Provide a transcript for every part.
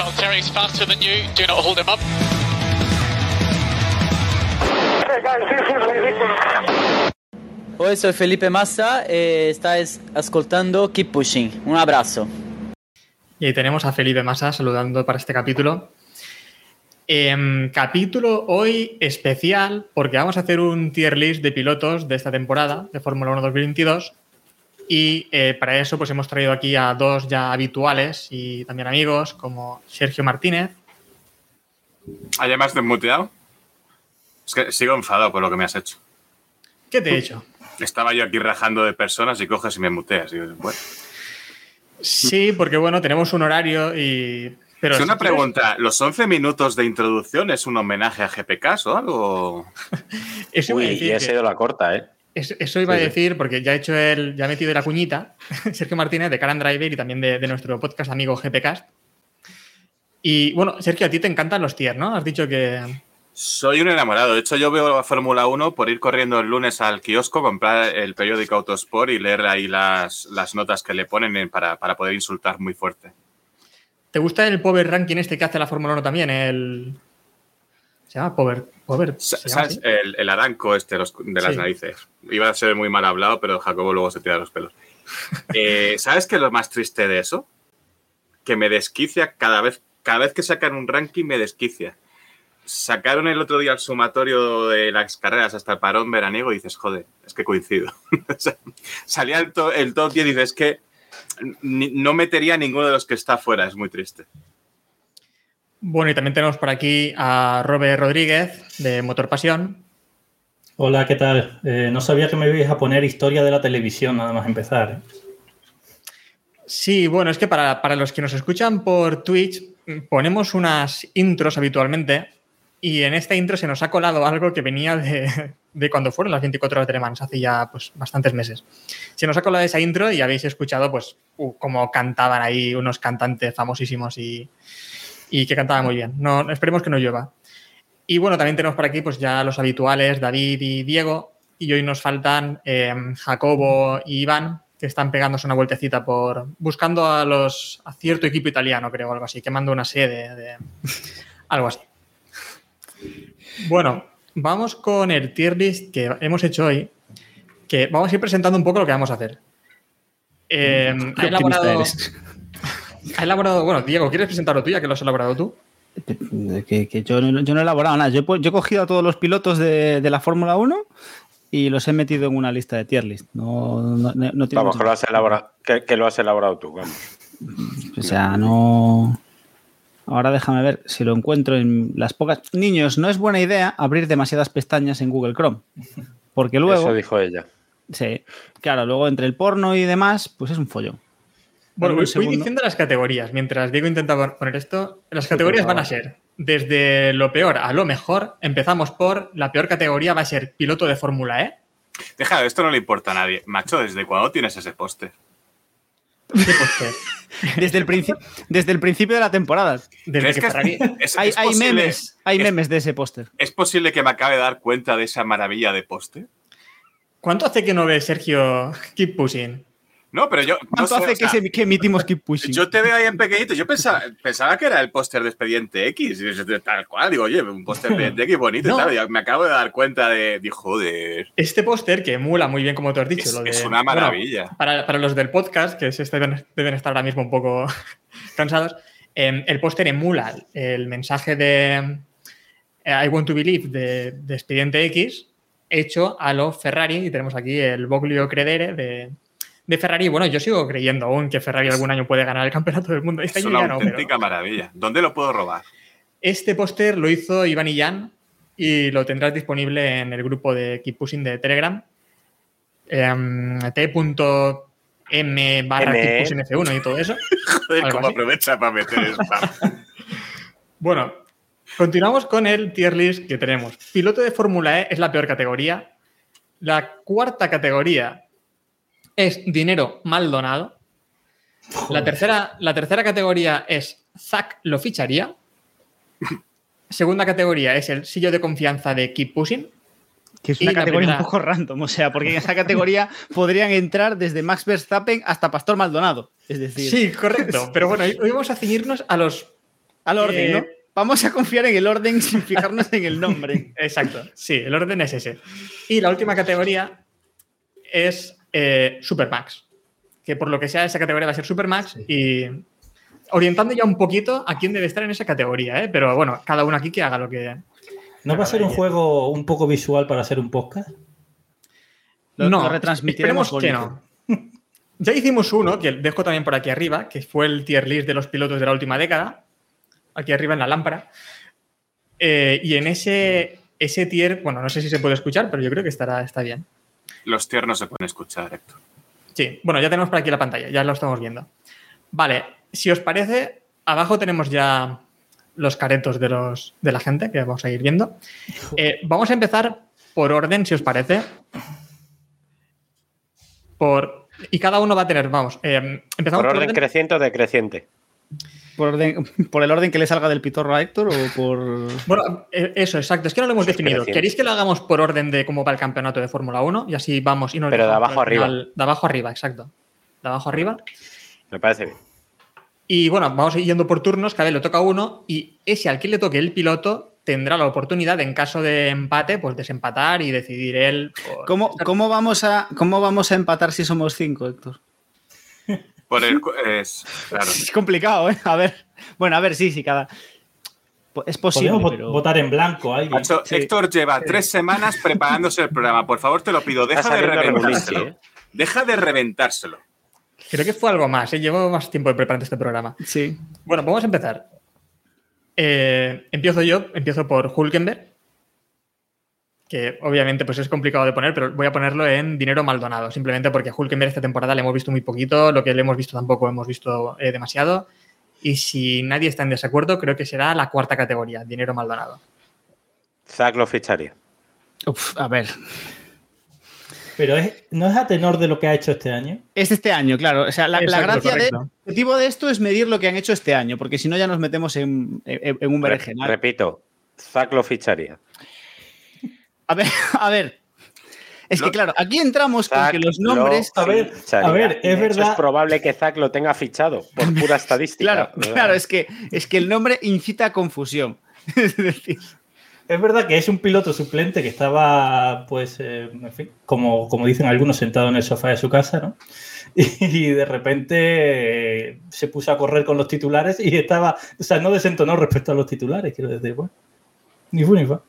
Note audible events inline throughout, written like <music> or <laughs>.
Valtteri's faster than you. Do not hold him up. Hey guys, this is ridiculous. Oi, soy Felipe Massa e estáis ascoltando Keep Pushing. Un abrazo. Y ahí tenemos a Felipe Massa saludando para este capítulo. Em, capítulo hoy especial porque vamos a hacer un tier list de pilotos de esta temporada de Fórmula 1 2022 y eh, para eso pues hemos traído aquí a dos ya habituales y también amigos como Sergio Martínez. ¿Además desmuteado? Es que sigo enfadado por lo que me has hecho. ¿Qué te he hecho? Estaba yo aquí rajando de personas y coges y me muteas. Y yo, bueno. Sí, porque bueno, tenemos un horario y... Pero Es una si quieres- pregunta, ¿los 11 minutos de introducción es un homenaje a GPK o algo? <laughs> Uy, y ha que- sido la corta, ¿eh? Eso, iba a decir, porque ya he hecho el, ya he metido la cuñita, <laughs> Sergio Martínez de Caran Driver y también de, de nuestro podcast amigo GPcast. Y bueno, Sergio, a ti te encantan los tiers, ¿no? Has dicho que. Soy un enamorado. De hecho, yo veo la Fórmula 1 por ir corriendo el lunes al kiosco, comprar el periódico Autosport y leer ahí las, las notas que le ponen en- para, para poder insultar muy fuerte. ¿Te gusta el Power Ranking este que hace la Fórmula 1 también? El. Se llama Power. Power Sa- ¿se llama ¿Sabes? El, el aranco este los- de las Sí. narices. Iba a ser muy mal hablado, pero Jacobo luego se tira los pelos. Eh, <laughs> ¿Sabes qué es lo más triste de eso? Que me desquicia cada vez, cada vez que sacan un ranking, me desquicia. Sacaron el otro día el sumatorio de las carreras hasta el parón veraniego y dices, joder, es que coincido. <laughs> Salía el, to- el top 10 y dices que ni- no metería a ninguno de los que está fuera, es muy triste. Bueno, y también tenemos por aquí a Robert Rodríguez de Motor Pasión. Hola, ¿qué tal? Eh, no sabía que me ibais a poner historia de la televisión nada más empezar. ¿eh? Sí, bueno, es que para, para los que nos escuchan por Twitch, ponemos unas intros habitualmente y en esta intro se nos ha colado algo que venía de, de cuando fueron las 24 horas de Le Mans, hace ya pues, bastantes meses. Se nos ha colado esa intro y habéis escuchado pues cómo cantaban ahí unos cantantes famosísimos y, y que cantaban muy bien. No, esperemos que no llueva. Y bueno, también tenemos por aquí pues ya los habituales, David y Diego, y hoy nos faltan eh, Jacobo y Iván, que están pegándose una vueltecita por buscando a los a cierto equipo italiano, creo, algo así, quemando una sede de <laughs> algo así. Bueno, vamos con el tier list que hemos hecho hoy, que vamos a ir presentando un poco lo que vamos a hacer. Eh, ha elaborado, ha elaborado, bueno, Diego, ¿quieres presentarlo tú ya que lo has elaborado tú? Que, que yo, no, yo no he elaborado nada. Yo, he pu- yo he cogido a todos los pilotos de, de la Fórmula 1 y los he metido en una lista de tier list. No, no, no- no tiene Vamos, que lo has elaborado, que, que lo has elaborado tú, vamos. O sea, no. Ahora déjame ver si lo encuentro en las pocas. Niños, no es buena idea abrir demasiadas pestañas en Google Chrome. Porque luego. Eso dijo ella. Sí, claro, luego entre el porno y demás, pues es un follón. Bueno, voy, diciendo las categorías. Mientras Diego intenta pon- poner esto, las categorías van a ser desde lo peor a lo mejor. Empezamos por la peor categoría va a ser piloto de Fórmula E. Deja, esto no le importa a nadie. Macho, ¿desde cuándo tienes ese póster? ¿Qué póster? <laughs> Desde el, desde el principio de la temporada. Desde ¿Crees que que Ferrari... <laughs> es, Hay, es hay posible- memes, hay es- memes de ese póster. ¿Es posible que me acabe de dar cuenta de esa maravilla de póster? ¿Cuánto hace que no ve Sergio Keep Pushing? No, pero yo. no ¿Cuánto sé, hace o sea, que, se- que emitimos Keep Pushing? Yo te veo ahí en pequeñito. Yo pensaba, pensaba que era el póster de Expediente X. Tal cual. Digo, oye, un póster de Expediente X bonito No. y tal. y me acabo de dar cuenta de. Digo, joder. Este póster que emula muy bien, como tú has dicho. Es, lo de- es una bueno, maravilla. para, para los del podcast, que se deben, deben estar ahora mismo un poco <laughs> cansados, eh, el póster emula el mensaje de eh, I Want to Believe de, de Expediente X hecho a lo Ferrari y tenemos aquí el Boglio Credere de, de Ferrari. Bueno, yo sigo creyendo aún que Ferrari algún año puede ganar el campeonato del mundo. Este es una ya no, pero auténtica maravilla. ¿Dónde lo puedo robar? este póster lo hizo Iván y Jan y lo tendrás disponible en el grupo de Keep Pushing de Telegram. Em, T.m barra M. Keep Pushing F1 y todo eso. <laughs> Joder, cómo así. aprovecha para meter spam. <laughs> <laughs> Bueno, Continuamos con el tier list que tenemos. Piloto de Fórmula E es la peor categoría. La cuarta categoría es dinero mal donado. La tercera, la tercera categoría es Zack lo ficharía. Segunda categoría es el sello de confianza de Keep Pushing. Que es una la categoría primera- un poco random, o sea, porque en esa categoría podrían entrar desde Max Verstappen hasta Pastor Maldonado. Es decir, Sí, correcto. <laughs> Pero bueno, hoy hoy vamos a ceñirnos a los al orden, eh, ¿no? Vamos a confiar en el orden sin fijarnos en el nombre. <laughs> Exacto, sí, el orden es ese. Y la última categoría es eh, Supermax, que por lo que sea esa categoría va a ser Supermax y orientando ya un poquito a quién debe estar en esa categoría, ¿eh? pero bueno, cada uno aquí que haga lo que... ¿No va a ser un juego un poco visual para hacer un podcast? Lo, no, lo retransmitiremos esperemos que no. Ya hicimos uno, que dejo también por aquí arriba, que fue el tier list de los pilotos de la última década, aquí arriba en la lámpara. Eh, y en ese, ese tier, bueno, no sé si se puede escuchar, pero yo creo que estará, está bien. Los tiernos se pueden escuchar, Héctor. Sí, bueno, ya tenemos por aquí la pantalla, ya lo estamos viendo. Vale, si os parece, abajo tenemos ya los caretos de, los, de la gente que vamos a ir viendo. <laughs> Eh, vamos a empezar por orden, si os parece. Por, y cada uno va a tener, vamos, eh, empezamos Por orden creciente o decreciente. Por, orden- <laughs> por el orden que le salga del pitorro a Héctor o por. Bueno, eh, eso, exacto. Es que no lo hemos definido. ¿Queréis que lo hagamos por orden de cómo va el campeonato de Fórmula 1? Y así vamos y nos Pero de abajo arriba. final- De abajo arriba, exacto. De abajo arriba. Me parece bien. Y bueno, vamos yendo por turnos, cada vez le toca uno y ese al que le toque el piloto tendrá la oportunidad, en caso de empate, pues desempatar y decidir él. por- ¿Cómo, cómo, vamos a, ¿Cómo vamos a empatar si somos cinco, Héctor? Por el, <laughs> cu- es, claro. Es complicado, ¿eh? A ver. Bueno, a ver, sí, sí, cada. Es posible, Podemos vo- pero. votar en blanco alguien. Macho, Sí. Héctor lleva tres semanas preparándose el programa. Por favor, te lo pido, deja de reventárselo. ¿eh? Deja de reventárselo. Creo que fue algo más, ¿eh? llevo más tiempo preparando este programa. Sí. Bueno, vamos a empezar. Eh, empiezo yo, empiezo por Hulkenberg, que obviamente pues es complicado de poner, pero voy a ponerlo en dinero Maldonado, simplemente porque a Hulkenberg esta temporada le hemos visto muy poquito, lo que le hemos visto tampoco hemos visto eh, demasiado, y si nadie está en desacuerdo, creo que será la cuarta categoría, dinero Maldonado. Zack lo ficharía. Uf, a ver. Pero es, no es a tenor de lo que ha hecho este año. Es este año, claro. O sea, la, la gracia de, correcto. el objetivo de esto es medir lo que han hecho este año, porque si no ya nos metemos en, en- en un Re- berenjenal. repito, Zack lo ficharía. A ver, <laughs> a ver. Es que claro, aquí entramos con Zack que los lo nombres. A ver, a ver, es verdad- Es probable que Zack lo tenga fichado por <laughs> pura estadística. Claro, claro, es que, es que el nombre incita a confusión. <laughs> Es decir, Es verdad que es un piloto suplente que estaba, pues, eh, en fin, como, como dicen algunos, sentado en el sofá de su casa, ¿no? Y, de repente eh, se puso a correr con los titulares y estaba, o sea, no desentonó respecto a los titulares, quiero decir, bueno, ni fu ni fa.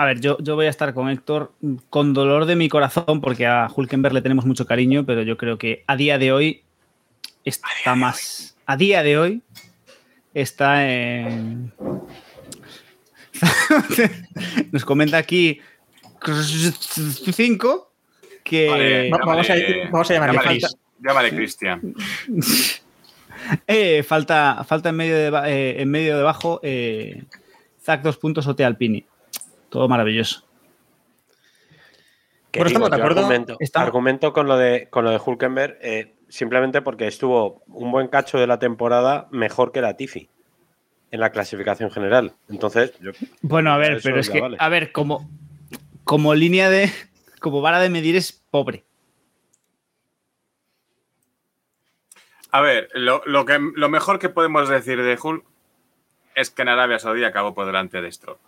A ver, yo, yo voy a estar con Héctor con dolor de mi corazón, porque a Hulkenberg le tenemos mucho cariño, pero yo creo que a día de hoy está más. A día de hoy está en. <laughs> Nos comenta aquí 5 que. Vale, vamos, a, vamos a llamarle llámale- Cristian. <laughs> Eh, falta, falta en medio de, ba- eh, en medio debajo eh, Zack dos puntos Ote Alpini. Todo maravilloso. Que Bueno, digo, estamos de acuerdo. Argumento, argumento con lo de con lo de Hulkenberg eh, simplemente porque estuvo un buen cacho de la temporada mejor que la Tifi en la clasificación general. Entonces, yo, Bueno, a ver, pero es que, vale. a ver, como, como línea de. Como vara de medir es pobre. A ver, lo, lo que, lo mejor que podemos decir de Hulk es que en Arabia Saudí acabó por delante de Stroll.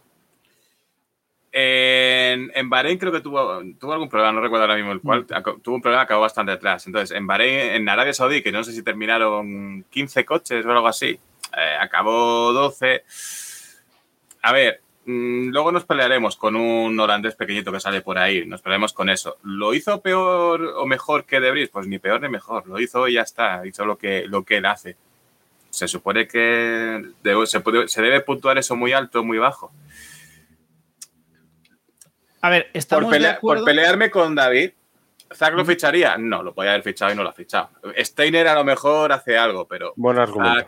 En, en Bahrein creo que tuvo, tuvo algún problema, no recuerdo ahora mismo el cual, aco- tuvo un problema, acabó bastante atrás. Entonces, en Bahrein, en Arabia Saudí, que no sé si terminaron 15 coches o algo así, eh, acabó 12. A ver, mm, luego nos pelearemos con un holandés pequeñito que sale por ahí, nos pelearemos con eso. ¿Lo hizo peor o mejor que De Vries? Pues ni peor ni mejor, lo hizo y ya está, hizo lo que, lo que él hace. Se supone que debe- se, puede- se debe puntuar eso muy alto o muy bajo. A ver, Por, estamos de pelea- por pelearme con David, ¿Zack lo ficharía? No, lo podía haber fichado y no lo ha fichado. Steiner a lo mejor hace algo, pero buen argumento.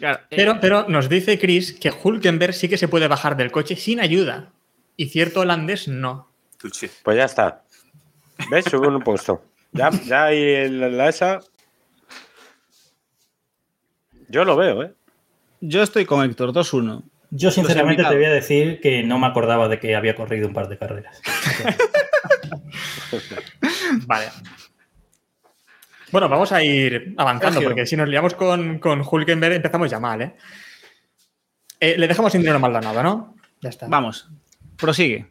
Claro, eh, Pero, pero nos dice Chris que Hulkenberg sí que se puede bajar del coche sin ayuda. Y cierto holandés no. Pues ya está. ¿Ves? Sube un puesto. Ya, ya hay la esa. Yo lo veo, ¿eh? yo estoy con Héctor, 2-1. Yo sinceramente te voy a decir que no me acordaba de que había corrido un par de carreras. <laughs> Vale. Bueno, vamos a ir avanzando, Sergio. porque si nos liamos con, con Hulkenberg empezamos ya mal, ¿eh? Eh, Le dejamos sin dinero a Maldonado, ¿no? Ya está. Vamos, prosigue.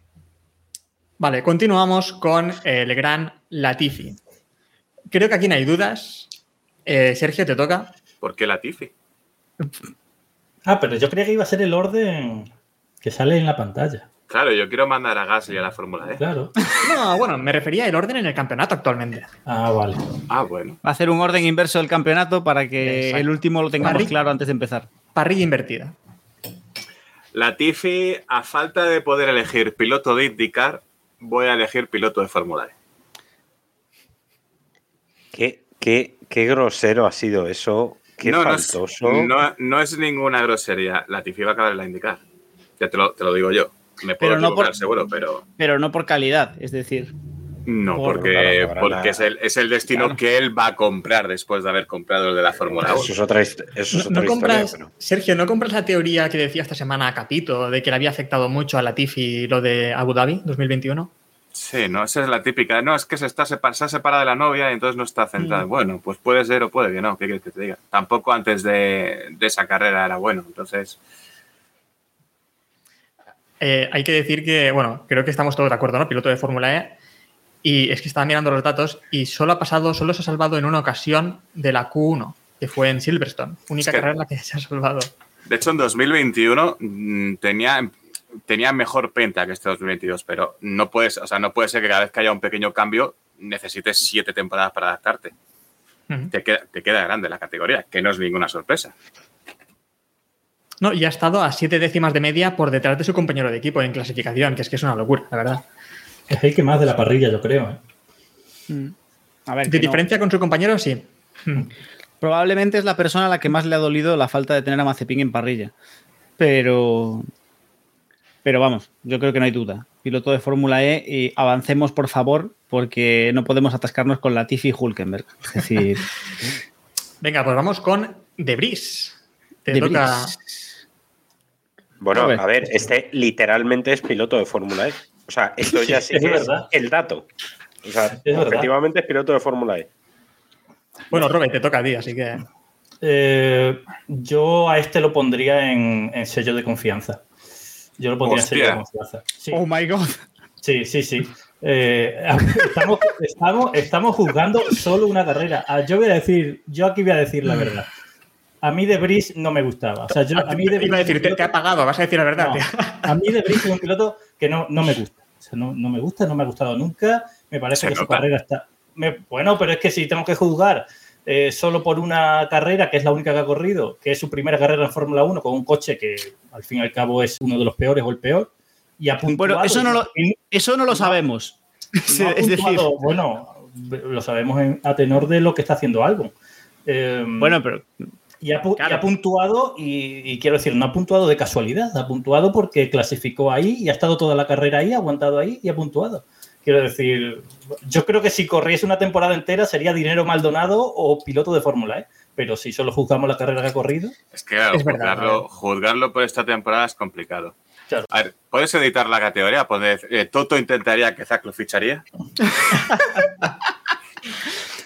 Vale, continuamos con el gran Latifi. Creo que aquí no hay dudas. Eh, Sergio, te toca. ¿Por qué Latifi? Ah, pero yo creía que iba a ser el orden que sale en la pantalla. Claro, yo quiero mandar a Gasly a la Fórmula E. Claro. No, bueno, me refería al orden en el campeonato actualmente. Ah, vale. Ah, bueno. Va a hacer un orden inverso del campeonato para que Exacto. el último lo tengamos claro antes de empezar. Parrilla invertida. Latifi, a falta de poder elegir piloto de IndyCar, voy a elegir piloto de Fórmula E. Qué, qué, qué grosero ha sido eso. Qué no, no es- faltoso. no, no es ninguna grosería. Latifi va a acabar en la IndyCar. Ya te lo, te lo digo yo. Me puedo Pero no por- seguro, pero Pero no por calidad, es decir. no, Por- porque, claro, porque es, el, es el destino Claro. que él va a comprar después de haber comprado el de la Fórmula 1. Eso es otra, hist- eso es No, otra no compras, historia. pero- Sergio, ¿no compras la teoría que decía esta semana a Capito de que le había afectado mucho a Latifi lo de Abu Dhabi 2021? Sí, no, esa es la típica. No, es que se está separ- se ha separado de la novia y entonces no está Mm. centrada. Bueno, pues puede ser o puede que no. ¿Qué quieres que te diga? Tampoco antes de, de esa carrera era bueno. Entonces, Eh, hay que decir que, bueno, creo que estamos todos de acuerdo, ¿no? Piloto de Fórmula E. Y es que estaba mirando los datos y solo ha pasado, solo se ha salvado en una ocasión de la Q1, que fue en Silverstone. Única Es que- carrera en la que se ha salvado. de hecho, en 2021 mm, tenía, tenía mejor penta que este 2022, pero no puedes, o sea, no puede ser que cada vez que haya un pequeño cambio necesites siete temporadas para adaptarte. Te queda, te queda grande la categoría, que no es ninguna sorpresa. No, y ha estado a siete décimas de media por detrás de su compañero de equipo en clasificación, que es que es una locura, la verdad. Es el que más de la parrilla, yo creo. ¿eh? A ver, De no- diferencia con su compañero, sí. Mm. probablemente es la persona a la que más le ha dolido la falta de tener a Mazepin en parrilla. Pero. Pero vamos, yo creo que no hay duda. Piloto de Fórmula E y avancemos, por favor, porque no podemos atascarnos con Latifi y Hulkenberg. Es decir, <laughs> Venga, pues vamos con Debris. Te De toca. Vries. Bueno, A ver. a ver, este literalmente es piloto de Fórmula E. O sea, esto <laughs> ya sí Es que es verdad. el dato. O sea, efectivamente es piloto de Fórmula E. Bueno, Robert, te toca a ti, así que. Eh, yo a este lo pondría en, en sello de confianza. Yo lo pondría Hostia. en de confianza. Sí, Oh my god. sí, sí. sí. Eh, <laughs> estamos, estamos, estamos juzgando solo una carrera. Ah, Yo voy a decir, yo aquí voy a decir la verdad. A mí de Brice no me gustaba. O sea, yo, a mí de Iba a decir, te ha pagado, vas a decir la verdad. No, a mí de Brice es un piloto que no, no me <laughs> gusta. O sea, no, no me gusta, no me ha gustado nunca. Me parece Se que su carrera está. me- bueno, pero es que si tengo que juzgar eh, solo por una carrera, que es la única que ha corrido, que es su primera carrera en Fórmula 1 con un coche que al fin y al cabo es uno de los peores o el peor, y ha puntuado. Bueno, eso no lo, y eso no lo sabemos. no <laughs> es decir, bueno, lo sabemos en- a tenor de lo que está haciendo Albon. Eh, bueno, pero y ha, y Claro. ha puntuado, y, y quiero decir, no ha puntuado de casualidad, ha puntuado porque clasificó ahí y ha estado toda la carrera ahí, ha aguantado ahí y ha puntuado. Quiero decir, yo creo que si corriese una temporada entera sería dinero Maldonado o piloto de Fórmula E, pero si solo juzgamos la carrera que ha corrido, Es que claro, Es verdad, juzgarlo, juzgarlo por esta temporada es complicado. Claro. A ver, ¿puedes editar la categoría? Poner, eh, Toto intentaría que Zack lo ficharía. <laughs>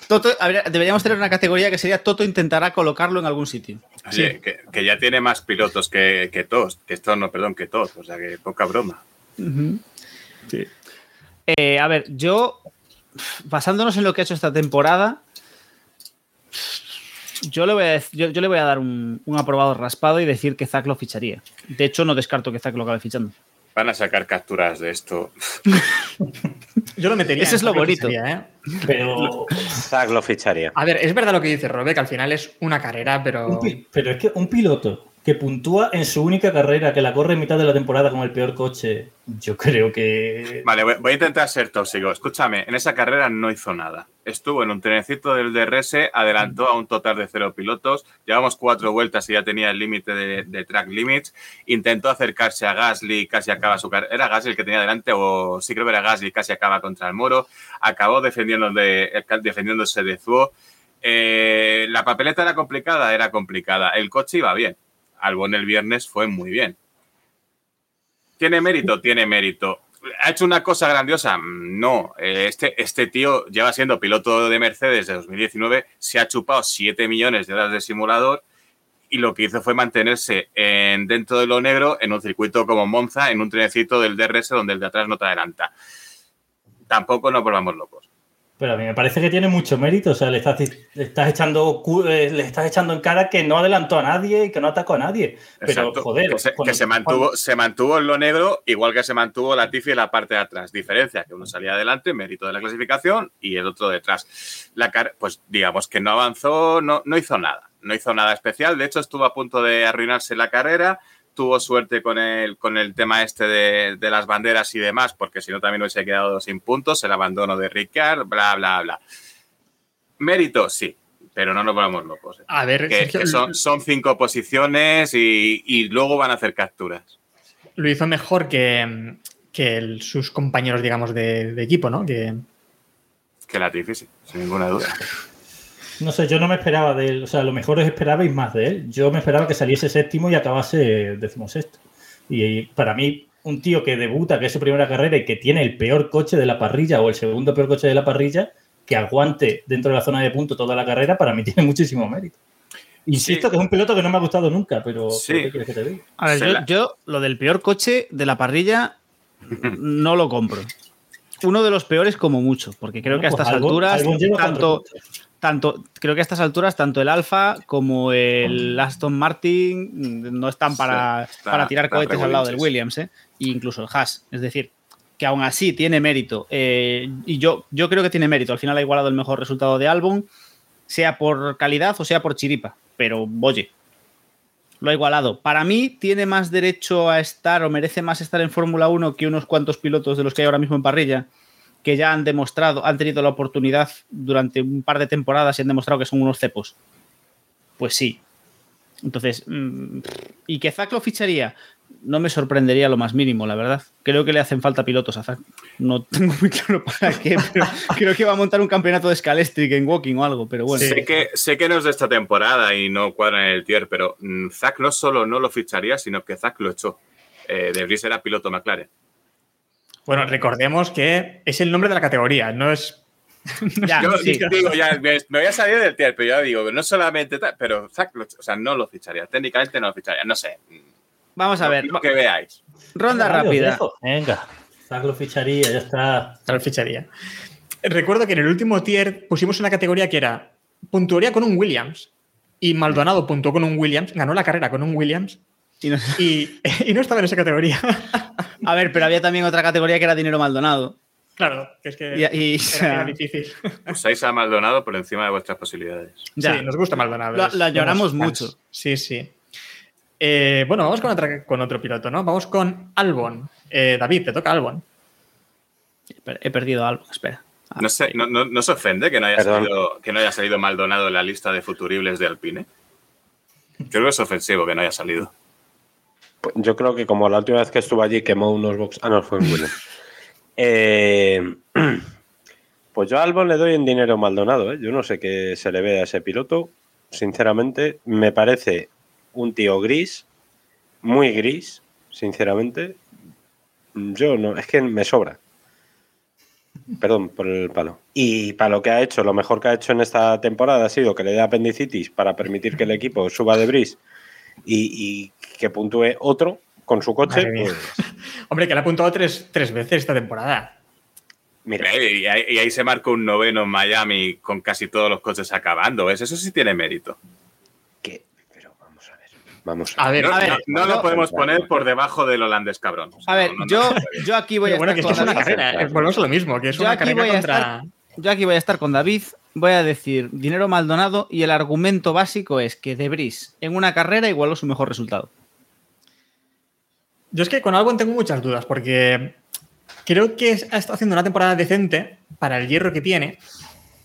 Toto, deberíamos tener una categoría que sería Toto intentará colocarlo en algún sitio. Oye, que, que ya tiene más pilotos que, que todos. Que esto no, perdón, que todos. O sea, que poca broma. Eh, a ver, yo, basándonos en lo que ha hecho esta temporada, yo le voy a, dec- yo, yo le voy a dar un, un aprobado raspado y decir que Zack lo ficharía. De hecho, no descarto que Zack lo acabe fichando. Van a sacar capturas de esto. <laughs> Yo lo metería. Ese es en lo bonito. ficharía, ¿eh? pero, Zack lo ficharía. A ver, es verdad lo que dice Robert, que al final es una carrera, pero. un pero es que un piloto que puntúa en su única carrera, que la corre en mitad de la temporada con el peor coche. Yo creo que. Vale, voy, a intentar ser tóxico. Escúchame, en esa carrera no hizo nada. Estuvo en un trenecito del DRS, adelantó a un total de cero pilotos. Llevamos cuatro vueltas y ya tenía el límite de, track limits. Intentó acercarse a Gasly, casi acaba su carrera. ¿Era Gasly el que tenía delante? O sí creo que era Gasly, casi acaba contra el muro. Acabó defendiendo de- defendiéndose de Zuo. Eh, la papeleta era complicada, era complicada. El coche iba bien. Albon el viernes fue muy bien. ¿Tiene mérito? Tiene mérito. ¿Ha hecho una cosa grandiosa? No. Eh, Este, este tío lleva siendo piloto de Mercedes de 2019, se ha chupado 7 millones de horas de simulador y lo que hizo fue mantenerse en, dentro de lo negro en un circuito como Monza, en un trenecito del DRS donde el de atrás no te adelanta. Tampoco nos volvamos locos. Pero a mí me parece que tiene mucho mérito. O sea, le estás, le estás echando eh, le estás echando en cara que no adelantó a nadie y que no atacó a nadie. Pero, Exacto. joder, que se, cuando- que se mantuvo, se mantuvo en lo negro, igual que se mantuvo la Tifi en la parte de atrás. Diferencia, que uno salía adelante, mérito de la clasificación, y el otro detrás. La car- pues digamos que no avanzó, no, no hizo nada. No hizo nada especial. De hecho, estuvo a punto de arruinarse la carrera. Tuvo suerte con el, con el tema este de, de las banderas y demás, porque si no también hubiese quedado sin puntos, el abandono de Ricard, bla, bla, bla. Mérito, sí, pero no nos volvamos locos. ¿eh? A ver, Que, Sergio, que son, son cinco posiciones y, y luego van a hacer capturas. lo hizo mejor que, que el- sus compañeros, digamos, de, de equipo, ¿no? Que, Que la Tifi, sí, sin ninguna duda. <laughs> No sé, yo no me esperaba de él. O sea, a lo mejor os esperabais más de él. Yo me esperaba que saliese séptimo y acabase decimosexto. Y, y para mí, un tío que debuta, que es su primera carrera y que tiene el peor coche de la parrilla o el segundo peor coche de la parrilla, que aguante dentro de la zona de punto toda la carrera, para mí <laughs> tiene muchísimo mérito. Insisto Sí. que es un piloto que no me ha gustado nunca, pero Sí. ¿pero ¿qué quieres que te diga? A ver, yo, lo del peor coche de la parrilla <laughs> no lo compro. Uno de los peores como mucho, porque creo que a Pues estas Albon lleva cuatro tanto. Tanto, creo que a estas alturas, tanto el Alfa como el Aston Martin no están para, está- para tirar está cohetes al lado del. Williams, ¿eh? E incluso el Haas. Es decir, que aún así tiene mérito. eh, y yo, yo creo que tiene mérito. Al final ha igualado el mejor resultado de Albon, sea por calidad o sea por chiripa. Pero, oye, lo ha igualado. Para mí tiene más derecho a estar o merece más estar en Fórmula 1 que unos cuantos pilotos de los que hay ahora mismo en parrilla, que ya han demostrado, han tenido la oportunidad durante un par de temporadas y han demostrado que son unos cepos. Pues sí. Entonces, mm, ¿y que Zack lo ficharía? No me sorprendería lo más mínimo, la verdad. Creo que le hacen falta pilotos a Zack. No <laughs> tengo muy claro para qué, pero creo que va a montar un campeonato de Scalestric en Walking o algo, pero bueno. Sé, que, sé que no es de esta temporada y no cuadra en el tier, pero mm, Zack no solo no lo ficharía, sino que Zack lo echó. Eh, de Vries era piloto McLaren. Bueno, recordemos que es el nombre de la categoría, no es. <laughs> Ya, Yo sí. digo, ya me, me voy a salir del tier, pero ya digo, no solamente tal, pero lo, o sea, no lo ficharía. Técnicamente no lo ficharía. No sé. Vamos a ver. Lo que veáis. Ronda rápida. Venga, Zack lo ficharía, ya está. Tal ficharía. Recuerdo que en el último tier pusimos una categoría que era puntuaría con un Williams y Maldonado puntuó con un Williams, ganó la carrera con un Williams Y no- y, y no estaba en esa categoría. A ver, pero había también otra categoría que era dinero Maldonado. claro, que es que Y- y- era, era difícil. Usáis a Maldonado por encima de vuestras posibilidades. Ya. Sí, nos gusta Maldonado. Somos fans. mucho. Sí, sí. Eh, bueno, vamos con, otra- con otro piloto, ¿no? Vamos con Albon. Eh, David, te toca Albon. He perdido algo, espera. Ah, No, sé, no, no, no se ofende que no, haya salido, que no haya salido Maldonado en la lista de futuribles de Alpine. Creo que es ofensivo que no haya salido. Pues Yo creo que como la última vez que estuve allí quemó unos box. Ah, no, fue en Williams. <laughs> Eh, <clears throat> pues yo a Albon le doy en dinero Maldonado. ¿eh? Yo no sé qué se le ve a ese piloto. Sinceramente, me parece un tío gris, muy gris, sinceramente. Yo no, es que me sobra. Perdón por el palo. Y para lo que ha hecho, lo mejor que ha hecho en esta temporada ha sido que le dé apendicitis para permitir que el equipo suba de bris y, y que puntúe otro con su coche. Pues, <laughs> Hombre, que le ha apuntado tres, tres veces esta temporada. mira, Y ahí, y ahí se marcó un noveno en Miami con casi todos los coches acabando. ¿ves? Eso sí tiene mérito. que. Pero vamos a ver. Vamos a A ver. No, a ver, no- no yo- lo podemos poner por debajo del holandés cabrón. O sea, A ver, no, no, yo, yo aquí voy a Pero bueno, estar que es una David. carrera. Volvemos a lo mismo, que es Yo una aquí carrera voy a contra. estar- Yo aquí voy a estar con David. Voy a decir dinero Maldonado y el argumento básico es que De Vries en una carrera igualó su mejor resultado. Yo es que con Albon tengo muchas dudas porque creo que ha estado haciendo una temporada decente para el hierro que tiene,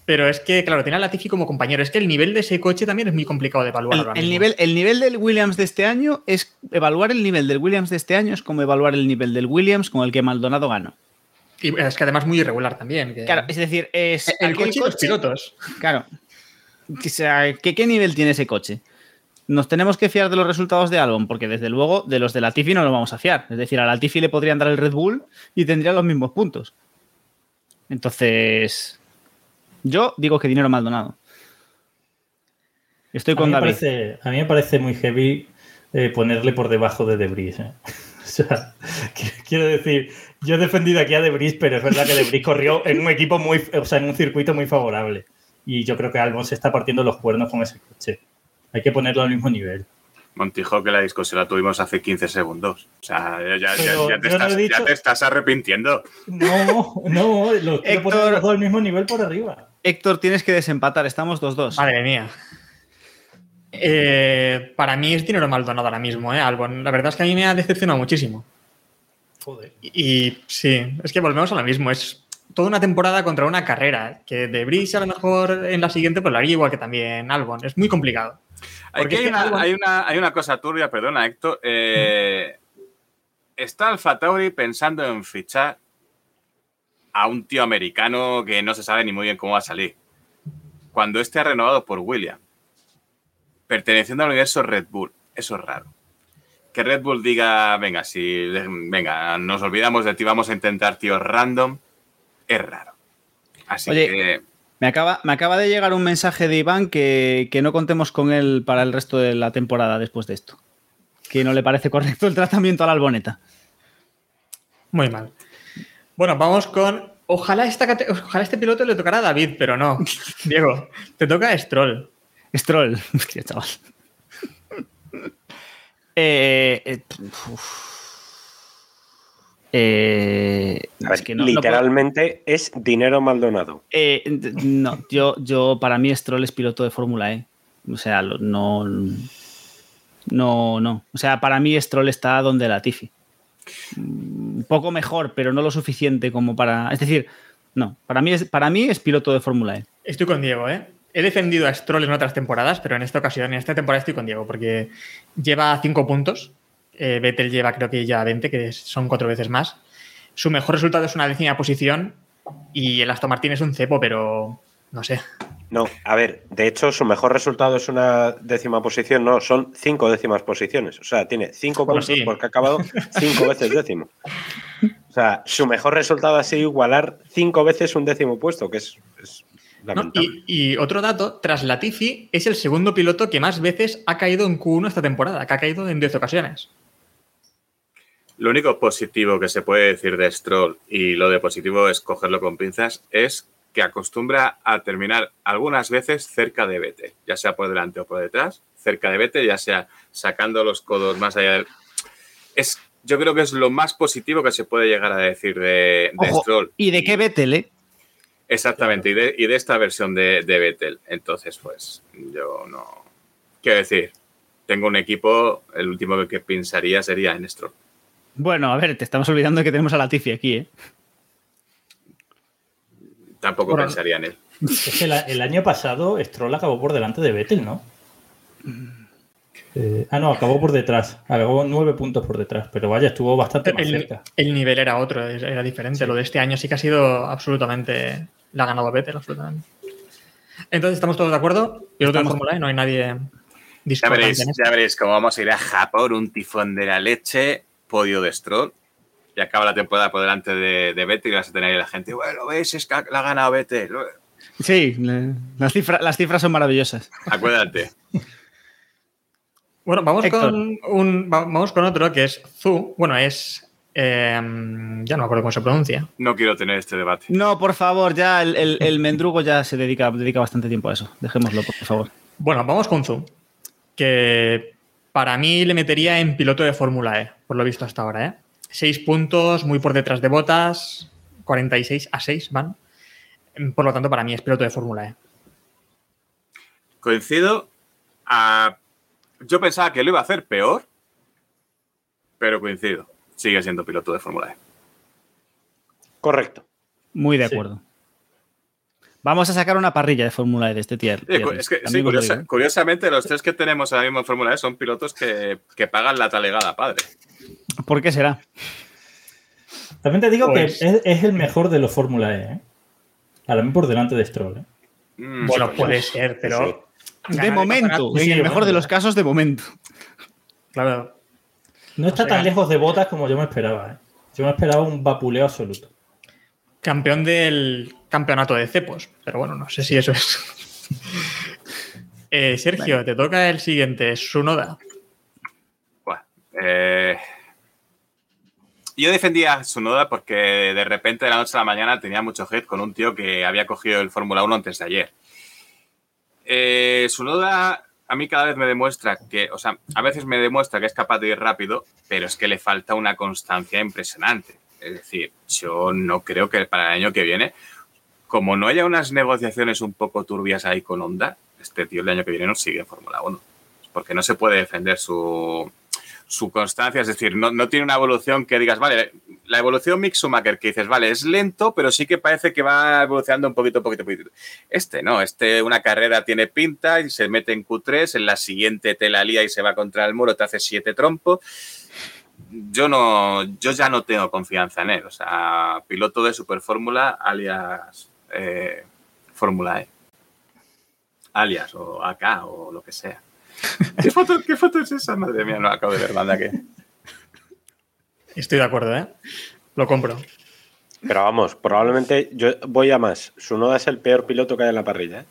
pero es que, claro, tiene a Latifi como compañero. Es que el nivel de ese coche también es muy complicado de evaluar El, ahora el mismo. nivel, el nivel del Williams de este año es evaluar el nivel del Williams de este año es como evaluar el nivel del Williams con el que Maldonado ganó. Y es que además muy irregular también. que- Claro, es decir, es el coche y los pilotos. Claro. O sea, ¿qué, qué nivel tiene ese coche? Nos tenemos que fiar de los resultados de Albon, porque desde luego de los de Latifi no nos vamos a fiar. Es decir, a Latifi le podrían dar el Red Bull y tendría los mismos puntos. Entonces, yo digo que dinero Maldonado. Estoy A con mí, me David. parece, a mí me parece muy heavy eh, ponerle por debajo de Debris. ¿eh? O sea, qu- quiero decir, yo he defendido aquí a Debris, pero es verdad que Debris corrió en un equipo muy, o sea, en un circuito muy favorable. Y yo creo que Albon se está partiendo los cuernos con ese coche. Hay que ponerlo al mismo nivel. Montijo, que la discusión la tuvimos hace 15 segundos. O sea, ya, ya- Pero ya te, estás, he dicho- ya te estás arrepintiendo. No, no, lo quiero poner los dos al mismo nivel por arriba. Héctor, tienes que desempatar. Estamos 2-2. Madre mía. Eh, para mí es dinero Maldonado ahora mismo, ¿eh, Albon? La verdad es que a mí me ha decepcionado muchísimo. Joder. Y sí, es que volvemos a lo mismo. Es toda una temporada contra una carrera. Que de Brice a lo mejor en la siguiente pues lo haría igual que también Albon. Es muy complicado. Hay, Porque que hay, es que una, Albon- hay, una, hay una cosa turbia, perdona, Héctor. Eh, está Alfa Tauri pensando en fichar a un tío americano que no se sabe ni muy bien cómo va a salir. Cuando este ha renovado por William, perteneciendo al universo Red Bull. Eso es raro. Que Red Bull diga, venga, si venga, nos olvidamos de ti, vamos a intentar tíos random, es raro. Así Oye, que Me acaba, me acaba de llegar un mensaje de Iván que, que no contemos con él para el resto de la temporada después de esto. Que no le parece correcto el tratamiento a la alboneta. Muy mal. Bueno, vamos con. Ojalá, esta, ojalá este piloto le tocara a David, pero no. <laughs> Diego, te toca a Stroll. Stroll. <laughs> Hostia, chaval. <laughs> Eh, eh. Eh, ver, es que no- no puedo- literalmente es dinero Maldonado. Eh, no, yo, yo, para mí Stroll es piloto de Fórmula E. O sea, no. No, no. O sea, para mí Stroll está donde Latifi. Mm, Un poco mejor, pero no lo suficiente como para. Es decir, no. Para mí es, para mí es piloto de Fórmula E. Estoy con Diego, ¿eh? He defendido a Stroll en otras temporadas, pero en esta ocasión, en esta temporada estoy con Diego, porque lleva 5 puntos. Eh, Vettel lleva creo que ya 20, que son cuatro veces más. Su mejor resultado es una décima posición y el Aston Martin es un cepo, pero no sé. No, a ver, de hecho su mejor resultado es una décima posición, no, son cinco décimas posiciones. O sea, tiene cinco Bueno, puntos sí. porque ha acabado cinco veces décimo. O sea, su mejor resultado ha sido igualar cinco veces un décimo puesto, que es, es Y, y otro dato, tras Latifi, es el segundo piloto que más veces ha caído en Q1 esta temporada, que ha caído en 10 ocasiones. Lo único positivo que se puede decir de Stroll, y lo de positivo es cogerlo con pinzas, es que acostumbra a terminar algunas veces cerca de Vettel, ya sea por delante o por detrás, cerca de Vettel, ya sea sacando los codos más allá del... Es, yo creo que es lo más positivo que se puede llegar a decir de, de Ojo, Stroll. ¿Y de qué Vettel, eh? Exactamente, y de, y de esta versión de, de Vettel. Entonces, pues, yo no... Quiero decir, tengo un equipo, el último que, que pensaría sería en Stroll. Bueno, a ver, te estamos olvidando que tenemos a Latifi aquí, ¿eh? Tampoco Bueno, pensaría en él. Es que la- el año pasado Stroll acabó por delante de Vettel, ¿no? Eh, ah, no, acabó por detrás. Acabó nueve puntos por detrás, pero vaya, estuvo bastante más El, cerca. el nivel era otro, era diferente. Lo de este año sí que ha sido absolutamente. La ha ganado Vettel, absolutamente. Entonces, ¿estamos todos de acuerdo? Piloto de Estamos- Fórmula E, no hay nadie Ya discordante veréis, en esto. ya veréis cómo vamos a ir a Japón, un tifón de la leche, podio de Stroll. Y acaba la temporada por delante de, de Vettel y vas a tener ahí la gente, bueno, ¿ves? Es que la ha ganado Vettel. Sí, le- las, cifra- las cifras son maravillosas. Acuérdate. Bueno, vamos Héctor. con, un, va- vamos con otro que es Zu. Bueno, es. Eh, ya no me acuerdo cómo se pronuncia. No quiero tener este debate. No, por favor, ya el, el- el mendrugo ya se dedica, dedica bastante tiempo a eso. Dejémoslo, por favor. Bueno, vamos con Zu. Que para mí le metería en piloto de Fórmula E, por lo visto hasta ahora, ¿eh? Seis puntos, muy por detrás de botas, 46 a 6 van. Por lo tanto, para mí es piloto de Fórmula E. Coincido. a- Yo pensaba que lo iba a hacer peor, pero coincido. Sigue siendo piloto de Fórmula E. Correcto. Muy de Sí. acuerdo. Vamos a sacar una parrilla de Fórmula E de este tier. Curiosamente, los tres que tenemos ahora mismo en Fórmula E son pilotos que, que pagan la talegada, padre. ¿Por qué será? También te digo Pues- que es, es el mejor de los Fórmula E. ¿eh? Para mí por delante de Stroll. ¿eh? Mm, Bueno, sí, puede ser, pero. De momento. En sí, el mejor de los casos, de momento. Claro. No está O sea, tan lejos de botas como yo me esperaba. ¿eh? Yo me esperaba un vapuleo absoluto. Campeón del campeonato de cepos. Pero bueno, no sé si eso es. <laughs> Eh, Sergio, te toca el siguiente, Sunoda. Buah, eh, Yo defendía a Sunoda porque de repente de la noche a la mañana tenía mucho hate con un tío que había cogido el Fórmula 1 antes de ayer. Eh, Sunoda a mí cada vez me demuestra que, o sea, a veces me demuestra que es capaz de ir rápido, pero es que le falta una constancia impresionante. Es decir, yo no creo que para el año que viene, como no haya unas negociaciones un poco turbias ahí con Honda, este tío el año que viene no sigue en Fórmula 1 porque no se puede defender su, su constancia, es decir, no, no tiene una evolución que digas, vale, la evolución Mick que dices, vale, es lento, pero sí que parece que va evolucionando un poquito, poquito, poquito. Este no, este una carrera tiene pinta y se mete en Q3, en la siguiente te la lía y se va contra el muro, te hace siete trompos. Yo no, yo ya no tengo confianza en él, o sea, piloto de Super Fórmula alias eh, Fórmula E. Alias o acá o lo que sea. ¿Qué foto, ¿Qué foto es esa? Madre mía, no acabo de ver, manda que. Estoy de acuerdo, ¿eh? Lo compro. Pero vamos, probablemente yo voy a más. Sunoda es el peor piloto que hay en la parrilla. ¿eh?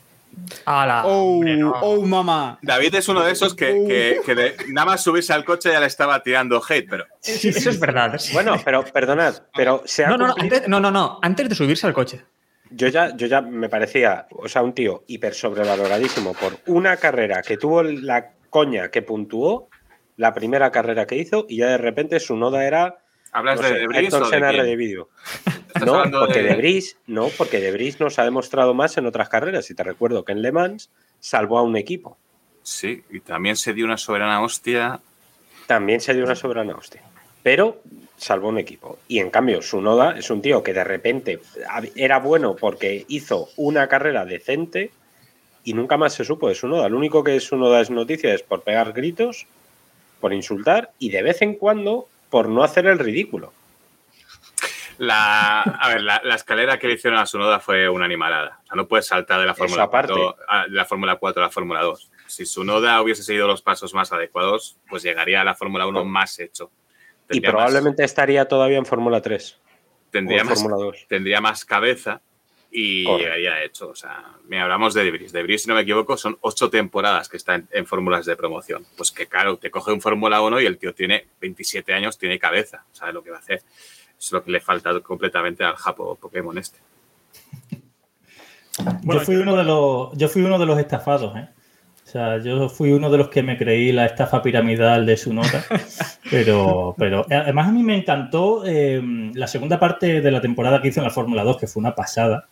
¡Hala! ¡Oh, no. oh, mamá! David es uno de esos que, que- que de- nada más subirse al coche ya le estaba tirando hate, pero Sí, eso es verdad. sí. Bueno, pero perdonad, pero se ha no, no, no, cumplido- antes, no, no, no, antes de subirse al coche. Yo ya, yo ya me parecía, o sea, un tío hiper sobrevaloradísimo por una carrera que tuvo la coña que puntuó, la primera carrera que hizo, y ya de repente su noda era ¿hablas no de sé, No, porque de- Debris, no, porque Debris nos ha demostrado más en otras carreras. Y te recuerdo que en Le Mans salvó a un equipo. Sí, y también se dio una soberana hostia. También se dio una soberana hostia. Pero salvó un equipo. Y en cambio, Sunoda es un tío que de repente era bueno porque hizo una carrera decente y nunca más se supo de Sunoda. Lo único que Sunoda es noticia es por pegar gritos, por insultar y de vez en cuando por no hacer el ridículo. La, a ver, la, la escalera que le hicieron a Sunoda fue una animalada. O sea, no puedes saltar de la Fórmula aparte. 4 a de la Fórmula 4 a la Fórmula 2. Si Sunoda hubiese seguido los pasos más adecuados, pues llegaría a la Fórmula 1 más hecho. Y más- probablemente estaría todavía en Fórmula 3 o tendría en más, Fórmula 2. tendría más cabeza y llegaría hecho. O sea, mira, hablamos de Debris. Debris, si no me equivoco, son ocho temporadas que está en, en fórmulas de promoción. Pues que claro, te coge un Fórmula 1 y el tío tiene 27 años, tiene cabeza, sabe lo que va a hacer. Es lo que le falta completamente al Japo Pokémon este. Bueno, yo, fui uno de los, yo fui uno de los estafados, ¿eh? O sea, yo fui uno de los que me creí la estafa piramidal de su nota. <laughs> pero, pero además a mí me encantó eh, la segunda parte de la temporada que hizo en la Fórmula 2, que fue una pasada.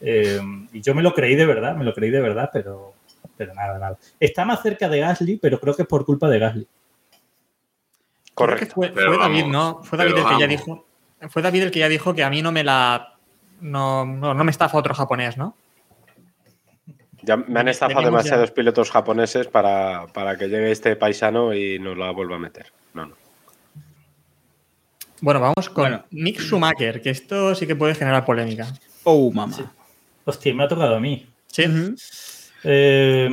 Eh, y yo me lo creí de verdad, me lo creí de verdad, pero, pero nada, nada. Está más cerca de Gasly, pero creo que es por culpa de Gasly. Correcto. fue, David, ¿no? Fue David el que ya dijo. Fue David el que ya dijo que a mí no me la. No, no, no me estafa otro japonés, ¿no? Ya me han estafado demasiados ya- pilotos japoneses para, para que llegue este paisano y nos la vuelva a meter. No, no. Bueno, vamos con Bueno. Mick Schumacher, que esto sí que puede generar polémica. Oh, mamá. Hostia, me ha tocado a mí. Sí. Eh,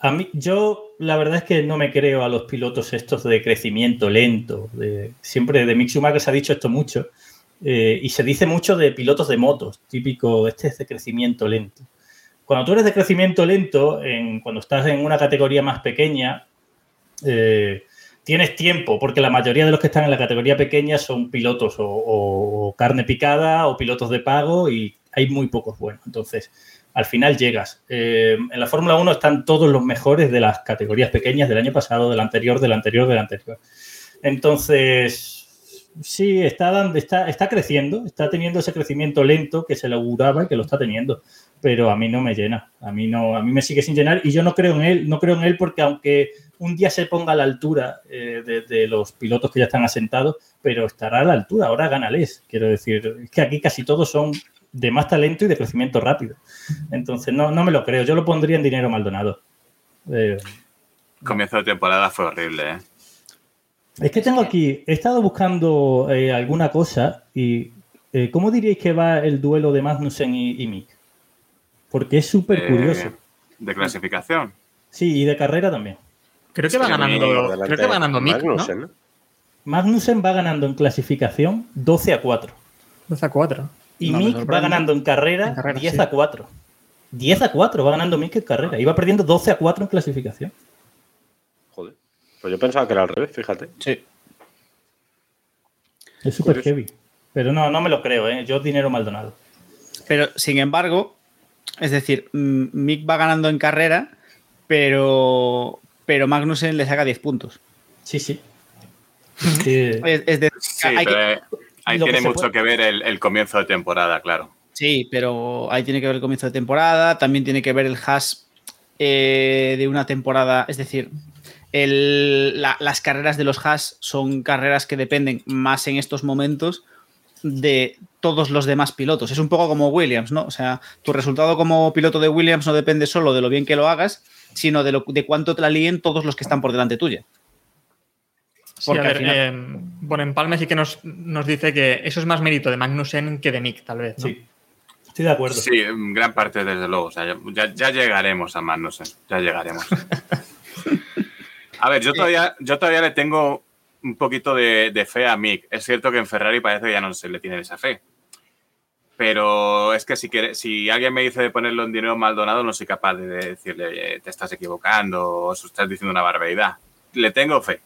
a mí, yo la verdad es que no me creo a los pilotos estos de crecimiento lento. De, siempre de Mick Schumacher se ha dicho esto mucho. eh, y se dice mucho de pilotos de motos, típico, este es de crecimiento lento. Cuando tú eres de crecimiento lento, en, cuando estás en una categoría más pequeña, eh, tienes tiempo, porque la mayoría de los que están en la categoría pequeña son pilotos o carne picada o pilotos de pago y hay muy pocos buenos. Entonces, al final llegas. Eh, en la Fórmula 1 están todos los mejores de las categorías pequeñas del año pasado, del anterior, del anterior, del anterior. Entonces, Sí, está, dando, está, está creciendo, está teniendo ese crecimiento lento que se le auguraba y que lo está teniendo. Pero a mí no me llena, a mí no, a mí me sigue sin llenar y yo no creo en él, no creo en él porque aunque un día se ponga a la altura eh, de, los pilotos que ya están asentados, pero estará a la altura, ahora gánales. Quiero decir, es que aquí casi todos son de más talento y de crecimiento rápido. Entonces no, no me lo creo, yo lo pondría en dinero Maldonado. Eh, Comienzo de temporada fue horrible, ¿eh? Es que tengo aquí, he estado buscando eh, alguna cosa y eh, ¿cómo diríais que va el duelo de Magnussen y, y Mick? Porque es súper Eh, curioso. De clasificación. Sí, y de carrera también. Creo que va Sí, ganando, creo que va ganando Mick, ¿no? Magnussen, ¿no? Magnussen va ganando en clasificación 12 a 4 12 a 4. y No me Mick va ganando en carrera, En carrera, 10 sí. a 4. 10 a 4 va ganando Mick en carrera. Iba perdiendo 12 a 4 en clasificación. Pues yo pensaba que era al revés, fíjate. Sí. Es súper heavy. Pero no, no me lo creo, ¿eh? Yo dinero Maldonado. Pero, sin embargo, es decir, mm, Mick va ganando en carrera, pero, pero Magnussen le saca 10 puntos. Sí, sí. <laughs> Sí. Es, es decir, Sí, hay que- pero eh, ahí que tiene mucho puede- que ver el, el comienzo de temporada, claro. sí, pero ahí tiene que ver el comienzo de temporada, también tiene que ver el hash eh, de una temporada, es decir, el- la- las carreras de los hash son carreras que dependen más en estos momentos de todos los demás pilotos. Es un poco como Williams, ¿no? O sea, tu resultado como piloto de Williams no depende solo de lo bien que lo hagas, sino de, lo, de cuánto te la líen todos los que están por delante tuya. Sí, Porque a al ver, final- eh, bueno, en Palme sí que nos, nos dice que eso es más mérito de Magnussen que de Mick, tal vez. ¿no? Sí. Estoy de acuerdo. Sí, en gran parte, desde luego. O sea, ya, ya llegaremos a Magnussen. Ya llegaremos. <laughs> A ver, yo todavía, yo todavía le tengo un poquito de, de fe a Mick. Es cierto que en Ferrari parece que ya no se le tiene esa fe. Pero es que si, quiere, si alguien me dice de ponerlo en dinero Maldonado, no soy capaz de decirle "Eh, te estás equivocando o estás diciendo una barbaridad. Le tengo fe.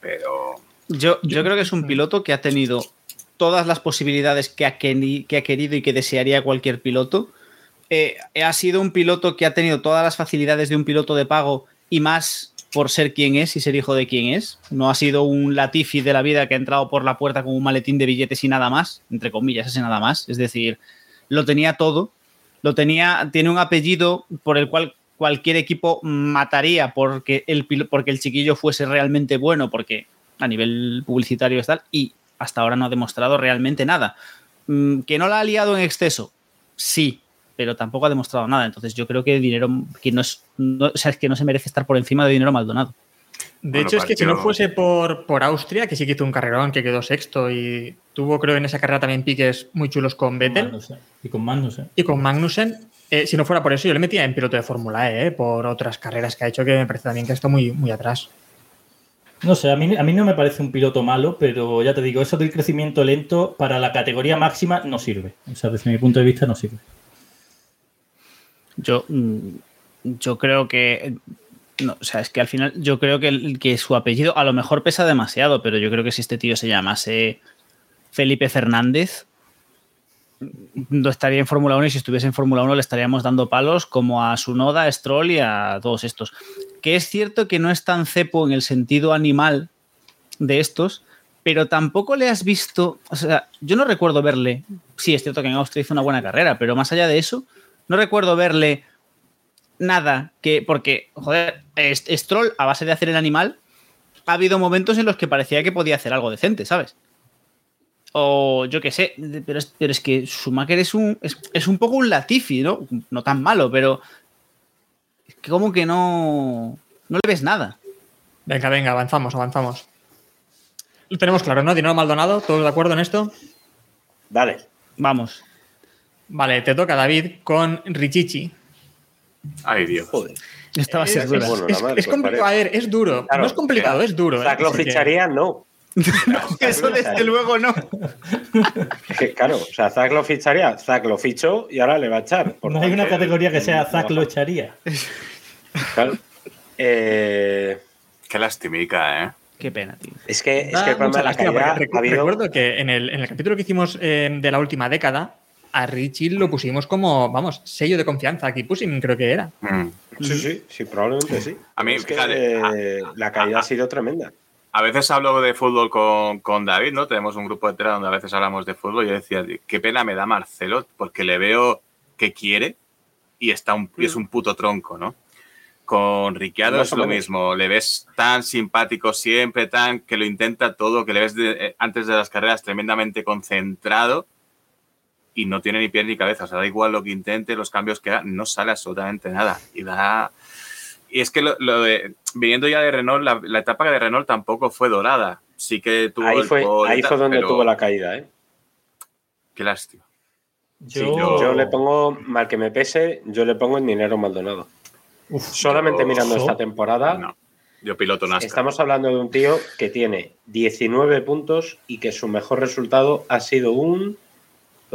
Pero Yo, yo creo que es un piloto que ha tenido todas las posibilidades que ha, queni- que ha querido y que desearía cualquier piloto. Eh, ha sido un piloto que ha tenido todas las facilidades de un piloto de pago y más por ser quien es y ser hijo de quien es. No ha sido un Latifi de la vida que ha entrado por la puerta con un maletín de billetes y nada más, entre comillas, ese nada más. Es decir, lo tenía todo. Lo tenía, tiene un apellido por el cual cualquier equipo mataría porque el, porque el chiquillo fuese realmente bueno, porque a nivel publicitario es tal, y hasta ahora no ha demostrado realmente nada. Mm, ¿Que no la ha liado en exceso? Sí, pero tampoco ha demostrado nada. Entonces yo creo que dinero que no es, no- o sea, es que no se merece estar por encima de dinero Maldonado. De Bueno, hecho, es que si no fuese por, por Austria, que sí que hizo un carrerón, que quedó sexto y tuvo, creo, en esa carrera también piques muy chulos con Vettel Magnussen. Y con Magnussen. y con Magnussen. eh, si no fuera por eso, yo le metía en piloto de Fórmula E, eh, por otras carreras que ha hecho que me parece también que está muy, muy atrás. No sé, a mí, a mí no me parece un piloto malo, pero ya te digo, eso del crecimiento lento para la categoría máxima no sirve. O sea, desde mi punto de vista no sirve. Yo, mm, yo creo que. No, o sea, es que al final yo creo que, que su apellido a lo mejor pesa demasiado, pero yo creo que si este tío se llamase Felipe Fernández, no estaría en Fórmula 1 y si estuviese en Fórmula 1 le estaríamos dando palos como a Sunoda, a Stroll y a todos estos. Que es cierto que no es tan cepo en el sentido animal de estos, pero tampoco le has visto, o sea, yo no recuerdo verle, sí, es cierto que en Austria hizo una buena carrera, pero más allá de eso, no recuerdo verle nada que, porque, joder, Stroll, a base de hacer el animal, ha habido momentos en los que parecía que podía hacer algo decente, ¿sabes? O yo qué sé, pero es, pero es que Schumacher es un, es, es un poco un Latifi, ¿no? No tan malo, pero es que como que no, no le ves nada. Venga, venga, avanzamos, avanzamos. Lo tenemos claro, ¿no? Dinero Maldonado, ¿todos de acuerdo en esto? Dale. Vamos. Vale, te toca David con Richichi. Ay, Dios. Joder. Esta va a ser Es, dura. bueno, es- madre, es pues complicado, a ver, es duro. Claro, no es complicado, es duro. ¿eh? Zack lo ficharía, no. <laughs> Eso desde luego no. Es que, claro, o sea, Zack lo ficharía, Zack lo fichó y ahora le va a echar. No hay una categoría que sea baja. lo echaría. Claro. Eh, Qué lastimica, ¿eh? Qué pena, tío. es que, es que el problema de la calidad ha habido... Recuerdo que en el, en el capítulo que hicimos eh, de la última década, a Richie lo pusimos como, vamos, sello de confianza. Aquí pusimos, creo que era. Mm. Sí, sí, sí, probablemente sí. A mí, es que fíjate, eh, la caída ha sido tremenda. a veces hablo de fútbol con, con David, ¿no? Tenemos un grupo de tela donde a veces hablamos de fútbol y yo decía, qué pena me da Marcelo porque le veo que quiere y está un, y es un puto tronco, ¿no? Con Ricciardo es lo mismo, le ves tan simpático siempre, tan que lo intenta todo, que le ves de- eh, antes de las carreras tremendamente concentrado y no tiene ni pie ni cabeza, o sea, da igual lo que intente, los cambios que haga, no sale absolutamente nada y da... Y es que lo, lo de, viniendo ya de Renault, la, la etapa de Renault tampoco fue dorada, sí que tuvo Ahí el fue, ahí fue donde pero tuvo la caída, ¿eh? Qué lástima. Sí, Yo, yo le pongo, mal que me pese, yo le pongo en dinero Maldonado. Solamente yo- mirando esta temporada, No, yo piloto NASCAR. estamos hablando de un tío que tiene 19 puntos y que su mejor resultado ha sido un,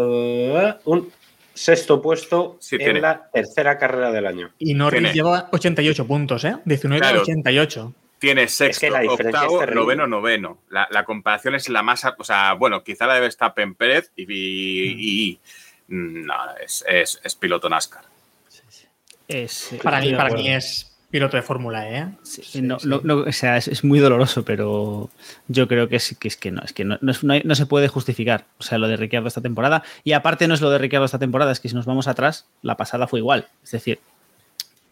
un sexto puesto Sí, en tiene. la tercera carrera del año. Y Norris Tiene. lleva 88 puntos, ¿eh? 19 a Claro. 88. Tiene sexto, que octavo, noveno, noveno. La, la comparación es la más... O sea, bueno, quizá la de Verstappen Pérez y... y- y- no, es, es- es piloto NASCAR. Es, eh, Para mí, para mí es piloto de Fórmula E. ¿eh? sí, no, no- no, o sea, es, es muy doloroso, pero yo creo que es que, es que no, es que no, no es- no hay- no se puede justificar. O sea, lo de Ricciardo esta temporada. Y aparte no es lo de Ricciardo esta temporada, es que si nos vamos atrás, la pasada fue igual. Es decir,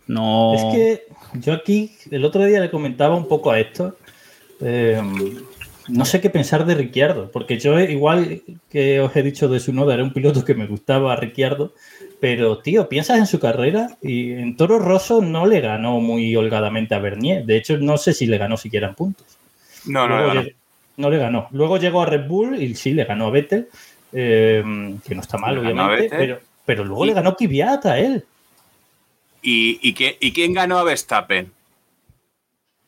no. Es que yo aquí el otro día le comentaba un poco a esto. eh, no sé qué pensar de Ricciardo, porque yo igual que os he dicho de su noda, era un piloto que me gustaba Ricciardo, pero tío, piensas en su carrera y en Toro Rosso no le ganó muy holgadamente a Bernier. De hecho, no sé si le ganó siquiera en puntos. No, no, Luego no. lleg- no le ganó. Luego llegó a Red Bull y sí le ganó a Vettel, eh, que no está mal, Le ganó a obviamente, pero, pero luego Y- le ganó Kvyat a él. ¿Y, y, qué- y quién ganó a Verstappen?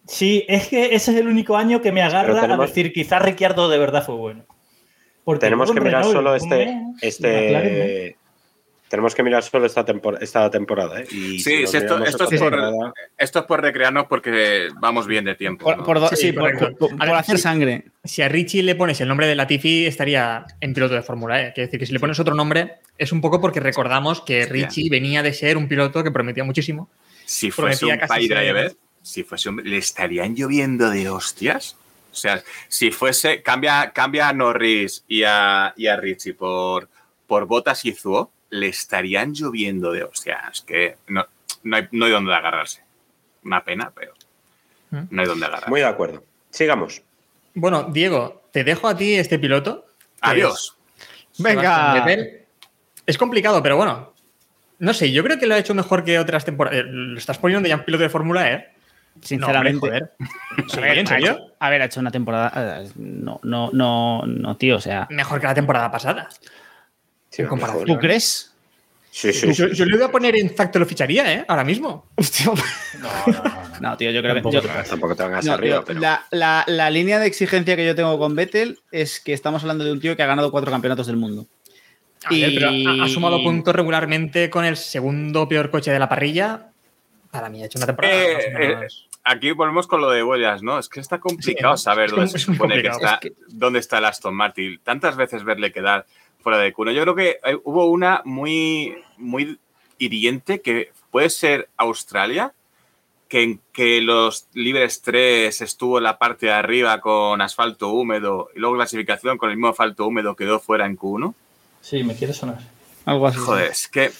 Sí, es que ese es el único año que me agarra tenemos- a decir quizás Ricciardo de verdad fue bueno. Porque Tenemos que mirar Renault, solo este, este tenemos que mirar solo esta, tempor- esta temporada. ¿eh? Y Sí, esto, es por, temporada- esto es por recrearnos porque vamos bien de tiempo. Por, ¿no? por Sí, sí, por, correcto. por- por A ver, hacer sí. sangre. Si a Richie le pones el nombre de Latifi, estaría en piloto de Fórmula E. Quiere decir que si le pones otro nombre, es un poco porque recordamos que. Richie venía de ser un piloto que prometía muchísimo. si fuese prometía un casi pay driver, ser- si fuese un- le estarían lloviendo de hostias. O sea, si fuese, cambia, cambia a Norris y a, y a Richie por, por Botas y Zuo, le estarían lloviendo de hostias. Que no, no, hay, no hay donde agarrarse. Una pena, pero ¿Mm? no hay donde agarrarse. Muy de acuerdo. Sigamos. Bueno, Diego, te dejo a ti este piloto. Adiós. es Venga. Es complicado, pero bueno. No sé, yo creo que lo ha hecho mejor que otras temporadas. Eh, Lo estás poniendo ya en piloto de Fórmula E. Sinceramente. No, hombre, joder. <laughs> A ver, ¿En serio? ha hecho- A ver, ha hecho una temporada. eh, No, no, no, no, tío. O sea, Mejor que la temporada pasada. Sí, En comparación. mejor. ¿tú crees? Sí, sí, yo, le voy a poner en facto lo ficharía, ¿eh? Ahora mismo. <laughs> No, tío, yo creo que. Tampoco yo- te. Tampoco no, arriba, tío, pero la, la- la línea de exigencia que yo tengo con Vettel es que estamos hablando de un tío que ha ganado cuatro campeonatos del mundo. A ver, pero ha, ha sumado puntos regularmente con el segundo peor coche de la parrilla. Para mí ha hecho una temporada. Eh, más o menos- Aquí volvemos con lo de huellas, ¿no? Es que está complicado Sí, saber es dónde, <laughs> se supone que está, Es dónde está el Aston Martin. Tantas veces verle quedar fuera de cuno. Yo creo que hay- hubo una muy, muy hiriente que puede ser Australia, que en que los libres 3 estuvo en la parte de arriba con asfalto húmedo y luego clasificación con el mismo asfalto húmedo quedó fuera en Q1. Sí, me quiere sonar. Algo así. Joder, es que,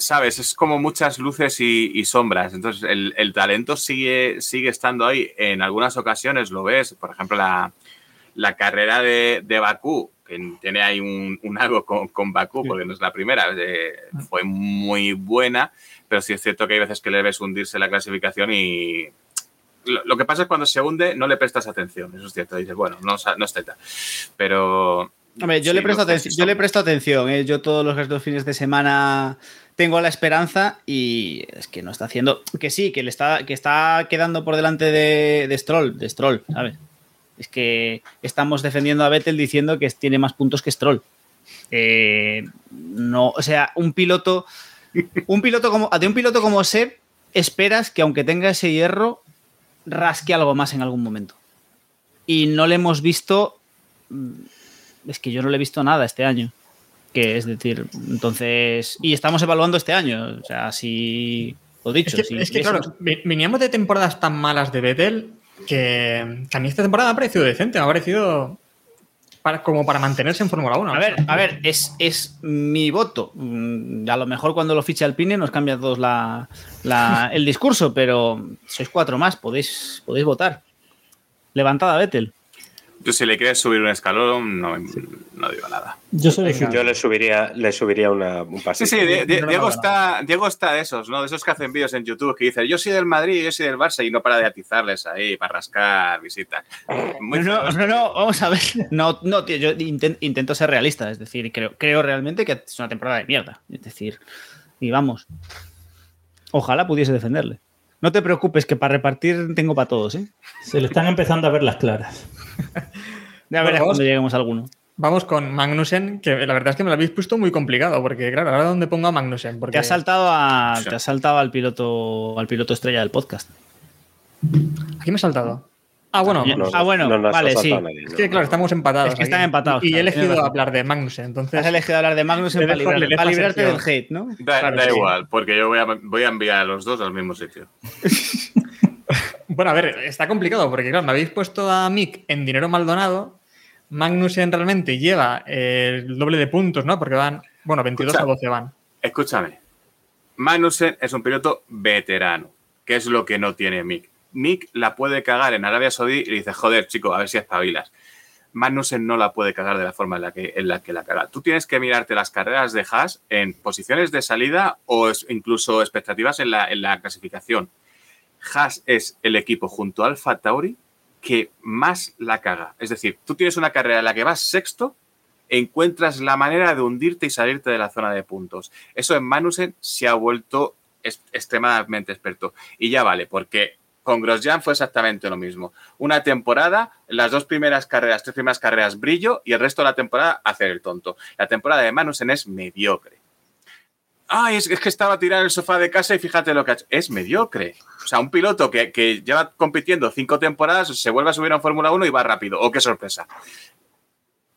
¿sabes? Es como muchas luces y, y sombras. Entonces, el, el talento sigue, sigue estando ahí. En algunas ocasiones lo ves. Por ejemplo, la, la carrera de, de Bakú, que tiene ahí un, un algo con, con Bakú, porque no es la primera. eh, fue muy buena, pero sí es cierto que hay veces que le ves hundirse la clasificación y... Lo, lo que pasa es cuando se hunde no le prestas atención, eso es cierto. Dices, bueno, no, no está. Pero Hombre, yo, Sí, le presto atención, yo le sombras. presto atención. ¿eh? Yo todos los fines de semana tengo la esperanza y es que no está haciendo. Que sí, que le está, que está quedando por delante de, de Stroll, de Stroll, ¿sabes? Es que estamos defendiendo a Vettel diciendo que tiene más puntos que Stroll. Eh, no, o sea, un piloto, un piloto como, de un piloto como Seb, esperas que aunque tenga ese hierro, rasque algo más en algún momento. Y no le hemos visto es que yo no le he visto nada este año. Que es decir, entonces. Y estamos evaluando este año. O sea, si. Lo dicho. Es que, si es que, eso- claro, ve- veníamos de temporadas tan malas de Vettel que, que a mí esta temporada me ha parecido decente, me ha parecido para- como para mantenerse en Fórmula 1. A ver, a ver, es, es mi voto. Mm, A lo mejor cuando lo fiche Alpine nos cambia todos la, la- el discurso, pero sois cuatro más, podéis, podéis votar. Levantada, Vettel. Tú si le quieres subir un escalón, no, no digo nada. Yo soy Yo le subiría, le subiría una, un Sí, pasito. sí, no Diego, está, Diego está de esos, ¿no? De esos que hacen vídeos en YouTube que dicen yo soy del Madrid, yo soy del Barça y no para de atizarles ahí para rascar visitas. <laughs> Muy No, no, no, vamos a ver. No, no, tío, yo inten- intento ser realista, es decir, creo, creo realmente que es una temporada de mierda. Es decir, y vamos. Ojalá pudiese defenderle. No te preocupes, que para repartir tengo para todos, ¿eh? Se le están empezando a ver las claras. <laughs> Ya Bueno, verás vamos- cuando lleguemos a alguno. Vamos con Magnussen, que la verdad es que me lo habéis puesto muy complicado, porque claro, ahora dónde pongo a Magnussen, porque Te has saltado a, Sí. te has saltado al piloto, al piloto estrella del podcast. aquí me he saltado. Ah, bueno, No, No, ah, bueno, no vale, sí. nadie, es que claro, estamos empatados. Es que están empatados, Y he elegido hablar de Magnussen, entonces. Has elegido hablar de Magnussen para, librarte del hate, ¿no? Da, Claro da que sí. igual, porque yo voy a, voy a enviar a los dos al mismo sitio. <laughs> Bueno, a ver, está complicado porque, claro, me habéis puesto a Mick en dinero Maldonado. Magnussen realmente lleva eh, el doble de puntos, ¿no? Porque van, bueno, 22 Escucha. a 12 van. Escúchame. Magnussen es un piloto veterano, que es lo que no tiene Mick. Mick la puede cagar en Arabia Saudí y dice, joder, chico, a ver si espabilas. Magnussen no la puede cagar de la forma en la que, en la, que la caga. Tú tienes que mirarte las carreras de Haas en posiciones de salida o incluso expectativas en la, en la clasificación. Haas es el equipo junto a Alfa Tauri que más la caga. Es decir, tú tienes una carrera en la que vas sexto encuentras la manera de hundirte y salirte de la zona de puntos. Eso en Magnussen se ha vuelto extremadamente experto. Y ya vale, porque con Grosjean fue exactamente lo mismo. Una temporada, las dos primeras carreras, tres primeras carreras brillo y el resto de la temporada hacer el tonto. La temporada de Magnussen es mediocre. Ay, es, que estaba tirado en el sofá de casa y fíjate lo que ha hecho. Es mediocre. O sea, un piloto que, lleva compitiendo cinco temporadas se vuelve a subir a Fórmula 1 y va rápido. ¡Oh, qué sorpresa!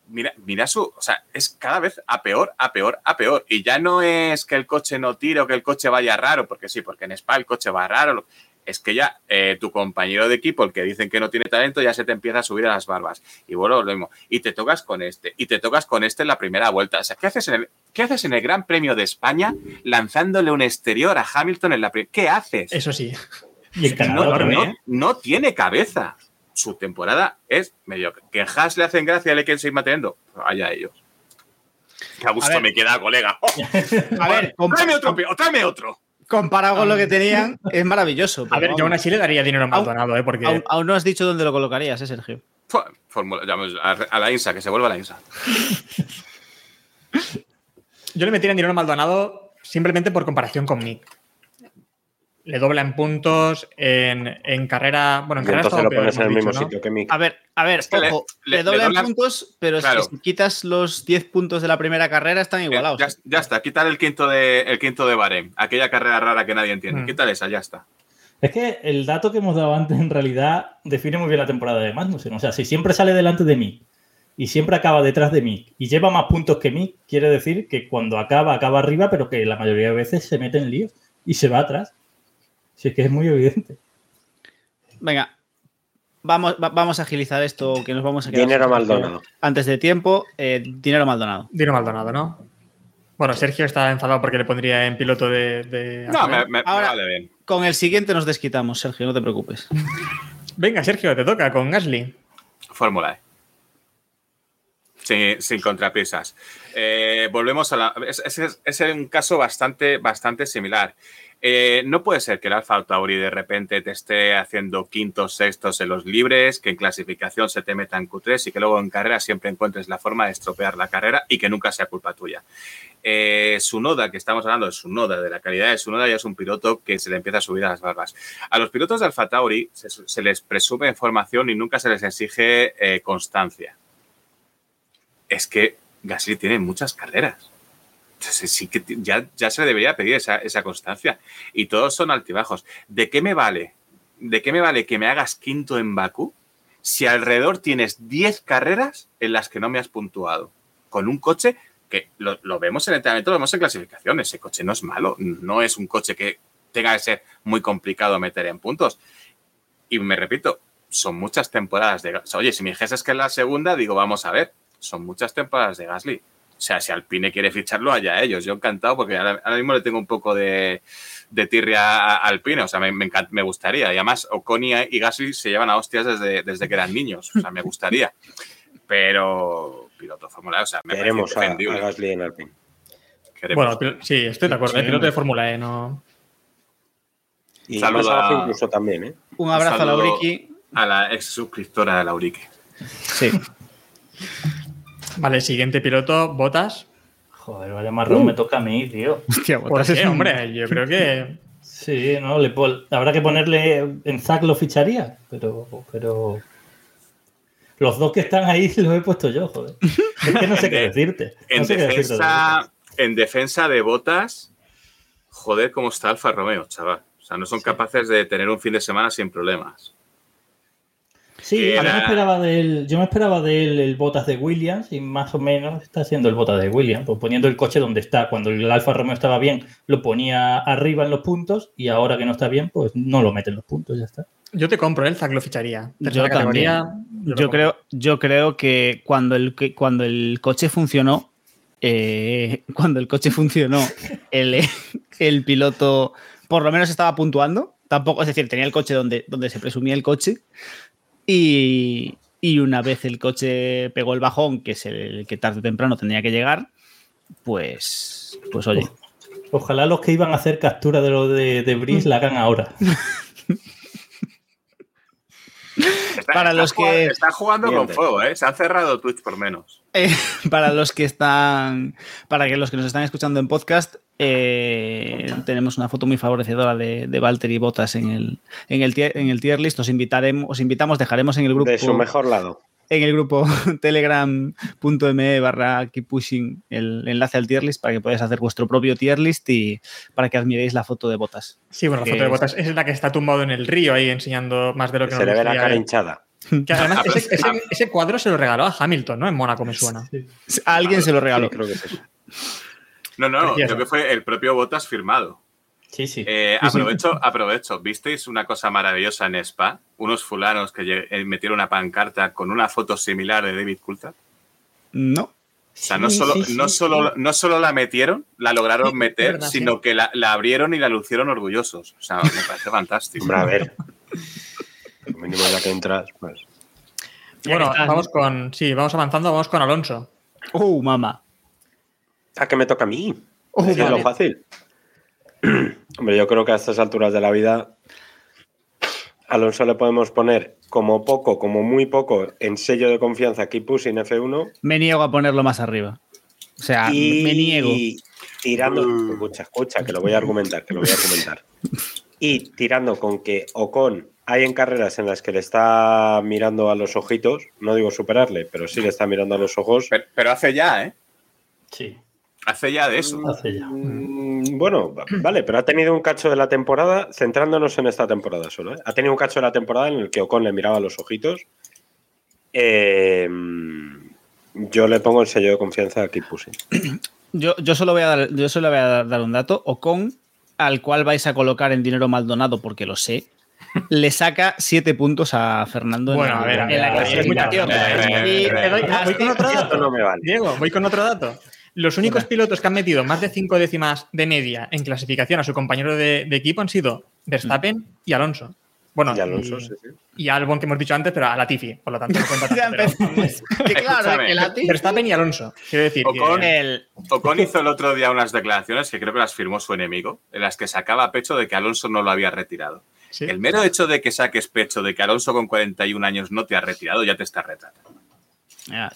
Mira, mira su. O sea, es cada vez a peor, a peor, a peor. Y ya no es que el coche no tire o que el coche vaya raro, porque sí, porque en Spa el coche va raro. Es que ya eh, tu compañero de equipo, el que dicen que no tiene talento, ya se te empieza a subir a las barbas. Y bueno, lo mismo. Y te tocas con este. Y te tocas con este en la primera vuelta. O sea, ¿qué haces en el, ¿qué haces en el Gran Premio de España lanzándole un exterior a Hamilton en la primera? ¿Qué haces? Eso sí. <laughs> Y el no, también, no- ¿eh? no tiene cabeza. Su temporada es mediocre. Que en Haas le hacen gracia y le quieren seguir manteniendo. Allá ellos. Qué a gusto A me queda, colega. ¡Oh! <laughs> A ver, <laughs> tráeme otro, tráeme otro. Comparado con lo que tenían, es maravilloso. A ver, yo aún así le daría dinero a Maldonado, ¿eh? Porque aún, aún no has dicho dónde lo colocarías, ¿eh, Sergio? Llamamos a, a la INSA, que se vuelva a la INSA. <laughs> yo le metiera dinero a Maldonado simplemente por comparación con Mick. Le dobla en puntos, en, en carrera. Bueno, en carrera entonces lo peor, pones en el hemos mismo dicho, ¿no? sitio que Mick. A ver, a ver, Es que le- ojo, le- le, le doblan doblan- puntos, pero Claro. si quitas los 10 puntos de la primera carrera están igualados. Ya, ya está, quitar el quinto de el quinto de Bahrein, aquella carrera rara que nadie entiende. Mm. Quítale esa, ya está. Es que el dato que hemos dado antes en realidad define muy bien la temporada de Magnussen. O sea, si siempre sale delante de mí y siempre acaba detrás de mí y lleva más puntos que mí, quiere decir que cuando acaba, acaba arriba, pero que la mayoría de veces se mete en líos y se va atrás. Si es que es muy evidente. Venga, vamos, va- vamos a agilizar esto, que nos vamos a quedar Dinero Maldonado. Antes de tiempo, eh, dinero Maldonado. Dinero Maldonado, ¿no? Bueno, Sergio está enfadado porque le pondría en piloto de. de No, me, Ahora- vale bien. Con el siguiente nos desquitamos, Sergio, no te preocupes. <laughs> Venga, Sergio, te toca con Gasly. Fórmula E. Sin, sin contrapisas. Eh, volvemos a la. Es, es- es un caso bastante, bastante similar. Eh, no puede ser que el Alfa Tauri de repente te esté haciendo quintos, sextos en los libres, que en clasificación se te meta en Q3 y que luego en carrera siempre encuentres la forma de estropear la carrera y que nunca sea culpa tuya. Eh, Sunoda, que estamos hablando de Sunoda, de la calidad de Sunoda, ya es un piloto que se le empieza a subir a las barbas. A los pilotos de Alfa Tauri se, les presume información y nunca se les exige eh, constancia. Es que Gasly tiene muchas carreras. Entonces, sí que ya, ya se debería pedir esa, esa constancia. Y todos son altibajos. ¿De qué me vale? ¿De qué me vale que me hagas quinto en Bakú si alrededor tienes 10 carreras en las que no me has puntuado? Con un coche que lo, lo vemos en entrenamiento, lo vemos en clasificación. Ese coche no es malo. No es un coche que tenga que ser muy complicado meter en puntos. Y me repito, son muchas temporadas de Gasly. Oye, si me dijeses que es la segunda, digo, vamos a ver, son muchas temporadas de Gasly. O sea, si Alpine quiere ficharlo, allá ellos. Yo encantado porque ahora, ahora mismo le tengo un poco de, de tirria a Alpine. O sea, me, me, encant- me gustaría. Y además, Ocon y, Gasly se llevan a hostias desde, desde que eran niños. O sea, me gustaría. Pero piloto Fórmula E, o sea, me a, a. Gasly en Alpine. Queremos. Bueno, sí, estoy de acuerdo. Sí, el piloto de Fórmula E no. Y Saluda- más abajo incluso también, ¿eh? Un abrazo a Lauriki. A la ex suscriptora de Laurique. Sí. <laughs> Vale, siguiente piloto, Botas. Joder, vaya marrón, me toca a mí, tío. <laughs> Hostia, ¿Por Bottas qué, es hombre? <laughs> Yo creo que. Sí, no, le habrá que ponerle en Zack lo ficharía, pero, pero los dos que están ahí <laughs> los he puesto yo, joder. Es que no sé qué decirte. En qué decirte de defensa, en defensa de botas, joder, cómo está Alfa Romeo, chaval. O sea, no son capaces de tener un fin de semana sin problemas. Sí, Era- yo me esperaba de él, yo me esperaba de él el botas de Williams y más o menos está siendo el botas de Williams, pues poniendo el coche donde está. Cuando el Alfa Romeo estaba bien, lo ponía arriba en los puntos y ahora que no está bien, pues no lo mete en los puntos, ya está. Yo te compro, el Zack lo ficharía. Yo Tercera también. categoría, Yo creo, yo creo que cuando el, que cuando el coche funcionó, eh, <laughs> cuando el coche funcionó, el, <laughs> el piloto por lo menos estaba puntuando. Tampoco, es decir, tenía el coche donde, donde se presumía el coche. Y, y una vez el coche pegó el bajón, que es el que tarde o temprano tendría que llegar, pues, pues oye, Ojalá los que iban a hacer captura de lo de, de Brice la hagan ahora. Está- Para está los jugando- que- Está jugando con fuego, ¿eh? Se ha cerrado Twitch por menos. Eh, <laughs> para los que están, para que los que nos están escuchando en podcast, eh, tenemos una foto muy favorecedora de, de Valtteri Bottas en el, en el tier, en el tier list. Os invitaremos, os invitamos, dejaremos en el grupo De su mejor lado. en el grupo <laughs> telegram.me barra keep pushing el enlace al tier list para que podáis hacer vuestro propio tier list y para que admiréis la foto de Botas. Sí, bueno, la foto de es- Botas es la que está tumbado en el río ahí enseñando más de lo que Se nos le ve la cara hinchada. Que además <laughs> Ah, pero- ese, ese- ese cuadro se lo regaló a Hamilton, ¿no? En Mónaco me suena. A alguien se lo regaló. Sí, creo que sí. No, no, Precioso. creo que fue el propio Botas firmado. Sí, sí. Eh, Sí, sí. aprovecho, aprovecho. ¿Visteis una cosa maravillosa en Spa? Unos fulanos que eh, metieron una pancarta con una foto similar de David Coulthard. No. O sea, no Sí, solo, sí, sí, no, sí. solo, no solo la metieron, la lograron <laughs> meter, verdad, sí. sino que la, la abrieron y la lucieron orgullosos. O sea, me parece fantástico. Hombre, a ver. Lo mínimo ya que entras, pues. Bueno, vamos con. Sí, vamos avanzando, vamos con Alonso. Oh, mamá. Ah, que me toca a mí. Oh, es lo fácil. <clears throat> Hombre, yo creo que a estas alturas de la vida, Alonso le podemos poner como poco, como muy poco, en sello de confianza Keep Pushing F1 Me niego a ponerlo más arriba. O sea, y me niego. tirando. Escucha, escucha, que lo voy a argumentar, que lo voy a argumentar. Y tirando con que Ocon hay en carreras en las que le está mirando a los ojitos, no digo superarle, pero sí le está mirando a los ojos. Pero, pero hace ya, ¿eh? Sí, Hace ya de eso. hace ya. Mm, Bueno, va- vale, pero ha tenido un cacho de la temporada, centrándonos en esta temporada solo. ¿eh? Ha tenido un cacho de la temporada en el que Ocon le miraba a los ojitos. Eh, yo le pongo el sello de confianza a Pushing. <clears throat> Yo, yo solo voy a dar, yo solo voy a dar un dato. Ocon, al cual vais a colocar en dinero Maldonado, porque lo sé, le saca siete puntos a Fernando. en Bueno, la- a ver, a ver, en la a ver, clasificación. voy con otro dato. no me vale. Diego, voy con otro dato. Los únicos pilotos que han metido más de cinco décimas de media en clasificación a su compañero de, de equipo han sido Verstappen y Alonso. Bueno, Y Alonso, sí, sí. y Albon que hemos dicho antes, pero a Latifi, por lo tanto no cuenta <laughs> tanto. pero-. <laughs> Que claro, que Verstappen y Alonso. Quiero decir que- Ocon- el- Ocon hizo el otro día unas declaraciones que creo que las firmó su enemigo, en las que sacaba pecho de que Alonso no lo había retirado. Sí. El mero hecho de que saques pecho de que Alonso con 41 años no te ha retirado, ya te está retratando.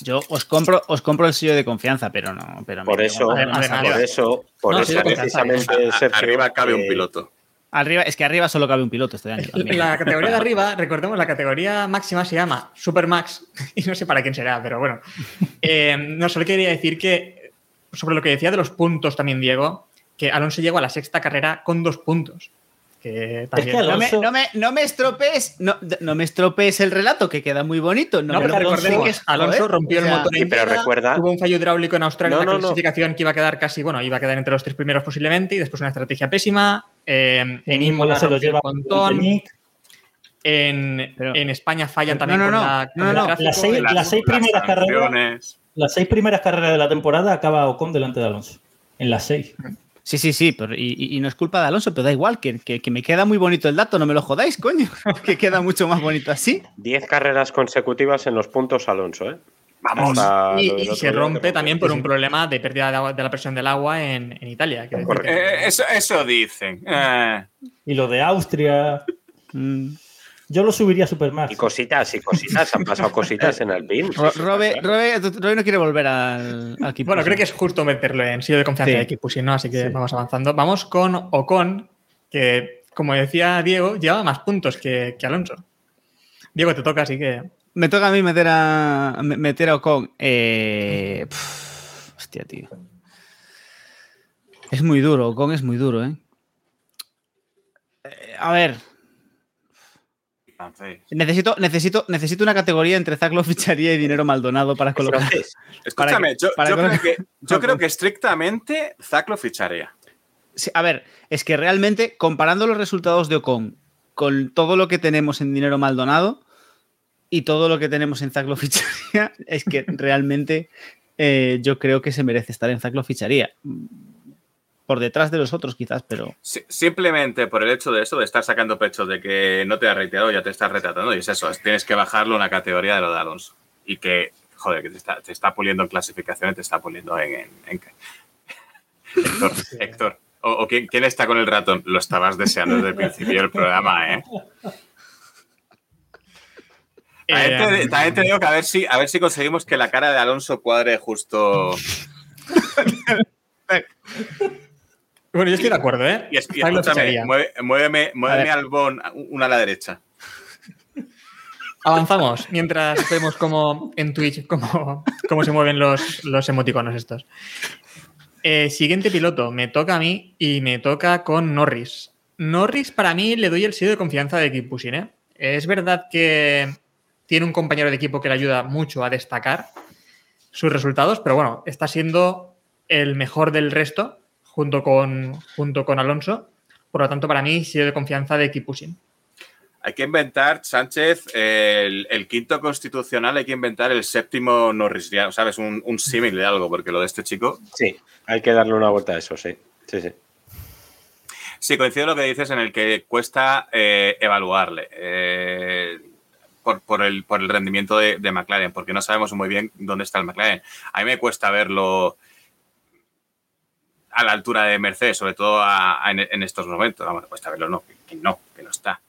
Yo os compro, os compro el sello de confianza, pero no. Pero Por eso, más arriba. por eso, por No, eso precisamente, Sergio, arriba cabe un piloto. Arriba, es que arriba solo cabe un piloto este año. también. La categoría de arriba, recordemos, la categoría máxima se llama Supermax, <laughs> y no sé para quién será, pero bueno. Eh, no, solo quería decir que, sobre lo que decía de los puntos también, Diego, que Alonso llegó a la sexta carrera con dos puntos. Que también. que No me, no me- no me estropees, no, no me estropees el relato, que queda muy bonito. No, pero recordemos, Alonso rompió O sea, el motor Sí, pero recuerda- tuvo un fallo hidráulico en Australia No, en la no, no. clasificación que iba a quedar casi, bueno, iba a quedar entre los tres primeros posiblemente, y después una estrategia pésima. eh, en En Imola se lo rompió lleva un montón. En, Pero- en España fallan también no, con, no. la, con. Las seis, las seis primeras carreras, las seis primeras carreras de la temporada acaba Ocon delante de Alonso. En las seis. Sí, sí, sí, pero, y, no es culpa de Alonso, pero da igual, que, que- que me queda muy bonito el dato, no me lo jodáis, coño, <laughs> que queda mucho más bonito así. 10 carreras consecutivas en los puntos Alonso, ¿eh? Vamos. Hasta y, y se rompe también por un problema de pérdida de, agua- de la presión del agua en, en Italia. que- Eh, eso, eso dicen. Eh, Y lo de Austria. Mm. Yo lo subiría a Supermax. Y cositas, y cositas, han pasado cositas en Alpine. Ro- Robe, Robe, Robe no quiere volver al, al equipo. Bueno, creo que es justo meterlo en sello de confianza Sí. de equipo, si no, así que Sí. vamos avanzando. Vamos con Ocon, que como decía Diego, lleva más puntos que, que Alonso. Diego, te toca, así que. Me toca a mí meter a, me- meter a Ocon. Eh, pf, hostia, tío. Es muy duro, Ocon es muy duro, ¿eh? Eh, A ver, francés. necesito, necesito, necesito una categoría entre Zac lo ficharía y dinero Maldonado para colocar. Francés. <laughs> Escúchame, que- yo, para yo creo que, yo creo que estrictamente Zack lo ficharía. Sí, a ver, es que realmente, comparando los resultados de Ocon con todo lo que tenemos en dinero Maldonado y todo lo que tenemos en Zac lo <laughs> ficharía, es que realmente eh, yo creo que se merece estar en Zac lo ficharía. Por detrás de los otros, quizás, pero. Si- Simplemente por el hecho de eso, de estar sacando pecho de que no te has retirado, ya te estás retratando, y es eso, es- tienes que bajarlo una categoría de lo de Alonso. Y que, joder, que te está, te está puliendo en clasificaciones, te está puliendo en... en- en- <laughs> Héctor, Héctor, o, o ¿quién, quién está con el ratón? Lo estabas deseando desde el principio del programa, ¿eh? <laughs> También te, Eh, también te digo que a ver, si, a ver si conseguimos que la cara de Alonso cuadre justo... <laughs> Bueno, yo estoy de acuerdo, ¿eh? Y, es- escúchame, mueve- muéveme, muéveme al bon una a la derecha. Avanzamos mientras vemos cómo en Twitch cómo, cómo se mueven los, los emoticonos estos. Eh, siguiente piloto, me toca a mí y me toca con Norris. Norris, para mí, le doy el sello de confianza de Keep Pushing, ¿eh? Es verdad que tiene un compañero de equipo que le ayuda mucho a destacar sus resultados, pero bueno, está siendo el mejor del resto junto con, junto con Alonso. Por lo tanto, para mí, sello de confianza de Keep Pushing. Hay que inventar, Sánchez, el, el quinto constitucional, hay que inventar el séptimo norrisiano, ¿sabes? Un, un símil de algo, porque lo de este chico. Sí, hay que darle una vuelta a eso, sí. Sí, sí. Sí, coincido en lo que dices en el que cuesta eh, evaluarle eh, por, por el, por el rendimiento de, de McLaren, porque no sabemos muy bien dónde está el McLaren. A mí me cuesta verlo a la altura de Mercedes, sobre todo a- a- en, en estos momentos. Vamos, cuesta verlo, no, que, no, que no está.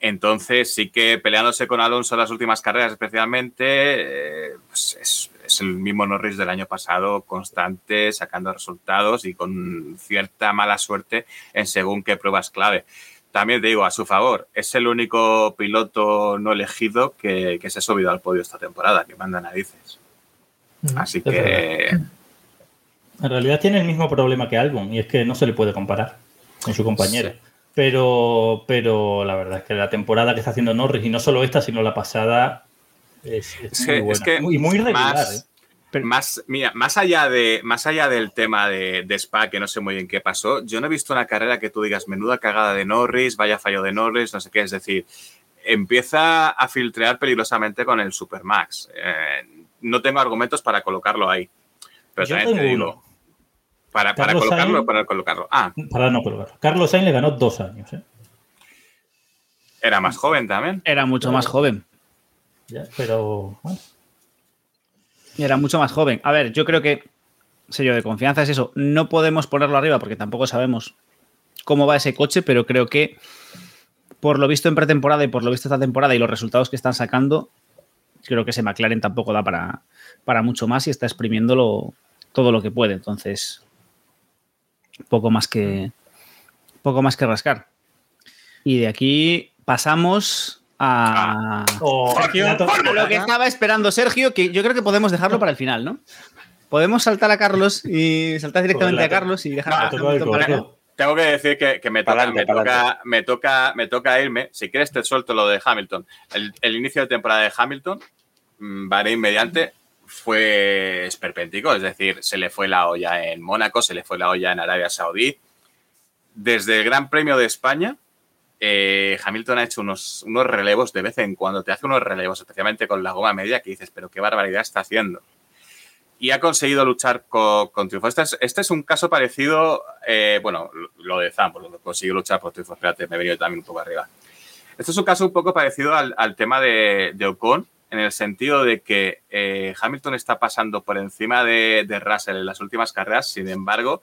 Entonces, sí que peleándose con Alonso en las últimas carreras, especialmente, eh, pues es, es el mismo Norris del año pasado, constante, sacando resultados y con cierta mala suerte en según qué pruebas clave. También te digo, a su favor, es el único piloto no elegido que, que se ha subido al podio esta temporada, que manda narices. Así Es que En realidad tiene el mismo problema que Albon y es que no se le puede comparar con su compañero. Pero, pero la verdad es que la temporada que está haciendo Norris, y no solo esta, sino la pasada, es, es Es muy que, buena. es que Muy- y muy regular. más, ¿eh? más, mira, más allá de más allá del tema de, de Spa, que no sé muy bien qué pasó, yo no he visto una carrera que tú digas menuda cagada de Norris, vaya fallo de Norris, no sé qué. Es decir, empieza a filtrear peligrosamente con el Supermax. Eh, no tengo argumentos para colocarlo ahí. Pero Yo también te digo, uno. Para, para colocarlo Sainz- o para colocarlo. Ah, Para no colgar. Carlos Sainz le ganó dos años. ¿eh? era más joven también. Era mucho más joven. Ya, pero. bueno, Era mucho más joven. A ver, yo creo que sello de confianza es eso. No podemos ponerlo arriba porque tampoco sabemos cómo va ese coche, pero creo que por lo visto en pretemporada y por lo visto esta temporada y los resultados que están sacando, creo que ese McLaren tampoco da para, para mucho más y está exprimiéndolo todo lo que puede. Entonces, poco más que poco más que rascar. Y de aquí pasamos a, o- Sergio, le ha to- a lo que estaba esperando Sergio, que yo creo que podemos dejarlo para el final, ¿no? Podemos saltar a Carlos y saltar directamente a Carlos y dejar No, a para. Tengo que decir que, que me, toca, Pa'lante, me, toca, me, toca, me toca irme. Si quieres, te suelto lo de Hamilton. El, el inicio de temporada de Hamilton, mm, Bahrein mediante, fue esperpéntico. Es decir, se le fue la olla en Mónaco, se le fue la olla en Arabia Saudí. Desde el Gran Premio de España, eh, Hamilton ha hecho unos, unos relevos de vez en cuando, te hace unos relevos, especialmente con la goma media, que dices, pero qué barbaridad está haciendo. Y ha conseguido luchar con, con triunfo. Este es, este es un caso parecido, eh, bueno, lo de Zambor, lo consiguió luchar por triunfo. Espérate, me he venido también un poco arriba. Este es un caso un poco parecido al, al tema de, de, Ocon, en el sentido de que eh, Hamilton está pasando por encima de, Russell en las últimas carreras, sin embargo,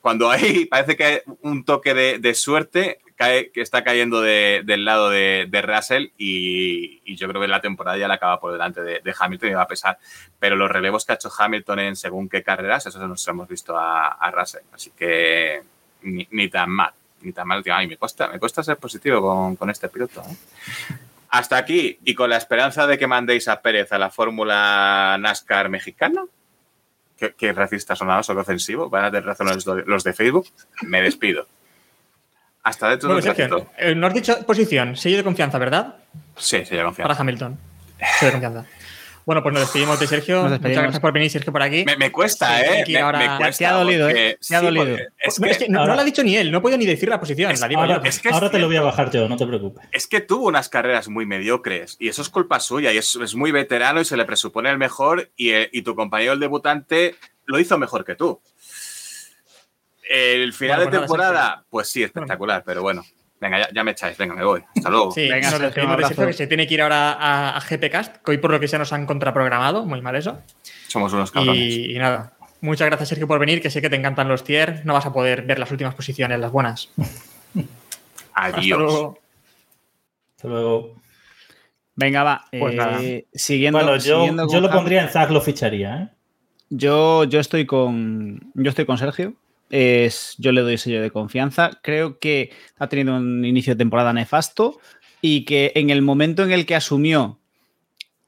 cuando hay, <laughs> parece que hay un toque de, suerte, cae, que está cayendo de, del lado de, Russell y, yo creo que la temporada ya la acaba por delante de, Hamilton y va a pesar. Pero los relevos que ha hecho Hamilton en según qué carreras, eso nos hemos visto a, Russell. Así que ni, tan mal, ni tan mal. Ay, me cuesta, me cuesta ser positivo con, con este piloto. ¿eh? Hasta aquí y con la esperanza de que mandéis a Pérez a la Fórmula NASCAR mexicana. ¿Qué, qué racista sonados o qué ofensivo? Van a tener razón los, los de Facebook. Me despido. Hasta dentro bueno, de un eh, no has dicho posición, sello de confianza, ¿verdad? Sí, sello de confianza. Para Hamilton. Sello de confianza. Bueno, pues nos despedimos de Sergio. Muchas gracias por venir, Sergio, por aquí. Me, me cuesta, Sí, ¿eh? aquí Me, ahora- me cuesta Te ha dolido, porque- ¿eh? Te ha dolido. Es No, que, es que no, ahora- no lo ha dicho ni él, no he podido ni decir la posición, Es- la digo Ahora, yo. es que es ahora te lo voy a bajar yo, no te preocupes. es que tuvo unas carreras muy mediocres y eso es culpa suya y es, es muy veterano y se le presupone el mejor y, eh, y tu compañero el debutante lo hizo mejor que tú. El final Bueno, pues de nada, temporada, pues sí, espectacular, pero bueno. Venga, ya, ya me echáis, venga, me voy. Hasta luego. Sí, Venga, nos despedimos de. Sergio, que se tiene que ir ahora a, a GPcast, que hoy por lo que sea nos han contraprogramado, muy mal eso. Somos unos cabrones. Y, y nada, muchas gracias Sergio por venir, que sé que te encantan los tier, no vas a poder ver las últimas posiciones, las buenas. <laughs> Hasta Adiós. luego. Hasta luego. Venga, va. Pues eh, nada. Siguiendo, Bueno, yo, siguiendo yo lo pondría en Zach, lo ficharía, ¿eh? Yo, yo estoy con. Yo estoy con Sergio. Es, yo le doy sello de confianza. Creo que ha tenido un inicio de temporada nefasto y que en el momento en el que asumió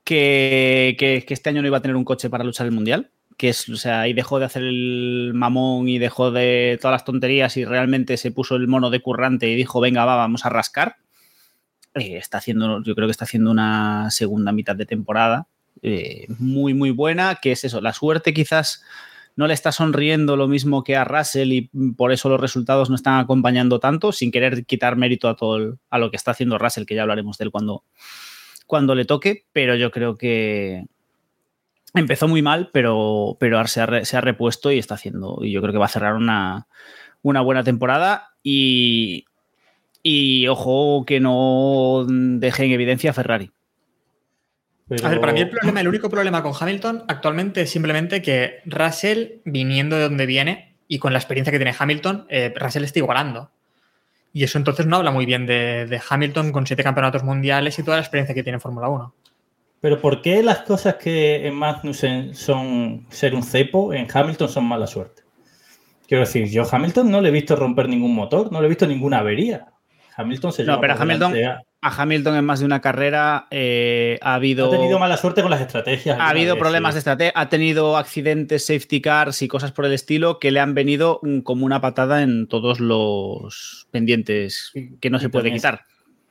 que, que- este año no iba a tener un coche para luchar el mundial, que es, o sea, y dejó de hacer el mamón y dejó de todas las tonterías y realmente se puso el mono de currante y dijo, venga, va, vamos a rascar. eh, está haciendo, yo creo que está haciendo una segunda mitad de temporada eh, muy, muy buena, que es eso, la suerte quizás no le está sonriendo lo mismo que a Russell y por eso los resultados no están acompañando tanto, sin querer quitar mérito a todo a lo que está haciendo Russell, que ya hablaremos de él cuando, cuando le toque, pero yo creo que empezó muy mal, pero, pero se ha, se ha repuesto y está haciendo, y yo creo que va a cerrar una, una buena temporada y, y ojo que no deje en evidencia a Ferrari. Pero- A ver, para mí el problema, el único problema con Hamilton actualmente es simplemente que Russell, viniendo de donde viene y con la experiencia que tiene Hamilton, eh, Russell está igualando. Y eso entonces no habla muy bien de, de Hamilton con siete campeonatos mundiales y toda la experiencia que tiene en Fórmula 1. Pero ¿por qué las cosas que en Magnussen son ser un cepo, en Hamilton son mala suerte? Quiero decir, yo a Hamilton no le he visto romper ningún motor, no le he visto ninguna avería. Hamilton se No, pero por Hamilton- a- A Hamilton en más de una carrera eh, ha habido... ha tenido mala suerte con las estrategias. Ha habido vez, problemas sí. de estrategia, ha tenido accidentes, safety cars y cosas por el estilo que le han venido mm, como una patada en todos los pendientes que no se puede quitar.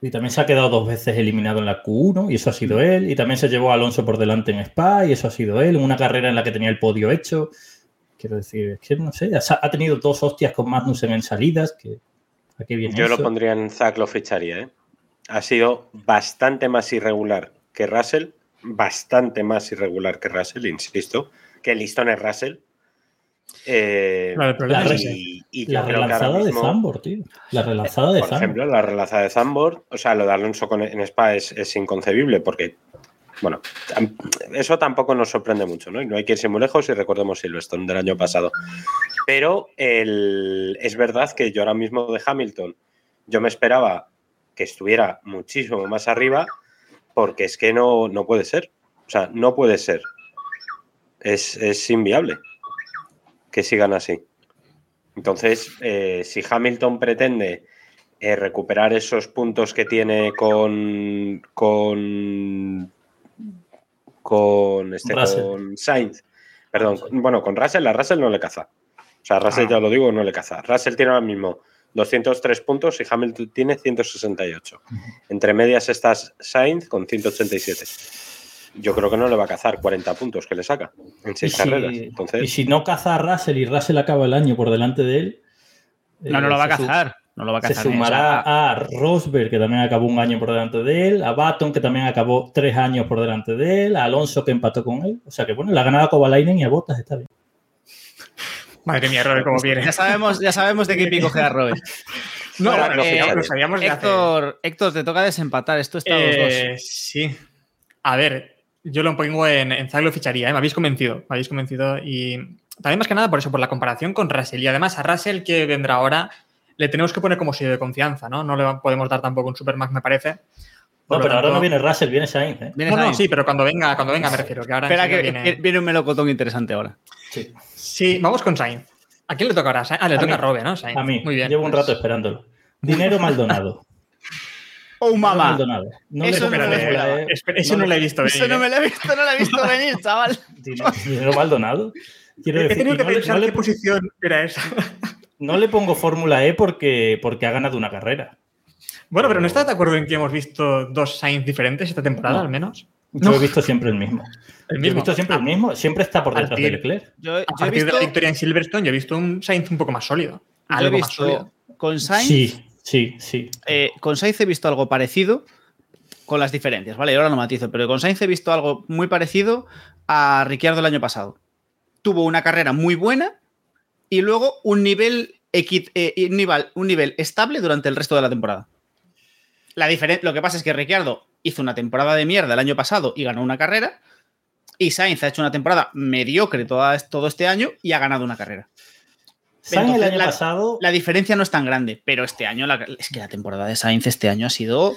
Y también se ha quedado dos veces eliminado en la Q1 y eso ha sido él. Y también se llevó a Alonso por delante en Spa y eso ha sido él. En una carrera en la que tenía el podio hecho. Quiero decir, es que no sé, ha ha tenido dos hostias con Magnussen en salidas. Que, ¿A qué viene Yo lo pondría en Zack, lo ficharía. ¿eh? Ha sido bastante más irregular que Russell, bastante más irregular que Russell, insisto, que el listón es Russell. Eh, Claro, La y, La relanzada de Zambor, tío. La relanzada de por Zambor. ejemplo, la relaza de Zambor, o sea, lo de Alonso con, en Spa es, es inconcebible porque, bueno, eso tampoco nos sorprende mucho, ¿no? Y no hay que irse muy lejos y recordemos Silverstone del año pasado. Pero es verdad que yo ahora mismo de Hamilton, yo me esperaba que estuviera muchísimo más arriba porque es que no, no puede ser. O sea, no puede ser. Es, es inviable que sigan así. Entonces, eh, si Hamilton pretende eh, recuperar esos puntos que tiene con con con este Russell. con Sainz, perdón, con- bueno, con Russell, a Russell no le caza. O sea, Russell Ah. ya lo digo, no le caza. Russell tiene ahora mismo 203 puntos y Hamilton tiene 168. Entre medias está Sainz con 187. Yo creo que no le va a cazar 40 puntos que le saca en Y seis si, carreras. y si no caza a Russell y Russell acaba el año por delante de él. No, no eh, lo va a cazar. No lo va a Se ni- o sumará a Rosberg, que también acabó un año por delante de él, a Baton, que también acabó tres años por delante de él, a Alonso, que empató con él. O sea que bueno, la ha ganado a Kovalainen y a Bottas, está bien. Madre mía, Robert, cómo viene. ya sabemos, ya sabemos de qué pico queda Robert. <laughs> No, Bueno, lo, eh, lo sabíamos de hace- Héctor, Héctor, te toca desempatar. Esto está a los dos. Eh, sí. A ver, yo lo pongo en, en Zag lo ficharía, ¿eh? me habéis convencido. Me habéis convencido. Y también más que nada por eso, por la comparación con Russell. Y además a Russell que vendrá ahora, le tenemos que poner como sello de confianza, ¿no? No le podemos dar tampoco un Supermax, me parece. Por No, pero ahora no viene Russell, viene Sainz. ¿eh? Viene No, sí, pero cuando venga, cuando venga me refiero. Que ahora Espera, que viene... viene... un melocotón interesante ahora. Sí. Sí, vamos con Sainz. ¿A quién le toca ahora? Ah, le A toca mí. a Robe, ¿no? Sainz. A mí, Muy bien. llevo un pues- rato esperándolo. Dinero Maldonado. <laughs> ¡Oh, mamá! Maldonado. No Eso le no me lo Eso no he visto venir. Eso no ¿eh? me lo he visto, no lo he visto <laughs> venir, chaval. Dinero, dinero Maldonado. Quiero He decir, tenido que no, le, pensar no le- qué posición era esa. No le pongo Fórmula E porque, porque ha ganado una carrera. Bueno, pero ¿no estás de acuerdo en que hemos visto dos Sainz diferentes esta temporada, No. al menos? Yo he visto siempre el mismo. <laughs> El Yo he visto siempre el mismo. Siempre está por detrás de. Leclerc. Yo, yo A he partir visto, de la victoria en Silverstone, yo he visto un Sainz un poco más sólido. yo he Algo más sólido. con Sainz, Sí, sí, sí. eh, con Sainz he visto algo parecido con las diferencias, ¿vale? Ahora no matizo, pero con Sainz he visto algo muy parecido a Ricciardo el año pasado. Tuvo una carrera muy buena y luego un nivel, eh, un nivel, un nivel estable durante el resto de la temporada. La lo que pasa es que Ricciardo hizo una temporada de mierda el año pasado y ganó una carrera. Y Sainz ha hecho una temporada mediocre toda- todo este año y ha ganado una carrera. Sainz el año la- pasado. La diferencia no es tan grande, pero este año, la- es que la temporada de Sainz este año ha sido.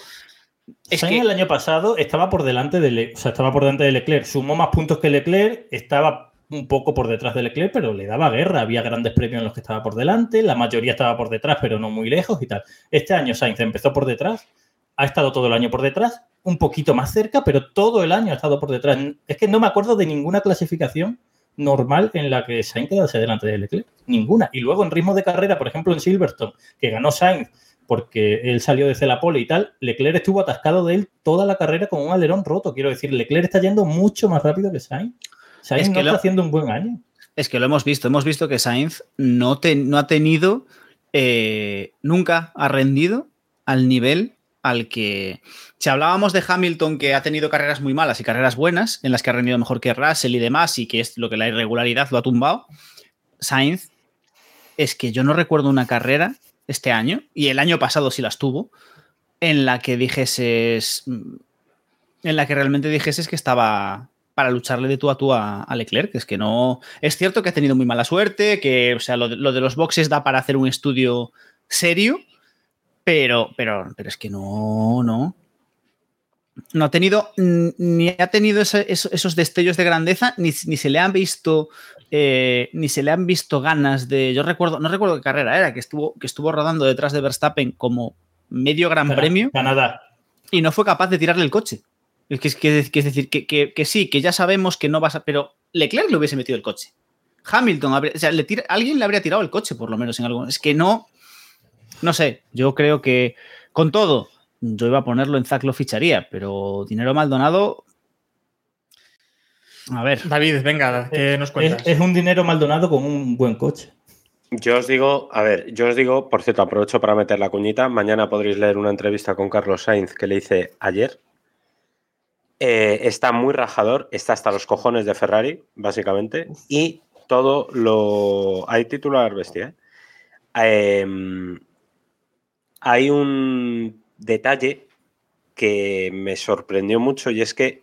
Es Sainz que el año pasado estaba por delante de, Le- o sea, estaba por delante de Leclerc. Sumó más puntos que Leclerc, estaba un poco por detrás de Leclerc, pero le daba guerra. Había grandes premios en los que estaba por delante, la mayoría estaba por detrás, pero no muy lejos y tal. Este año Sainz empezó por detrás, ha estado todo el año por detrás, un poquito más cerca, pero todo el año ha estado por detrás. Es que no me acuerdo de ninguna clasificación normal en la que Sainz quedase delante de Leclerc. Ninguna. Y luego en ritmo de carrera, por ejemplo en Silverstone, que ganó Sainz porque él salió desde la pole y tal, Leclerc estuvo atascado de él toda la carrera con un alerón roto. Quiero decir, Leclerc está yendo mucho más rápido que Sainz. Sainz Es que no lo- está haciendo un buen año. Es que lo hemos visto, hemos visto que Sainz no, te- no ha tenido, eh, nunca ha rendido al nivel al que... Si hablábamos de Hamilton que ha tenido carreras muy malas y carreras buenas, en las que ha rendido mejor que Russell y demás, y que es lo que la irregularidad lo ha tumbado, Sainz, es que yo no recuerdo una carrera este año, y el año pasado sí las tuvo, en la que dijeses... En la que realmente dijeses que estaba para lucharle de tú a tú a, a Leclerc, que es que no... Es cierto que ha tenido muy mala suerte, que, o sea, lo de, lo de los boxes da para hacer un estudio serio, pero, pero, pero es que no, no. No ha tenido, ni ha tenido ese- esos destellos de grandeza, ni, ni se le han visto, eh, ni se le han visto ganas de. Yo recuerdo, no recuerdo qué carrera era, que estuvo, que estuvo rodando detrás de Verstappen como medio gran premio Canadá. y no fue capaz de tirarle el coche. Es que, es que- que es decir, que, que- que sí, que ya sabemos que no vas a. Pero Leclerc le hubiese metido el coche. Hamilton, habría- o sea, le tira- alguien le habría tirado el coche, por lo menos en algo. Es que no. No sé, yo creo que con todo, yo iba a ponerlo en Zack lo ficharía, pero dinero Maldonado. A ver, David, venga, ¿qué nos Es, cuentas? es un dinero Maldonado con un buen coche. Yo os digo, a ver, yo os digo, por cierto, aprovecho para meter la cuñita. Mañana podréis leer una entrevista con Carlos Sainz que le hice ayer. Eh, está muy rajador, está hasta los cojones de Ferrari, básicamente. Y todo lo. Hay titular bestia. ¿eh? Em, hay un detalle que me sorprendió mucho y es que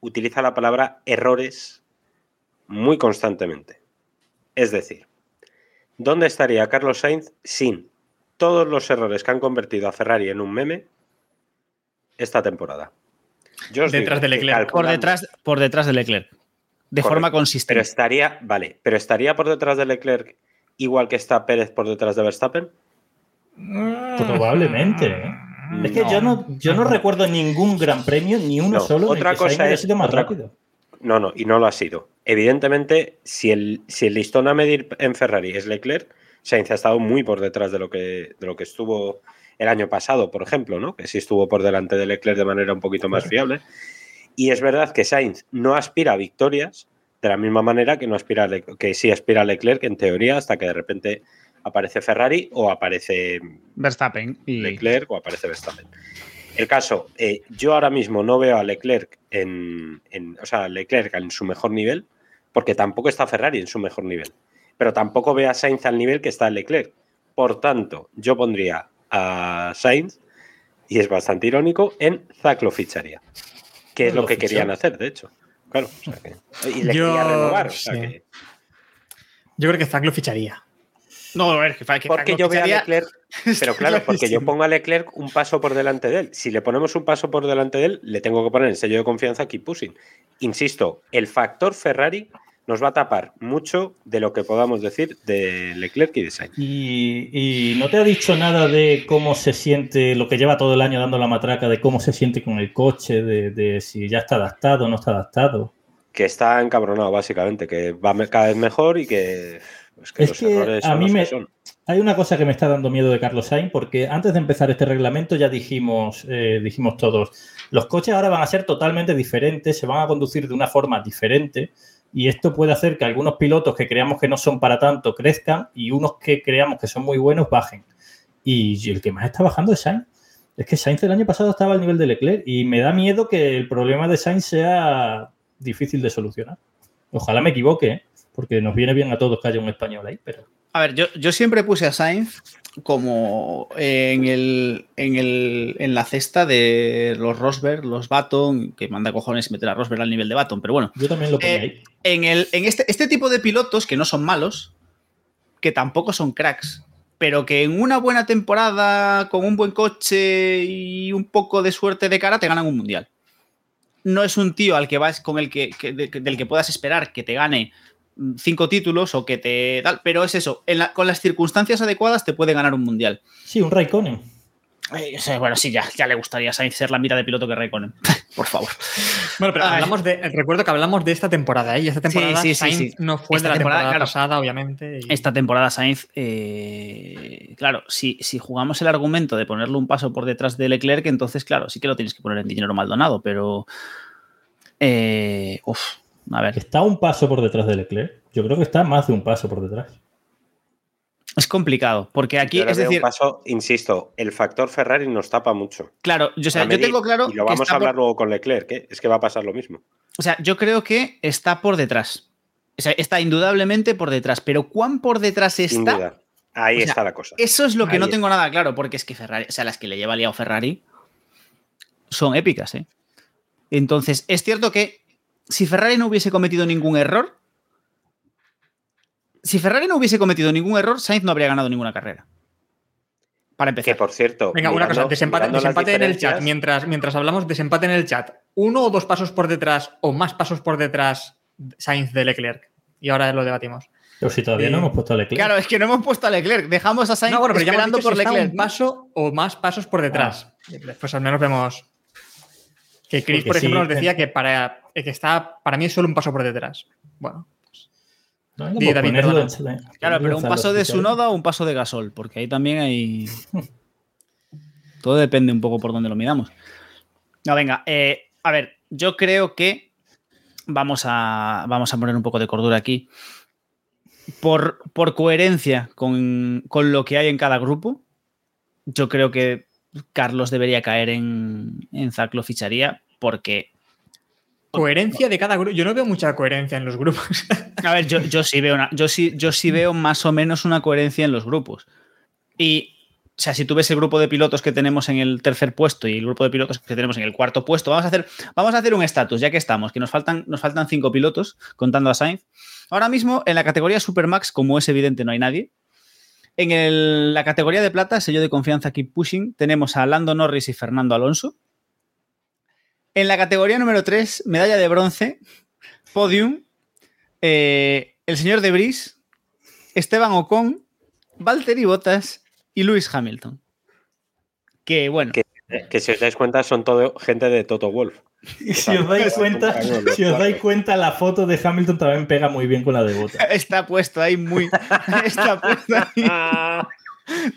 utiliza la palabra errores muy constantemente. Es decir, ¿Dónde estaría Carlos Sainz sin todos los errores que han convertido a Ferrari en un meme esta temporada? Yo Detrás de Leclerc. por detrás, por detrás de Leclerc. De Correcto. forma Pero consistente. estaría, vale, pero estaría por detrás de Leclerc igual que está Pérez por detrás de Verstappen. Probablemente. ¿eh? Es que yo no, yo no recuerdo ningún gran premio, ni uno No, solo, otra en el que cosa es- sido más otra- rápido. No, no, y no lo ha sido. Evidentemente, si el, si el listón a medir en Ferrari es Leclerc, Sainz ha estado muy por detrás de lo que, de lo que estuvo el año pasado, por ejemplo, ¿no? Que sí estuvo por delante de Leclerc de manera un poquito más fiable. Y es verdad que Sainz no aspira a victorias de la misma manera que no aspira a Le- que sí aspira a Leclerc en teoría, hasta que de repente aparece Ferrari o aparece Verstappen y Leclerc o aparece Verstappen. El caso, eh, yo ahora mismo no veo a Leclerc en, en- o sea, Leclerc en su mejor nivel, porque tampoco está Ferrari en su mejor nivel, pero tampoco veo a Sainz al nivel que está Leclerc. Por tanto, yo pondría a Sainz, y es bastante irónico, en Zack lo ficharía, que es Lo lo que fichó. querían hacer, de hecho. Claro, o sea que- y le Yo- quería renovar. o sea sí. que- Yo creo que Zack lo ficharía. No, a ver, que, que porque yo veo a Leclerc, <laughs> pero claro, porque yo pongo a Leclerc un paso por delante de él. Si le ponemos un paso por delante de él, le tengo que poner el sello de confianza a Keep Pushing. Insisto, el factor Ferrari nos va a tapar mucho de lo que podamos decir de Leclerc y de Sainz. Y, y no te ha dicho nada de cómo se siente, lo que lleva todo el año dando la matraca, de cómo se siente con el coche, de, de si ya está adaptado o no está adaptado. Que está encabronado, básicamente, que va cada vez mejor y que, pues, que Es los que errores a son mí los que me-. Hay una cosa que me está dando miedo de Carlos Sainz, porque antes de empezar este reglamento ya dijimos, eh, dijimos todos, los coches ahora van a ser totalmente diferentes, se van a conducir de una forma diferente, y esto puede hacer que algunos pilotos que creamos que no son para tanto crezcan y unos que creamos que son muy buenos bajen. Y el que más está bajando es Sainz. Es que Sainz el año pasado estaba al nivel de Leclerc y me da miedo que el problema de Sainz sea difícil de solucionar. Ojalá me equivoque, ¿eh? porque nos viene bien a todos que haya un español ahí, pero... A ver, yo, yo siempre puse a Sainz como en, el, en, el, en la cesta de los Rosberg, los Baton, que manda cojones meter a Rosberg al nivel de Baton, pero bueno. Yo también lo ponía Eh, ahí. En, el, en este, este tipo de pilotos que no son malos, que tampoco son cracks, pero que en una buena temporada, con un buen coche y un poco de suerte de cara, te ganan un mundial. No es un tío al que vas con el que, que- de- del que puedas esperar que te gane cinco títulos o que te tal, pero es eso, en la- con las circunstancias adecuadas te puede ganar un mundial. Sí, un Raikkonen. Eh, bueno, sí, ya, ya le gustaría a Sainz ser la mira de piloto que Raikkonen. <laughs> Por favor. Bueno, pero hablamos de, recuerdo que hablamos de esta temporada, ¿eh? Y esta temporada sí, sí, Sainz sí. no fue Esta de la temporada, temporada, claro. pasada, obviamente. y- Esta temporada Sainz, eh, claro, si, si jugamos el argumento de ponerle un paso por detrás de Leclerc, entonces, claro, sí que lo tienes que poner en dinero Maldonado, pero... Eh, uf, a ver, ¿Está un paso por detrás de Leclerc? Yo creo que está más de un paso por detrás. es complicado, porque aquí, es veo un decir, paso, insisto, el factor Ferrari nos tapa mucho. claro, yo, o sea, A yo medir, tengo claro Y lo que vamos a hablar por- luego con Leclerc, ¿eh? es que va a pasar lo mismo. o sea, yo creo que está por detrás. O sea, está indudablemente por detrás, pero ¿cuán por detrás Sin está? duda. Ahí O sea, está la cosa. Eso es lo que Ahí no está. tengo nada claro, porque es que Ferrari, o sea, las que le lleva liado Ferrari son épicas, ¿eh? Entonces, es cierto que si Ferrari no hubiese cometido ningún error, si Ferrari no hubiese cometido ningún error, Sainz no habría ganado ninguna carrera. Para Que empezar. por cierto. Venga, una cosa, desempate, en el chat. Mientras, mientras hablamos, desempate en el chat. Uno o dos pasos por detrás o más pasos por detrás Sainz de Leclerc. Y ahora lo debatimos. Pero si todavía no hemos puesto a Leclerc. Claro, es que no hemos puesto a Leclerc, dejamos a Sainz No, bueno, pero ya esperando dicho por si está Leclerc. un paso o más pasos por detrás. Pues al menos vemos que Chris, Porque por ejemplo, sí, nos decía que para, eh, que está, para mí es solo un paso por detrás. Bueno, No, David, ponerlo perdona. en- Claro, pero un paso de. Sunoda o un paso de Gasol, porque ahí también hay. Todo depende un poco por dónde lo midamos. No, venga, eh, a ver, yo creo que vamos a, vamos a poner un poco de cordura aquí. Por, por coherencia con, con lo que hay en cada grupo, yo creo que Carlos debería caer en, en Zac, lo ficharía, porque coherencia de cada grupo. Yo no veo mucha coherencia en los grupos. <laughs> A ver, yo, yo sí veo una, yo sí, yo sí veo más o menos una coherencia en los grupos. Y, o sea, si tú ves el grupo de pilotos que tenemos en el tercer puesto y el grupo de pilotos que tenemos en el cuarto puesto, vamos a hacer, vamos a hacer un estatus, ya que estamos, que nos faltan, nos faltan cinco pilotos, contando a Sainz. Ahora mismo, en la categoría Supermax, como es evidente, no hay nadie. En el- la categoría de plata, sello de confianza Keep Pushing, tenemos a Lando Norris y Fernando Alonso. En la categoría número 3, medalla de bronce, podium, eh, el señor De Vries, Esteban Ocon, Valtteri Bottas y Lewis Hamilton. Que bueno, que si os dais cuenta, son todo gente de Toto Wolf. <laughs> Y si os dais cuenta, <laughs> si os dais cuenta, la foto de Hamilton también pega muy bien con la de Bota. <laughs> está puesto ahí muy. Está puesto ahí.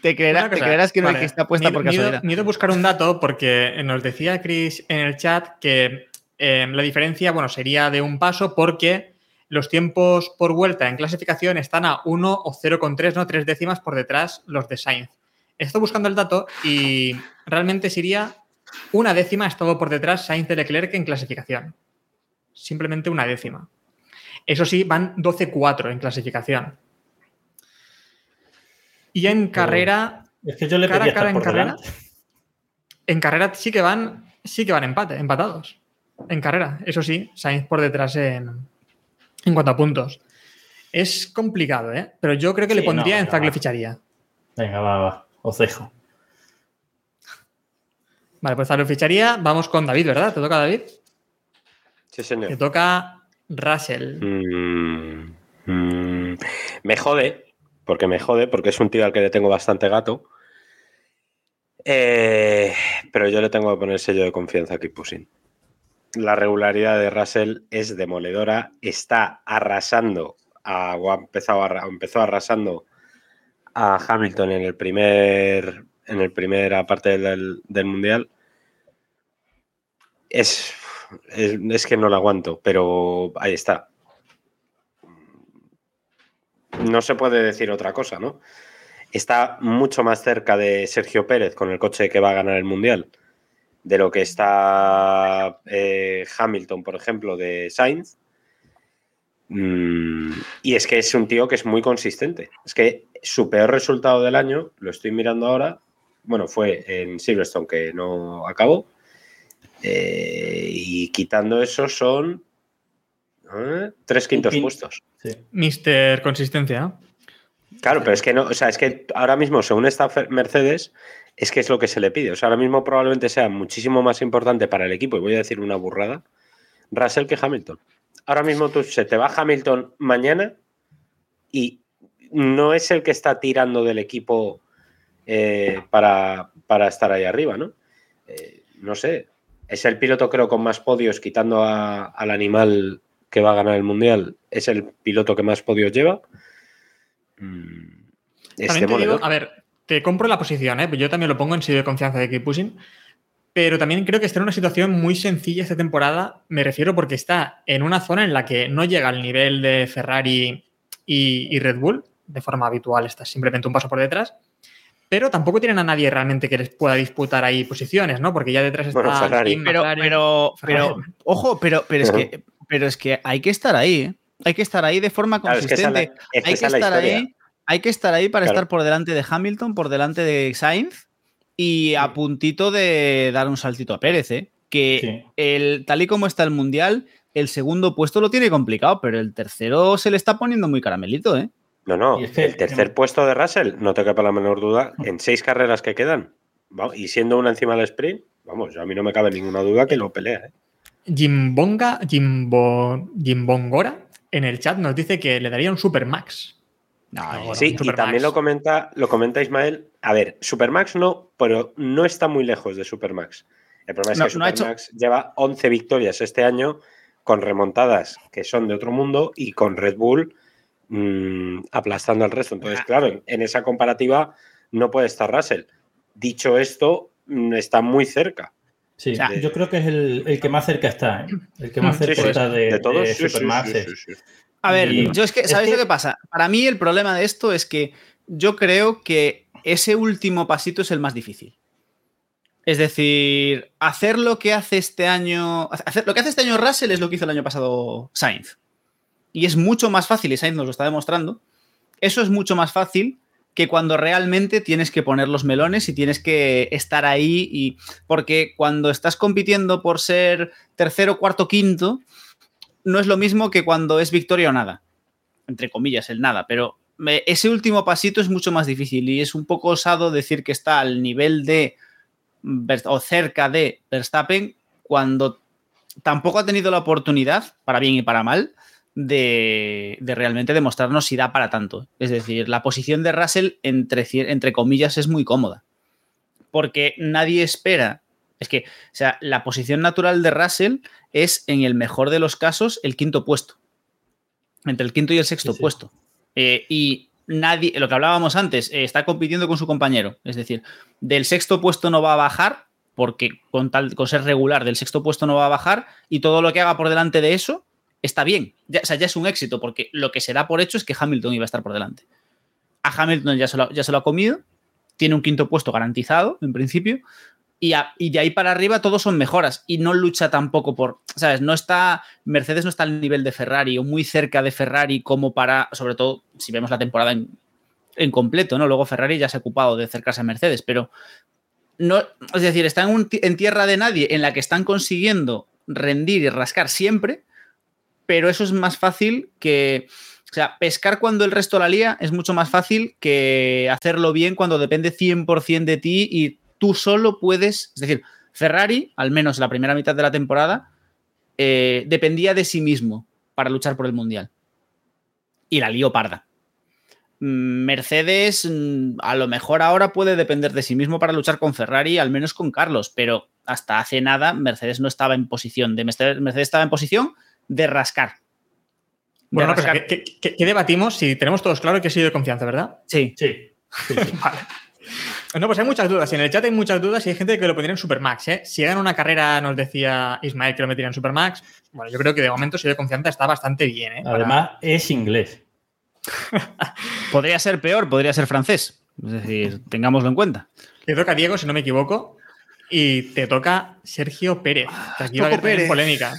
Te, creerás, te que no vale, que está puesta por me he ido- casualidad. A buscar un dato porque nos decía Chris en el chat que eh, la diferencia, bueno, sería de un paso porque los tiempos por vuelta en clasificación están a 1 o 0,3, no 3 décimas por detrás los de Sainz. Estoy buscando el dato y realmente sería una décima estado por detrás Sainz de Leclerc en clasificación. Simplemente una décima. Eso sí, van 12-4 en clasificación. Y en carrera. Es que yo le cara pedí cara en carrera. En carrera sí que van, sí que van empate, empatados. En carrera, eso sí, Sainz por detrás en, en cuanto a puntos. Es complicado, ¿eh? Pero yo creo que le pondría no, en venga, Zack le va. ficharía. Venga, va, va. Os dejo. Vale, pues Zack lo ficharía. Vamos con David, ¿verdad? ¿Te toca David? Sí, Te señor. toca Russell. Mm, mm, me jode, porque me jode, porque es un tío al que le tengo bastante gato. Eh, pero yo le tengo que poner sello de confianza aquí, Pusin. La regularidad de Russell es demoledora. Está arrasando, a, o ha empezado arra- empezó arrasando a Hamilton en el primer en el primera parte del, del mundial. Es, es, que no lo aguanto, pero ahí está. No se puede decir otra cosa, ¿no? Está mucho más cerca de Sergio Pérez con el coche que va a ganar el mundial de lo que está eh, Hamilton, por ejemplo, de Sainz. Mm, y es que es un tío que es muy consistente. Es que su peor resultado del año, lo estoy mirando ahora, bueno, fue en Silverstone, que no acabó. Eh, y quitando eso son ¿eh? tres quintos quin- puestos. Sí. Mister Consistencia. Claro, pero es que no, o sea, es que ahora mismo, según esta Mercedes, es que es lo que se le pide. O sea, ahora mismo probablemente sea muchísimo más importante para el equipo, y voy a decir una burrada, Russell que Hamilton. Ahora mismo tú se te va Hamilton mañana y no es el que está tirando del equipo eh, para, para estar ahí arriba, ¿no? Eh, no sé. Es el piloto, creo, con más podios, quitando a- al animal que va a ganar el mundial. Es el piloto que más podios lleva. Mm, es También te digo, a ver, te compro la posición, ¿eh? Yo también lo pongo en sello de confianza de Keep Pushing. Pero también creo que está en una situación muy sencilla esta temporada. Me refiero porque está en una zona en la que no llega al nivel de Ferrari y, y Red Bull. De forma habitual, está simplemente un paso por detrás. Pero tampoco tienen a nadie realmente que les pueda disputar ahí posiciones, ¿no? Porque ya detrás está Bueno, Ferrari. Team Pero, pero, pero, Ferrari. ojo, pero, pero es que, pero es que hay que estar ahí, ¿eh? Hay que estar ahí de forma Claro, es que esa es la- consistente. es que hay que estar ahí. Hay que estar ahí para Claro. estar por delante de Hamilton, por delante de Sainz y a puntito de dar un saltito a Pérez, ¿eh? Que Sí. el, tal y como está el mundial, el segundo puesto lo tiene complicado, pero el tercero se le está poniendo muy caramelito, ¿eh? No, no, el tercer puesto de Russell, no te quepa la menor duda, <laughs> en seis carreras que quedan, y siendo una encima del sprint, vamos, a mí no me cabe ninguna duda que lo pelea. ¿eh? Jimbonga, Jimbo, Jimbongora, en el chat nos dice que le daría un Super Max. No, bueno, sí, y también lo comenta, lo comenta Ismael. A ver, Supermax no, pero no está muy lejos de Supermax. El problema es No, que no ha hecho- Supermax lleva 11 victorias este año con remontadas que son de otro mundo y con Red Bull mm, aplastando al resto. Ah. Entonces, claro, en, esa comparativa no puede estar Russell. Dicho esto, mm, está muy cerca. Sí, yo creo que es el, el que más cerca está, ¿eh? El que más Sí, cerca sí, está de, de todos, de sí, sí, Supermax. A ver, Y- yo es que, es ¿sabéis que- lo que pasa? Para mí el problema de esto es que yo creo que ese último pasito es el más difícil. Es decir, hacer lo que hace este año. Hacer, lo que hace este año Russell es lo que hizo el año pasado Sainz. Y es mucho más fácil, y Sainz nos lo está demostrando. Eso es mucho más fácil que cuando realmente tienes que poner los melones y tienes que estar ahí. Y, porque cuando estás compitiendo por ser tercero, cuarto, quinto, no es lo mismo que cuando es victoria o nada. Entre comillas, el nada. Pero ese último pasito es mucho más difícil y es un poco osado decir que está al nivel de o cerca de Verstappen cuando tampoco ha tenido la oportunidad, para bien y para mal, de, de realmente demostrarnos si da para tanto. Es decir, la posición de Russell, entre, entre comillas, es muy cómoda. Porque nadie espera. Es que, o sea, la posición natural de Russell es, en el mejor de los casos, el quinto puesto. Entre el quinto y el sexto Sí, sí. puesto. Eh, y nadie, lo que hablábamos antes, eh, está compitiendo con su compañero. Es decir, del sexto puesto no va a bajar, porque con, tal, con ser regular del sexto puesto no va a bajar, y todo lo que haga por delante de eso está bien. Ya, o sea, ya es un éxito, porque lo que se da por hecho es que Hamilton iba a estar por delante. A Hamilton ya se lo, ya se lo ha comido, tiene un quinto puesto garantizado, en principio, y, de ahí para arriba todos son mejoras y no lucha tampoco por, ¿sabes? No está, Mercedes no está al nivel de Ferrari o muy cerca de Ferrari como para, sobre todo si vemos la temporada en, completo, ¿no? Luego Ferrari ya se ha ocupado de acercarse a Mercedes, pero no, es decir, está en, un en tierra de nadie en la que están consiguiendo rendir y rascar siempre, pero eso es más fácil que, o sea, pescar cuando el resto la lía es mucho más fácil que hacerlo bien cuando depende 100% de ti y tú solo puedes, es decir, Ferrari, al menos la primera mitad de la temporada, eh, dependía de sí mismo para luchar por el Mundial. Y la lío parda. Mm, Mercedes mm, a lo mejor ahora puede depender de sí mismo para luchar con Ferrari, al menos con Carlos, pero hasta hace nada Mercedes no estaba en posición de Mercedes, Mercedes estaba en posición de rascar. De Bueno, rascar. ¿qué, qué- qué debatimos? Si tenemos todos claro que ha sido de confianza, ¿verdad? Sí. Sí. vale. <laughs> <laughs> No, pues hay muchas dudas. Y en el chat hay muchas dudas y hay gente que lo pondría en Supermax. ¿eh? Si gana una carrera, nos decía Ismael que lo metería en Supermax. Bueno, yo creo que de momento, si de confianza, está bastante bien. ¿eh? Para- Además, es inglés. <laughs> Podría ser peor, podría ser francés. Es decir, tengámoslo en cuenta. Te toca Diego, si no me equivoco. Y te toca Sergio Pérez. Que aquí va a Choco haber también Pérez. polémica.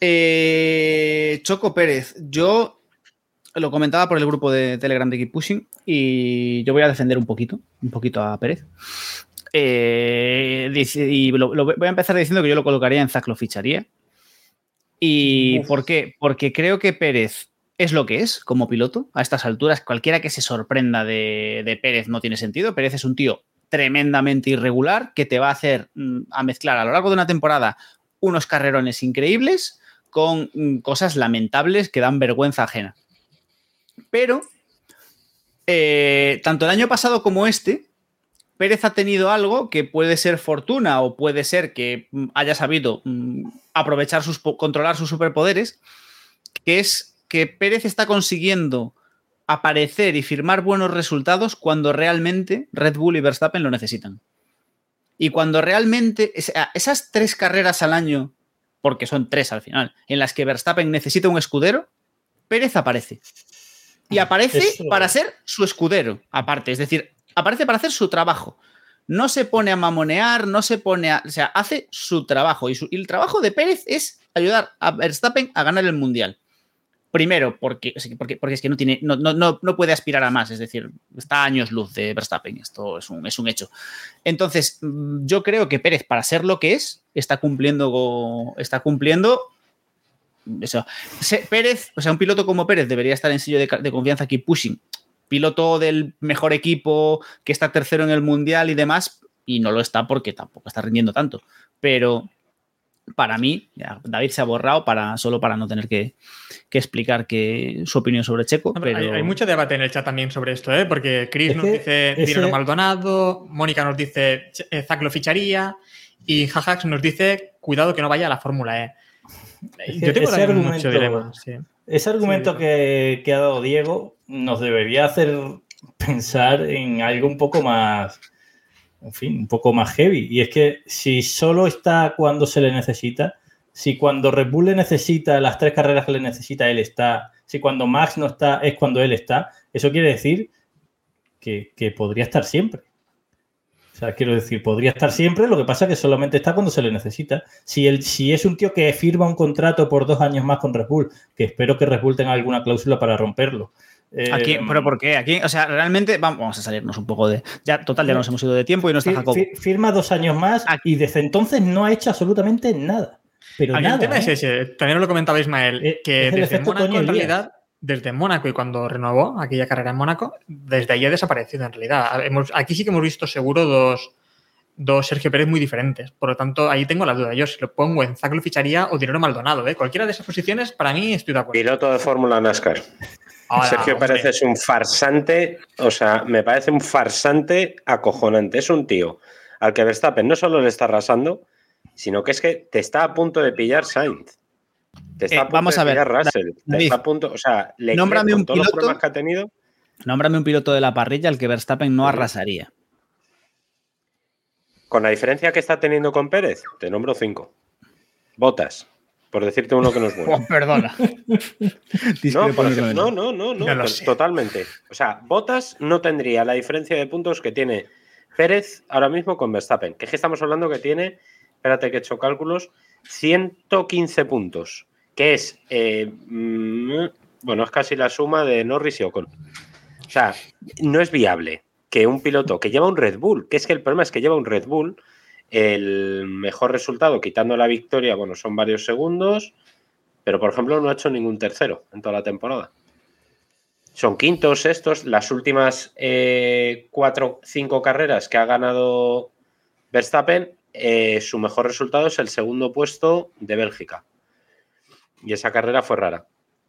Eh, Choco Pérez, yo lo comentaba por el grupo de Telegram de Keep Pushing y yo voy a defender un poquito, un poquito a Pérez. Eh, y lo, lo voy a empezar diciendo que yo lo colocaría en Zac, lo ficharía. ¿Y Uf. por qué? Porque creo que Pérez es lo que es como piloto. A estas alturas, cualquiera que se sorprenda de, de Pérez no tiene sentido. Pérez es un tío tremendamente irregular que te va a hacer mm, a mezclar a lo largo de una temporada unos carrerones increíbles con mm, cosas lamentables que dan vergüenza ajena. Pero, eh, tanto el año pasado como este, Pérez ha tenido algo que puede ser fortuna o puede ser que mm, haya sabido mm, aprovechar sus, controlar sus superpoderes, que es que Pérez está consiguiendo aparecer y firmar buenos resultados cuando realmente Red Bull y Verstappen lo necesitan. Y cuando realmente esas tres carreras al año, porque son tres al final, en las que Verstappen necesita un escudero, Pérez aparece. Y aparece Eso- para ser su escudero, aparte. Es decir, aparece para hacer su trabajo. No se pone a mamonear, no se pone a. O sea, hace su trabajo. Y, su- y el trabajo de Pérez es ayudar a Verstappen a ganar el mundial. Primero, porque, porque, porque es que no, tiene, no, no, no, no puede aspirar a más. Es decir, está a años luz de Verstappen. Esto es un, es un hecho. Entonces, mm, yo creo que Pérez, para ser lo que es, está cumpliendo. Está cumpliendo. Eso. Pérez, o sea, un piloto como Pérez debería estar en sello de, confianza aquí, pushing. Piloto del mejor equipo, que está tercero en el mundial y demás, y no lo está porque tampoco está rindiendo tanto. Pero para mí, ya, David se ha borrado para, solo para no tener que, que explicar que, su opinión sobre Checo. No, pero pero hay, hay mucho debate en el chat también sobre esto, ¿eh? porque Chris Es nos que dice ese- dinero Maldonado, Mónica nos dice eh, Zac lo ficharía y Jajax nos dice cuidado que no vaya a la Fórmula E. Yo tengo ese argumento- mucho dilema. sí. Ese argumento Sí. que, que ha dado Diego nos debería hacer pensar en algo un poco más, en fin, un poco más heavy. Y es que si solo está cuando se le necesita, si cuando Red Bull le necesita las tres carreras que le necesita, él está, si cuando Max no está, es cuando él está, eso quiere decir que, que podría estar siempre. O sea, quiero decir, podría estar siempre, lo que pasa es que solamente está cuando se le necesita. Si, él, si es un tío que firma un contrato por dos años más con Red Bull, que espero que Red Bull tenga alguna cláusula para romperlo. Eh, ¿A quién? ¿Pero por qué? ¿A quién? O sea, realmente vamos, vamos a salirnos un poco de. Ya, total, ya nos hemos ido de tiempo y no está Jacobo. fir- firma dos años más y desde entonces no ha hecho absolutamente nada. Pero el tema es ¿eh? ese, también lo comentaba Ismael, Eh, que es el desde Mónaco en realidad, desde Mónaco y cuando renovó aquella carrera en Mónaco, desde ahí ha desaparecido en realidad. Hemos- aquí sí que hemos visto seguro dos, dos Sergio Pérez muy diferentes. Por lo tanto, ahí tengo la duda. Yo si lo pongo en Zac lo ficharía o dinero Maldonado. ¿eh? Cualquiera de esas posiciones, para mí estoy de acuerdo. Piloto de Fórmula NASCAR. Ahora, Sergio hombre. Pérez es un farsante, o sea, me parece un farsante acojonante. Es un tío al que Verstappen no solo le está arrasando, sino que es que te está a punto de pillar Sainz. Te está Eh, a punto vamos de a ver, Russell. Te está a punto, o sea, le nómbrame con un todos los piloto- problemas que ha tenido. Nómbrame un piloto de la parrilla al que Verstappen no arrasaría. Con la diferencia que está teniendo con Pérez, te nombro cinco. Botas. por decirte uno que no es bueno. <laughs> Oh, perdona. <laughs> No, por ejemplo, no, no, no, totalmente. O sea, Botas no tendría la diferencia de puntos que tiene Pérez ahora mismo con Verstappen. Que es que estamos hablando que tiene, espérate que he hecho cálculos, 115 puntos. Que es, eh, mm, bueno, es casi la suma de Norris y Ocon. O sea, no es viable que un piloto que lleva un Red Bull, que es que el problema es que lleva un Red Bull, el mejor resultado, quitando la victoria, bueno, son varios segundos, pero por ejemplo no ha hecho ningún tercero en toda la temporada. Son quintos, sextos, las últimas eh, cuatro, cinco carreras que ha ganado Verstappen, eh, su mejor resultado es el segundo puesto de Bélgica. Y esa carrera fue rara.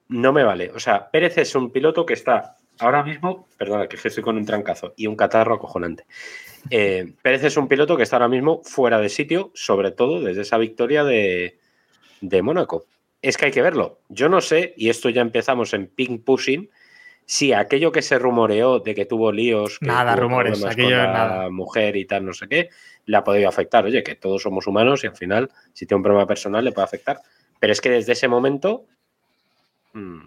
No me vale. O sea, Pérez es un piloto que está ahora mismo, perdona, que estoy con un trancazo y un catarro acojonante. Eh, Pérez es un piloto que está ahora mismo fuera de sitio, sobre todo desde esa victoria de, de Mónaco. Es que hay que verlo. Yo no sé, y esto ya empezamos en ping pushing, si aquello que se rumoreó de que tuvo líos, que Nada, tuvo rumores, aquello con la nada. mujer y tal, no sé qué, le ha podido afectar. Oye, que todos somos humanos y al final, si tiene un problema personal, le puede afectar. Pero es que desde ese momento mm,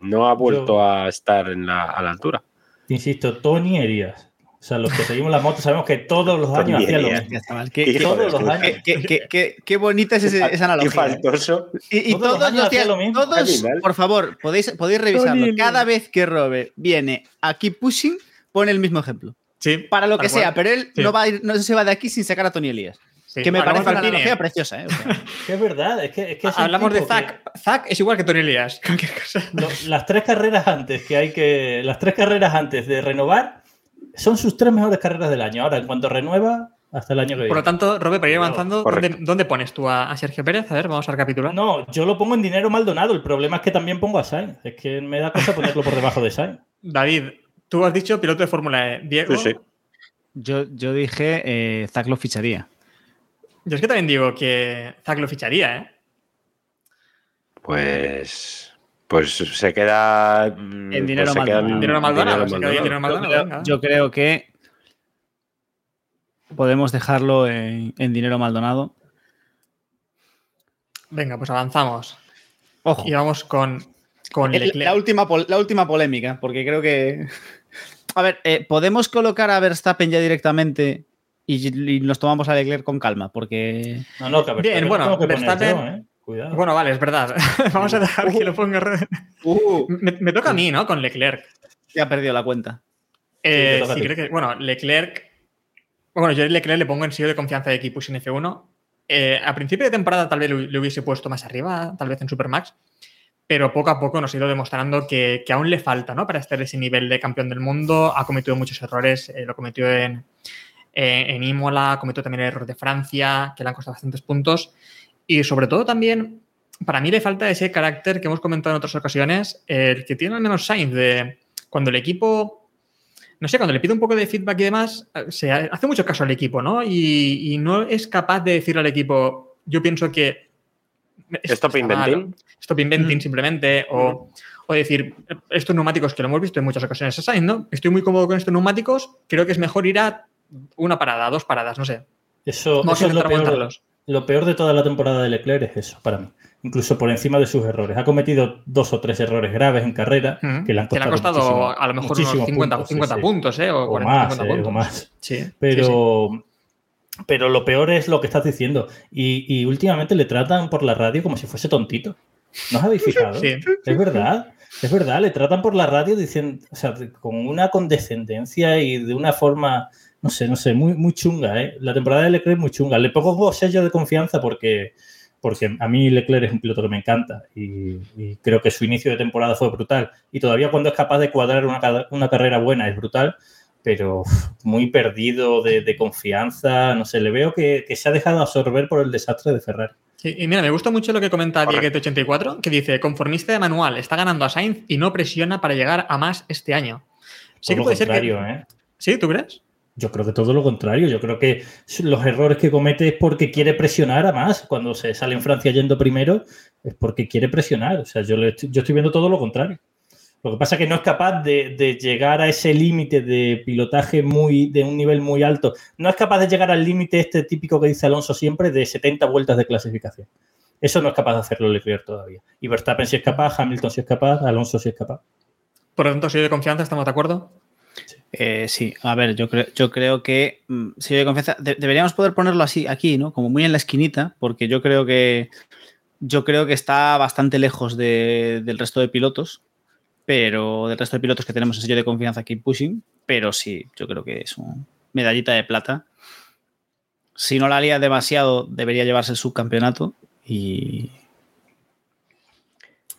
no ha vuelto Yo- a estar en la- a la altura. Insisto, Tony Herías. O sea, los que seguimos la moto sabemos que todos los años hacía lo mismo. Chaval, qué, qué- Todos los años. qué- qué- qué- qué bonita es ese- esa Qué analogía. ¿eh? faltoso. Y, y Todos los todos, años los hacía lo mismo. todos, por favor, podéis, podéis revisarlo. Cada vez que Robe viene aquí pushing, pone el mismo ejemplo. Sí, Para lo que cual. sea, pero él Sí. no, va a ir- no se va de aquí sin sacar a Tony Elías. Sí. Que me Hablamos parece una analogía preciosa. ¿eh? <laughs> O sea, Que es verdad, es que, es que es un Hablamos de tipo que Zack. Zack es igual que Tony Elías. <laughs> Cualquier cosa. lo- las tres carreras antes que hay que. Las tres carreras antes de renovar son sus tres mejores carreras del año. Ahora, en cuanto renueva, hasta el año que viene. Por lo tanto, Robert, para ir avanzando. ¿dónde, dónde pones tú a, a Sergio Pérez? A ver, vamos a recapitular. No, yo lo pongo en dinero mal donado. El problema es que también pongo a Sainz. Es que me da cosa ponerlo por debajo de Sainz. David, tú has dicho piloto de Fórmula E. Diego, Sí, sí. yo, yo dije, eh, Zack lo ficharía. yo es que también digo que Zack lo ficharía, ¿eh? Pues, pues se queda. En dinero pues Dinero Maldonado, Yo Maldonado, creo, venga. yo creo que podemos dejarlo en, en dinero Maldonado. Venga, pues avanzamos. Ojo, Y vamos con, con la, última, la última polémica, porque creo que. A ver, eh, ¿podemos colocar a Verstappen ya directamente y, y nos tomamos a Leclerc con calma? Porque. No, no, que a Bien, Verstappen bueno, lo tengo que poner Verstappen- yo, ¿eh? Cuidado. Bueno, vale, es verdad. <laughs> vamos a dejar que lo ponga. re- Me, me toca a mí, ¿no? Con Leclerc. Ya ha perdido la cuenta. Eh, sí, ti. creo que, bueno, Leclerc. Bueno, yo a Leclerc le pongo en sello de confianza de equipo sin F1. Eh, a principio de temporada tal vez lo- le hubiese puesto más arriba, tal vez en Supermax, pero poco a poco nos ha ido demostrando que, aún le falta, ¿no? Para estar ese nivel de campeón del mundo. Ha cometido muchos errores, eh, lo cometió en, eh, en Imola, cometió también el error de Francia, que le han costado bastantes puntos. Y sobre todo también, para mí le falta ese carácter que hemos comentado en otras ocasiones, el que tiene al menos Sainz de cuando el equipo no sé, cuando le pide un poco de feedback y demás, eh, se ha- hace mucho caso al equipo, ¿no? Y, y no es capaz de decirle al equipo, yo pienso que... esto Stop inventing. Stop inventing Mm. simplemente, o, o decir, estos neumáticos que lo hemos visto en muchas ocasiones a Sainz, ¿no? Estoy muy cómodo con estos neumáticos, creo que es mejor ir a una parada, dos paradas, no sé. Eso, Vamos eso a es lo peor, aguantarlos. lo peor de toda la temporada de Leclerc es eso, para mí. Incluso por encima de sus errores. Ha cometido dos o tres errores graves en carrera Mm. que le han le costado, ha costado muchísimo- a lo mejor unos muchísimos 50 puntos, sí, 50 sí. puntos, ¿eh? O, O 40, más, 50 eh, o puntos. más. Sí, sí, sí. Pero, pero lo peor es lo que estás diciendo. Y, y últimamente le tratan por la radio como si fuese tontito. ¿No os habéis fijado? Sí. Es verdad. Es verdad, le tratan por la radio diciendo, o sea, con una condescendencia y de una forma, no sé, no sé, muy, muy chunga, ¿eh? La temporada de Leclerc es muy chunga. Le pongo sello de confianza porque, porque a mí Leclerc es un piloto que me encanta y, y creo que su inicio de temporada fue brutal. Y todavía cuando es capaz de cuadrar una carrera buena es brutal, pero muy perdido de, de confianza, no sé, le veo que, que se ha dejado absorber por el desastre de Ferrari. Sí, y mira, me gusta mucho lo que comenta Correcto. Dieguete84, que dice, conformista de manual, está ganando a Sainz y no presiona para llegar a más este año. Sí Todo que lo puede ser contrario, que... ¿eh? ¿Sí? ¿Tú crees? Yo creo que todo lo contrario. Yo creo que los errores que comete es porque quiere presionar a más. Cuando se sale en Francia yendo primero, es porque quiere presionar. O sea, yo, le estoy, yo estoy viendo todo lo contrario. Lo que pasa es que no es capaz de, de llegar a ese límite de pilotaje muy, de un nivel muy alto. No es capaz de llegar al límite este típico que dice Alonso siempre de 70 vueltas de clasificación. Eso no es capaz de hacerlo Leclerc todavía. Y Verstappen sí es capaz, Hamilton sí es capaz, Alonso sí es capaz. Por lo tanto, sello de confianza, ¿estamos de acuerdo? Eh, sí, a ver, yo creo, yo creo que mm, sello de confianza. de- deberíamos poder ponerlo así, aquí, ¿no? Como muy en la esquinita, porque yo creo que yo creo que está bastante lejos de- del resto de pilotos, pero del resto de pilotos que tenemos en sello de confianza Keep Pushing, pero sí, yo creo que es una medallita de plata. Si no la lía demasiado, debería llevarse el subcampeonato y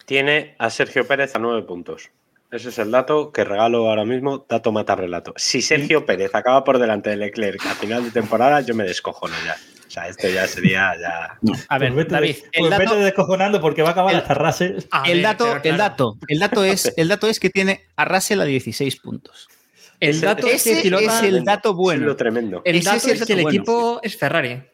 Tiene a Sergio Pérez a nueve puntos. Ese es el dato que regalo ahora mismo, dato mata relato. Si Sergio Pérez acaba por delante de Leclerc a final de temporada, yo me descojono ya. O sea, esto ya sería ya. A ver, Pues vete, David, pues el vete dato, descojonando porque va a acabar el- hasta Russell. A el ver, dato, el dato, el dato es, <laughs> el dato es que tiene a Russell a 16 puntos. El Ese- dato es ese pilota- es el dato Es bueno. lo tremendo. el ese dato es el es que el bueno. equipo es Ferrari. Es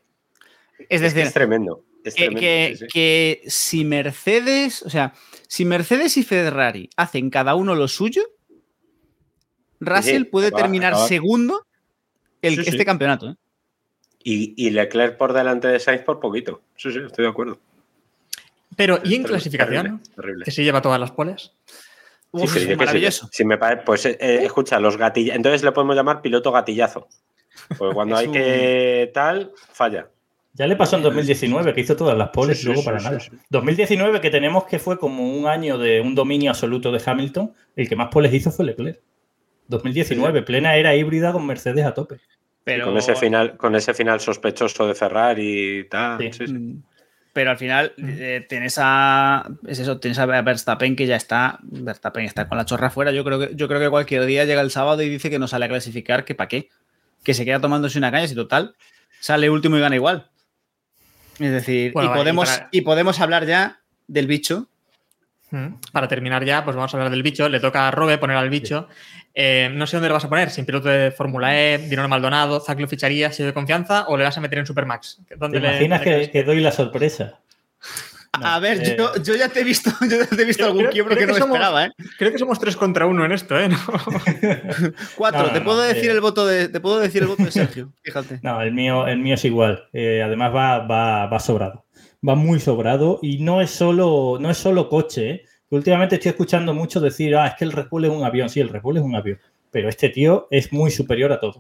Es, decir, es tremendo. Es que, tremendo, que- sí, sí. que si Mercedes, o sea, si Mercedes y Ferrari hacen cada uno lo suyo, Russell puede terminar segundo el, Sí, sí. este campeonato. ¿eh? Y, y Leclerc por delante de Sainz por poquito. Sí, sí, estoy de acuerdo. Pero, ¿y en Terrible, clasificación? Terrible. terrible. Que se lleva todas las poles. Sí, Uf, sí, sé, maravilloso. Si me parece, pues eh, eh, escucha, los gatillas. Entonces le podemos llamar piloto gatillazo. Porque cuando Es hay un- que tal, falla. Ya le pasó en 2019, que hizo todas las poles Sí, y luego sí, para sí, nada. sí, sí. 2019, que tenemos que fue como un año de un dominio absoluto de Hamilton, el que más poles hizo fue Leclerc. 2019, plena era híbrida con Mercedes a tope. Y con ese final, con ese final sospechoso de Ferrari y tal. Sí. sí, sí. Mm, pero al final eh, tienes a es eso, tienes a Verstappen que ya está, Verstappen está con la chorra fuera. Yo creo que yo creo que cualquier día llega el sábado y dice que no sale a clasificar, que para qué, que se queda tomándose una caña, si total sale último y gana igual. Es decir, Bueno, y vale, y podemos para- y podemos hablar ya del bicho. Mm. Para terminar ya, pues vamos a hablar del bicho. Le toca a Robe poner al bicho. Eh, no sé dónde lo vas a poner, sin piloto de Fórmula E, Dinero Maldonado, Zac lo ficharía, sello de confianza, o le vas a meter en Supermax. ¿Te ¿Dónde le- imaginas dónde que, que doy la sorpresa? No, <laughs> a ver, eh, yo, <laughs> yo ya te he visto, yo ya te he visto Creo- algún creo- quiebro creo que que no me somos- esperaba, ¿eh? Creo que somos tres contra uno en esto, ¿eh? No. <laughs> Cuatro, No, no, te puedo no, decir eh. el voto de te puedo decir el voto de Sergio, fíjate. No, el mío, el mío es igual. Eh, además va, va, va sobrado. Va muy sobrado y no es solo, no es solo coche. Últimamente estoy escuchando mucho decir, ah, es que el Red Bull es un avión. Sí, el Red Bull es un avión. Pero este tío es muy superior a todos.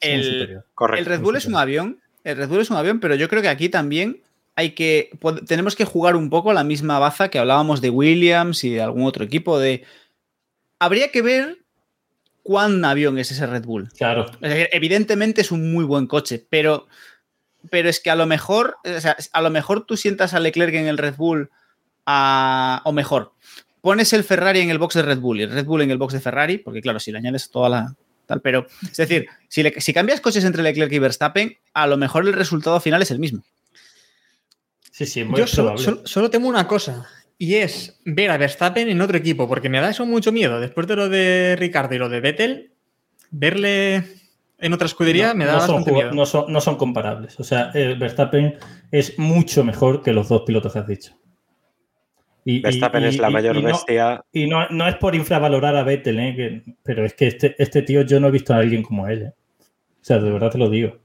Es muy El- superior. Correcto. El Red Bull es un avión. El Red Bull es un avión, pero yo creo que aquí también hay que. Tenemos que jugar un poco la misma baza que hablábamos de Williams y de algún otro equipo. De. Habría que ver cuán avión es ese Red Bull. Claro. Evidentemente es un muy buen coche, pero. Pero es que a lo mejor. O sea, a lo mejor tú sientas a Leclerc en el Red Bull. A- o mejor, pones el Ferrari en el box de Red Bull y el Red Bull en el box de Ferrari, porque claro, si le añades toda la. Tal, pero, es decir, si, le- si cambias coches entre Leclerc y Verstappen, a lo mejor el resultado final es el mismo. Sí, sí, es muy Yo solo, probable. solo- solo temo una cosa, y es ver a Verstappen en otro equipo, porque me da eso mucho miedo. Después de lo de Ricardo y lo de Vettel, verle en otra escudería no, me da no bastante miedo. no son- no son comparables. O sea, eh, Verstappen es mucho mejor que los dos pilotos que has dicho. Y, Verstappen y- es la y- mayor y no- bestia. Y no, no es por infravalorar a Vettel, ¿eh? que- pero es que este, este tío yo no he visto a alguien como él. ¿eh? O sea, de verdad te lo digo.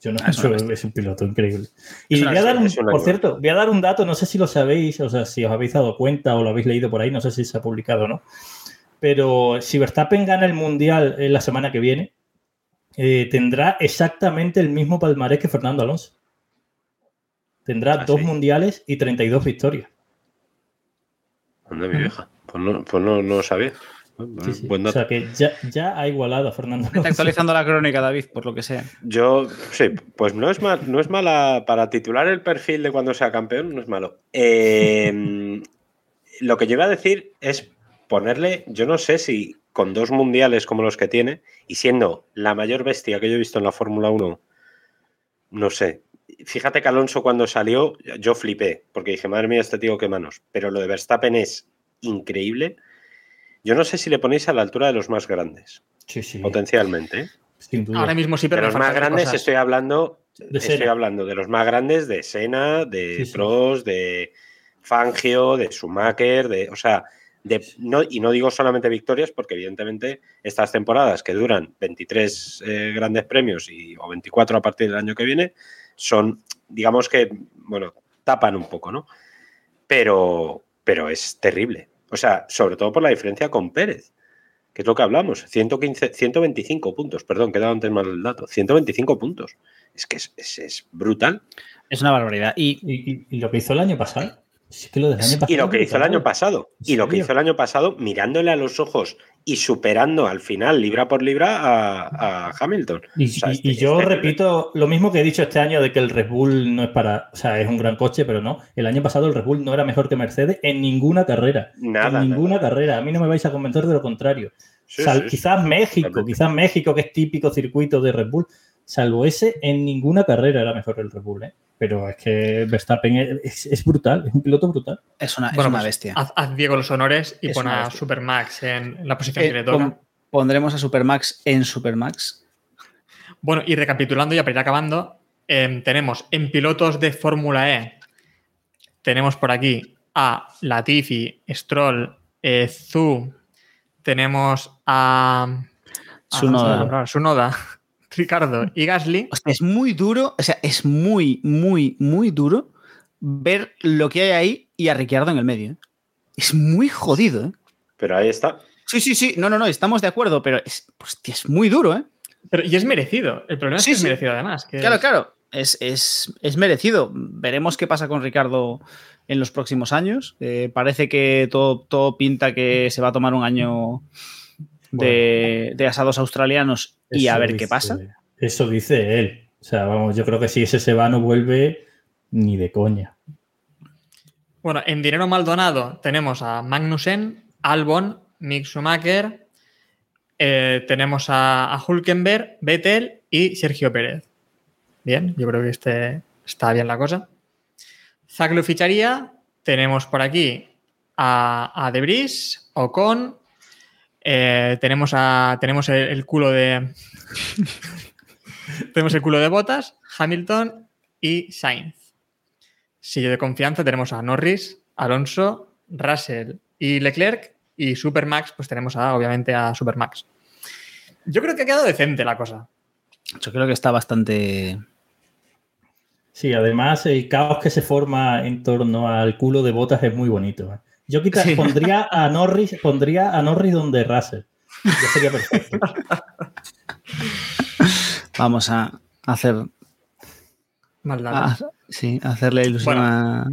Yo no, Ah, es un piloto increíble. Y voy a dar un, por cierto, voy a dar un dato, no sé si lo sabéis, o sea, si os habéis dado cuenta o lo habéis leído por ahí, no sé si se ha publicado o no. Pero si Verstappen gana el Mundial en la semana que viene, eh, tendrá exactamente el mismo palmarés que Fernando Alonso. Tendrá Ah, dos sí. mundiales y 32 victorias. Anda, mi vieja. Pues no, pues no, no lo sabía. Sí, sí. Buen O sea que ya, ya ha igualado a Fernando Está actualizando la crónica, David, por lo que sea. Yo, sí, pues no es, mal, no es mala para titular el perfil de cuando sea campeón, no es malo. Eh, lo que yo iba a decir es ponerle, yo no sé si con dos mundiales como los que tiene y siendo la mayor bestia que yo he visto en la Fórmula 1, no sé. Fíjate que Alonso cuando salió, yo flipé, porque dije, madre mía, este tío qué manos. Pero lo de Verstappen es increíble. Yo no sé si le ponéis a la altura de los más grandes, Sí, sí, potencialmente. sin duda. Ahora mismo sí, pero De los más grandes cosas. estoy hablando, De estoy Senna. hablando de los más grandes de Senna, de Sí, sí. Prost, de Fangio, de Schumacher, de, o sea, de, no, y no digo solamente victorias, porque evidentemente estas temporadas que duran 23 eh, grandes premios y, o 24 a partir del año que viene, son, digamos que, bueno, tapan un poco, ¿no? Pero, pero es terrible. O sea, sobre todo por la diferencia con Pérez, que es lo que hablamos. 115, 125 puntos, perdón, que he dado antes mal el dato. 125 puntos. Es que es, es- es brutal. Es una barbaridad. Y- y lo que hizo el año pasado. Es que lo del año pasado. Y lo que hizo el año pasado. ¿En Y lo que hizo el año pasado, mirándole a los ojos y superando al final, libra por libra, a, a Hamilton. Y, O sea, y- este- y yo este- repito lo mismo que he dicho este año de que el Red Bull no es para, o sea, es un gran coche, pero no. El año pasado el Red Bull no era mejor que Mercedes en ninguna carrera. Nada, en ninguna nada. carrera. A mí no me vais a convencer de lo contrario. Sí, sí. quizás México, quizás México, que es típico circuito de Red Bull, salvo ese, en ninguna carrera era mejor el Red Bull, ¿eh? Pero es que Verstappen es, brutal, es un piloto brutal. es una, es Bueno, una pues, bestia. Haz, haz Diego los honores y Es pon a. Supermax en la posición Eh, que le toca. pon- pondremos a Supermax en Supermax. Bueno, y recapitulando ya para ir acabando, em, tenemos en pilotos de Fórmula E, tenemos por aquí a Latifi, Stroll, eh, Zu, tenemos a, a Tsunoda. a Tsunoda, Ricardo y Gasly. Es muy duro, o sea, es muy, muy, muy duro ver lo que hay ahí y a Ricciardo en el medio. ¿eh? Es muy jodido, ¿eh? Pero ahí está. Sí, sí, sí. No, no, no, estamos de acuerdo, pero es, hostia, es muy duro, ¿eh? Pero, y es merecido. El problema Sí, es que sí. es merecido además. que Claro, es- claro. Es, es- es merecido. Veremos qué pasa con Ricardo en los próximos años. Eh, parece que todo, todo pinta que se va a tomar un año de, de asados australianos y a ver dice- qué pasa. Eso dice él. O sea, vamos, yo creo que si ese se va no vuelve ni de coña. Bueno, en dinero mal donado tenemos a Magnussen, Albon, Mick Schumacher, eh, tenemos a, a Hulkenberg, Vettel y Sergio Pérez. Bien, yo creo que este está bien la cosa. Zack lo ficharía. Tenemos por aquí a, a Debris, Ocon. Eh, tenemos a, tenemos el, el culo de. <laughs> tenemos el culo de Botas, Hamilton y Sainz. Sello de confianza tenemos a Norris, Alonso, Russell y Leclerc. Y Supermax, pues tenemos a, obviamente a Supermax. Yo creo que ha quedado decente la cosa. Yo creo que está bastante. Sí, además el caos que se forma en torno al culo de botas es muy bonito. ¿eh? Yo quita- Sí. pondría a Norris, pondría a Norris donde Russell. Ya sería perfecto. Vamos a hacer. Maldades. a- sí, hacerle ilusión Bueno. a.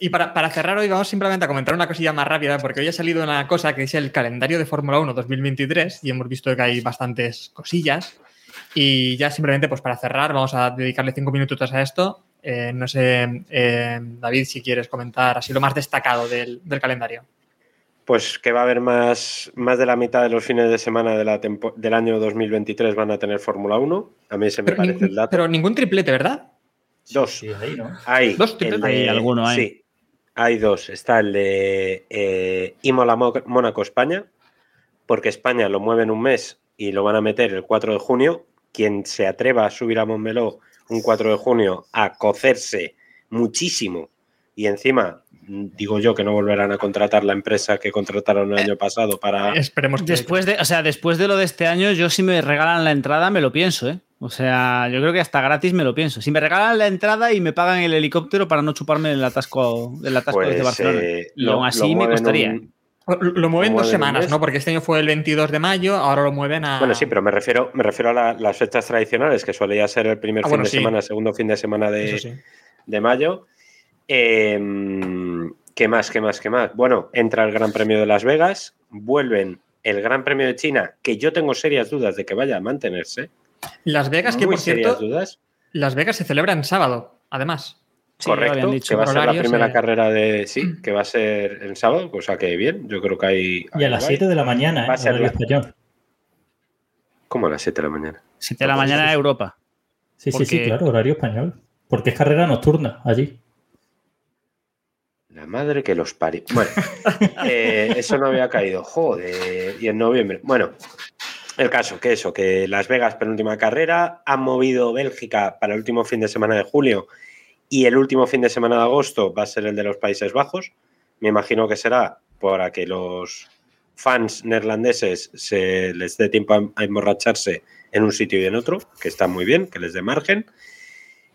Y para, para cerrar hoy vamos simplemente a comentar una cosilla más rápida, porque hoy ha salido una cosa que es el calendario de Fórmula 1 2023 y hemos visto que hay bastantes cosillas. Y ya simplemente, pues para cerrar, vamos a dedicarle cinco minutos a esto. Eh, no sé, eh, David, si quieres comentar así lo más destacado del, del calendario. Pues que va a haber más, más de la mitad de los fines de semana de la tempo- del año 2023 van a tener Fórmula 1. A mí se me Pero, parece el dato. pero ningún triplete, ¿verdad? Dos. Sí, ahí, ¿no? Hay, Dos tripletes. Hay alguno, hay. Sí, hay dos. Está el de eh, Imola Mo- Mónaco España, porque España lo mueve en un mes y lo van a meter el 4 de junio. Quien se atreva a subir a Montmeló un 4 de junio a cocerse muchísimo y encima mm, digo yo que no volverán a contratar la empresa que contrataron el año pasado para Esperemos que. Después de, o sea, después de lo de este año, yo si me regalan la entrada me lo pienso, ¿eh? O sea, yo creo que hasta gratis me lo pienso. Si me regalan la entrada y me pagan el helicóptero para no chuparme el atasco, el atasco desde pues Barcelona. eh, y aún así me costaría. un- Lo, mueven Lo dos semanas. ¿no? Porque este año fue el 22 de mayo, ahora lo mueven a. Bueno, sí, pero me refiero, me refiero a la- las fechas tradicionales, que solía ser el primer Ah, fin bueno, de sí. semana, segundo fin de semana de, sí. de mayo. Eh, ¿Qué más? ¿Qué más? ¿Qué más? Bueno, entra el Gran Premio de Las Vegas, vuelven el Gran Premio de China, que yo tengo serias dudas de que vaya a mantenerse. Las Vegas, que Muy por serias cierto, dudas. Las Vegas se celebra en sábado, además. Sí, Correcto, habían dicho. que va a ser la primera eh. carrera de. Sí, que va a ser el sábado, o sea que bien, yo creo que hay. Y a las 7 de la mañana, ¿eh? Va a ser la- español. ¿Cómo a las 7 de la mañana? 7 de la mañana Europa. Sí, sí, sí, claro, horario español. Porque es carrera nocturna allí. La madre que los parió. Bueno, <laughs> eh, eso no había caído. Joder. Y en noviembre. Bueno, el caso, que eso, que Las Vegas, penúltima carrera, han movido Bélgica para el último fin de semana de julio y el último fin de semana de agosto va a ser el de los Países Bajos. Me imagino que será para que los fans neerlandeses se les dé tiempo a, a emborracharse en un sitio y en otro, que está muy bien, que les dé margen.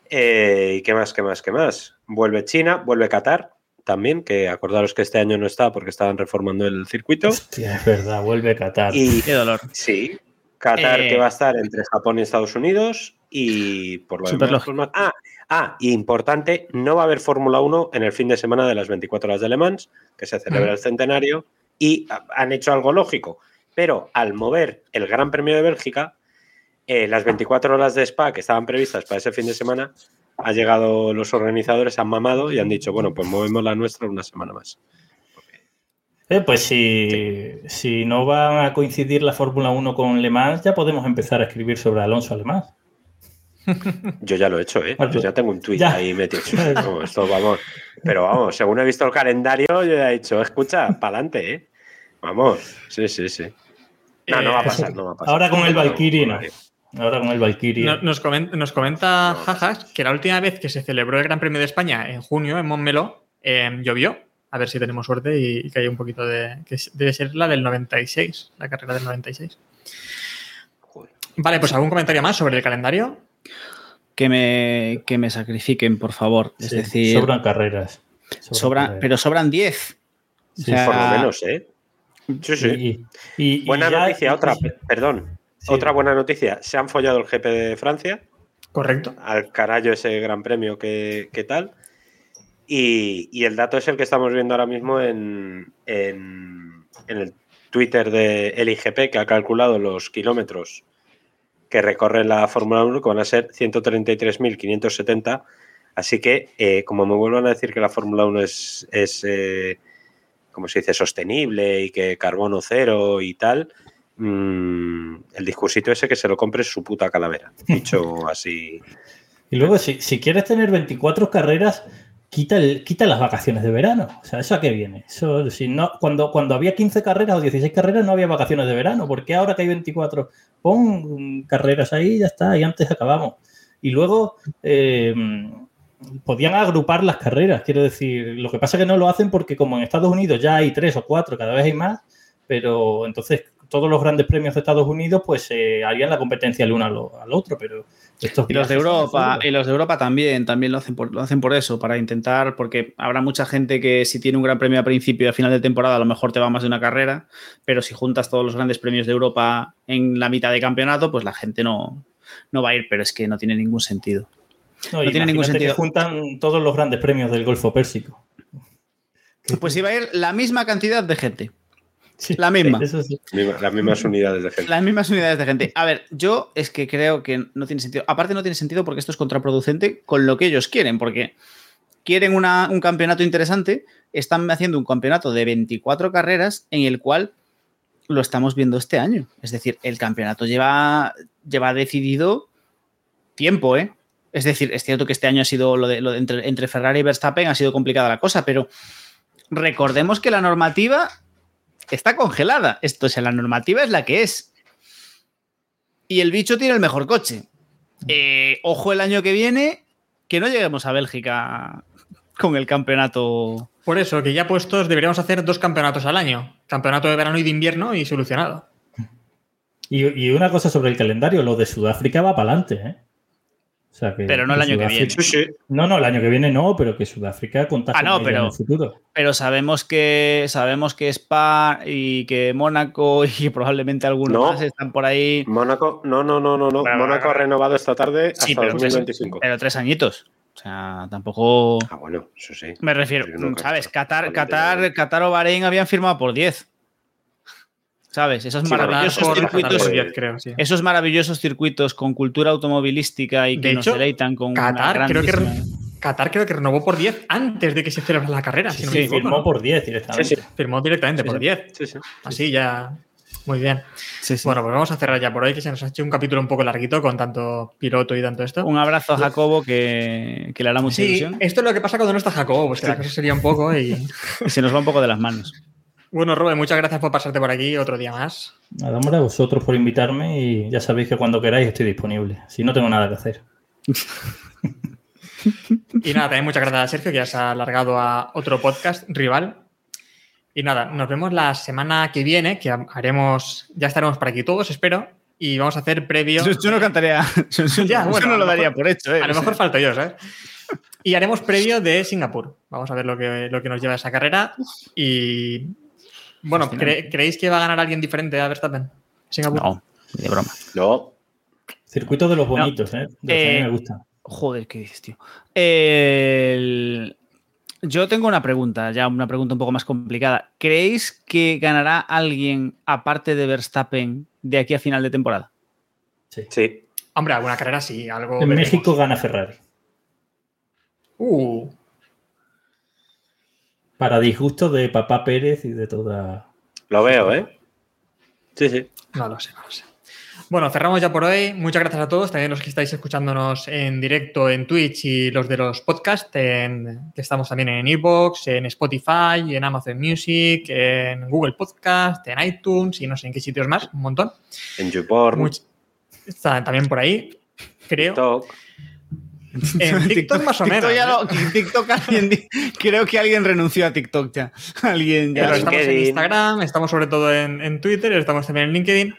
Eh, ¿Y qué más, qué más, qué más? Vuelve China, vuelve Qatar también, que acordaros que este año no está porque estaban reformando el circuito. Hostia, es verdad, vuelve Qatar. Y Qué dolor. sí, Qatar Eh, que va a estar entre Japón y Estados Unidos y por lo demás, pues más- Ah, ah, y importante, no va a haber Fórmula 1 en el fin de semana de las 24 horas de Le Mans, que se celebra Mm. el centenario, y ha- han hecho algo lógico. Pero al mover el Gran Premio de Bélgica, eh, las 24 horas de Spa que estaban previstas para ese fin de semana, ha llegado los organizadores, han mamado y han dicho, bueno, pues movemos la nuestra una semana más. Eh, pues si, si no va a coincidir la Fórmula 1 con Le Mans, ya podemos empezar a escribir sobre Alonso Le Mans. <laughs> Yo ya lo he hecho, ¿eh? Bueno, Yo ya tengo un tweet ya. ahí metido. <laughs> No, esto vamos. Pero vamos, según he visto el calendario, yo ya he dicho, escucha, para adelante, ¿eh? Vamos. Sí, sí, sí. No, no va a pasar, no va a pasar. Ahora con el Valkyrie, no. Ahora con el Valkyrie. No- Nos comenta, nos comenta Jajas que la última vez que se celebró el Gran Premio de España en junio en Montmeló eh, llovió. A ver si tenemos suerte y, y que haya un poquito de. que debe ser la del 96, la carrera del 96. Joder. Vale, pues algún comentario más sobre el calendario. Que me, que me sacrifiquen, por favor. Es Sí, decir, sobran carreras. Sobran sobran- carreras. pero sobran 10. O Sí, sea, Por lo menos, ¿eh? Sí, sí. Y- y- y buena ya- noticia, otra, pe- perdón. Sí. Otra buena noticia. Se han follado el GP de Francia. Correcto. al carajo ese gran premio que, que tal. Y, y el dato es el que estamos viendo ahora mismo en, en, en el Twitter de LIGP, que ha calculado los kilómetros que recorre la Fórmula 1, que van a ser 133.570. Así que, eh, como me vuelvan a decir que la Fórmula 1 es, es eh, como se dice, sostenible y que carbono cero y tal, mm, el discursito ese que se lo compre su puta calavera. <laughs> Dicho así. Y luego, si, si quieres tener 24 carreras, quita, el- quita las vacaciones de verano. O sea, ¿eso a qué viene? Eso, si no, cuando, cuando había 15 carreras o 16 carreras, no había vacaciones de verano. ¿Por qué ahora que hay 24? Pon carreras ahí ya está, y antes acabamos. Y luego eh, podían agrupar las carreras, quiero decir. Lo que pasa es que no lo hacen porque, como en Estados Unidos ya hay tres o cuatro, cada vez hay más, pero entonces todos los grandes premios de Estados Unidos pues eh, harían la competencia el uno al, al otro, pero estos Y los de Europa, y los de Europa también, también lo hacen por, lo hacen por eso, para intentar, porque habrá mucha gente que si tiene un gran premio a principio y a final de temporada, a lo mejor te va más de una carrera, pero si juntas todos los grandes premios de Europa en la mitad de campeonato, pues la gente no, no va a ir, pero es que no tiene ningún sentido. No, no tiene ningún que sentido. juntan todos los grandes premios del Golfo Pérsico. Pues iba a ir la misma cantidad de gente, Sí, la misma. Eso sí. Misma- Las mismas <laughs> unidades de gente. Las mismas unidades de gente. A ver, yo es que creo que no tiene sentido. Aparte, no tiene sentido porque esto es contraproducente con lo que ellos quieren, porque quieren una- un campeonato interesante, están haciendo un campeonato de 24 carreras en el cual lo estamos viendo este año. Es decir, el campeonato lleva, lleva decidido tiempo, ¿eh? Es decir, es cierto que este año ha sido lo de, lo de entre, entre Ferrari y Verstappen ha sido complicada la cosa, pero recordemos que la normativa está congelada. Esto, sea, la normativa es la que es. Y el bicho tiene el mejor coche. Eh, ojo el año que viene, que no lleguemos a Bélgica con el campeonato. Por eso, que ya puestos, deberíamos hacer dos campeonatos al año. Campeonato de verano y de invierno y solucionado. Y, y una cosa sobre el calendario, lo de Sudáfrica va para adelante, ¿eh? O sea que, Pero no el año que viene. Sí, sí. No, no, el año que viene no, pero que Sudáfrica contagia Ah, no, pero- en el futuro. Pero sabemos que sabemos que Spa y que Mónaco <laughs> y probablemente algunos No. más están por ahí. Mónaco, no, no, no, no, no. Bueno, Mónaco ha renovado esta tarde Sí, hasta pero, tres, 2025. pero tres añitos. O sea, tampoco. Ah, bueno, eso sí. Me refiero, Sí, no, ¿sabes? Qatar, Qatar, Qatar o Bahrein habían firmado por 10. ¿Sabes? Esos Sí, maravillosos Por- circuitos. por 10, creo, sí. Esos maravillosos circuitos con cultura automovilística y que De nos hecho, deleitan con Qatar una creo que, Qatar creo que renovó por 10 antes de que se celebrara la carrera. si no me Sí, firmó ¿no? por 10 directamente. Sí, sí. Firmó directamente Sí, por sí. 10. Sí, sí. Así ya. Muy bien. Sí, sí. Bueno, pues vamos a cerrar ya por hoy, que se nos ha hecho un capítulo un poco larguito con tanto piloto y tanto esto. Un abrazo a Jacobo que, que le hará mucha Sí, ilusión. esto es lo que pasa cuando no está Jacobo, pues que la cosa sería un poco y... <laughs> Y se nos va un poco de las manos. Bueno, Rubén, muchas gracias por pasarte por aquí otro día más. Nada, hombre, a vosotros por invitarme y ya sabéis que cuando queráis estoy disponible. Si no tengo nada que hacer. <laughs> Y nada, también muchas gracias a Sergio, que ya se ha alargado a otro podcast rival. Y nada, nos vemos la semana que viene, que haremos, ya estaremos por aquí todos, espero. y vamos a hacer previo. Yo, yo no cantaría. <laughs> Yo, yo- Ya, yo bueno, no a lo lo daría mejor- por hecho, ¿eh? A lo mejor falto yo, ¿sabes? Y haremos previo de Singapur. Vamos a ver lo que, lo que nos lleva esa carrera. Y bueno, ¿cre- ¿creéis que va a ganar alguien diferente a Verstappen? Singapur. No, de broma. No. Circuito de los bonitos, ¿eh? De que Eh, me gustan. Joder, ¿qué dices, tío? El- Yo tengo una pregunta, ya una pregunta un poco más complicada. ¿Creéis que ganará alguien aparte de Verstappen de aquí a final de temporada? Sí. Hombre, alguna carrera sí, algo. En veremos. México gana Ferrari. Uh, Para disgusto de Papá Pérez y de toda. Lo veo, ¿eh? Sí, sí. no lo sé, no lo sé. Bueno, cerramos ya por hoy. Muchas gracias a todos, también los que estáis escuchándonos en directo en Twitch y los de los podcasts, en- que estamos también en Evox, en Spotify, en Amazon Music, en Google Podcast, en iTunes y no sé en qué sitios más, un montón. En YouPorn, Much- Está también por ahí, creo. TikTok. En <laughs> TikTok más o TikTok menos. ya ¿eh? TikTok alguien creo que alguien renunció a TikTok ya. Alguien ya. Pero estamos en. Instagram, estamos sobre todo en, en Twitter, estamos también en LinkedIn.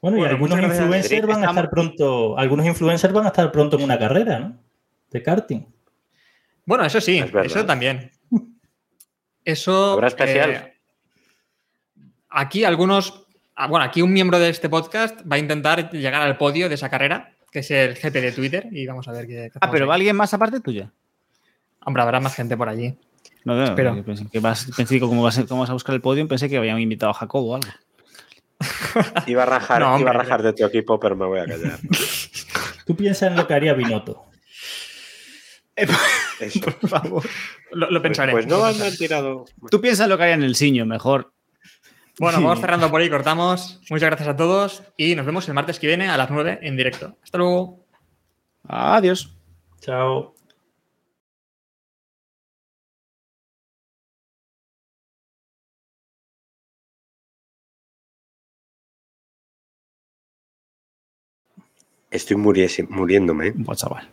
Bueno, y Bueno, algunos influencers van a estar pronto. Algunos influencers van a estar pronto en una carrera, ¿no? De karting. Bueno, eso sí, Es eso también. Eso. ¿Habrá especial? eh, aquí algunos. ah, Bueno, aquí un miembro de este podcast va a intentar llegar al podio de esa carrera, que es el GP de Twitter, y vamos a ver qué. qué Ah, pero ahí. va alguien más aparte tuya. Hombre, habrá más gente por allí. No, no, Espero. yo Pensé que, vas, pensé que como, vas, como vas a buscar el podio, pensé que habían invitado a Jacobo o algo. <laughs> Iba a rajar, No, hombre. iba a rajar de tu equipo, pero me voy a callar. <laughs> Tú piensas en lo que haría Binotto. Eso. Por favor. Lo, lo Pues, pensaré. pues no han tirado. Tú piensas lo que haría en el Siño, mejor. Bueno, vamos cerrando por ahí, cortamos. Muchas gracias a todos y nos vemos el martes que viene a las 9 en directo. Hasta luego. Adiós. Chao. Estoy muriéndome. chaval.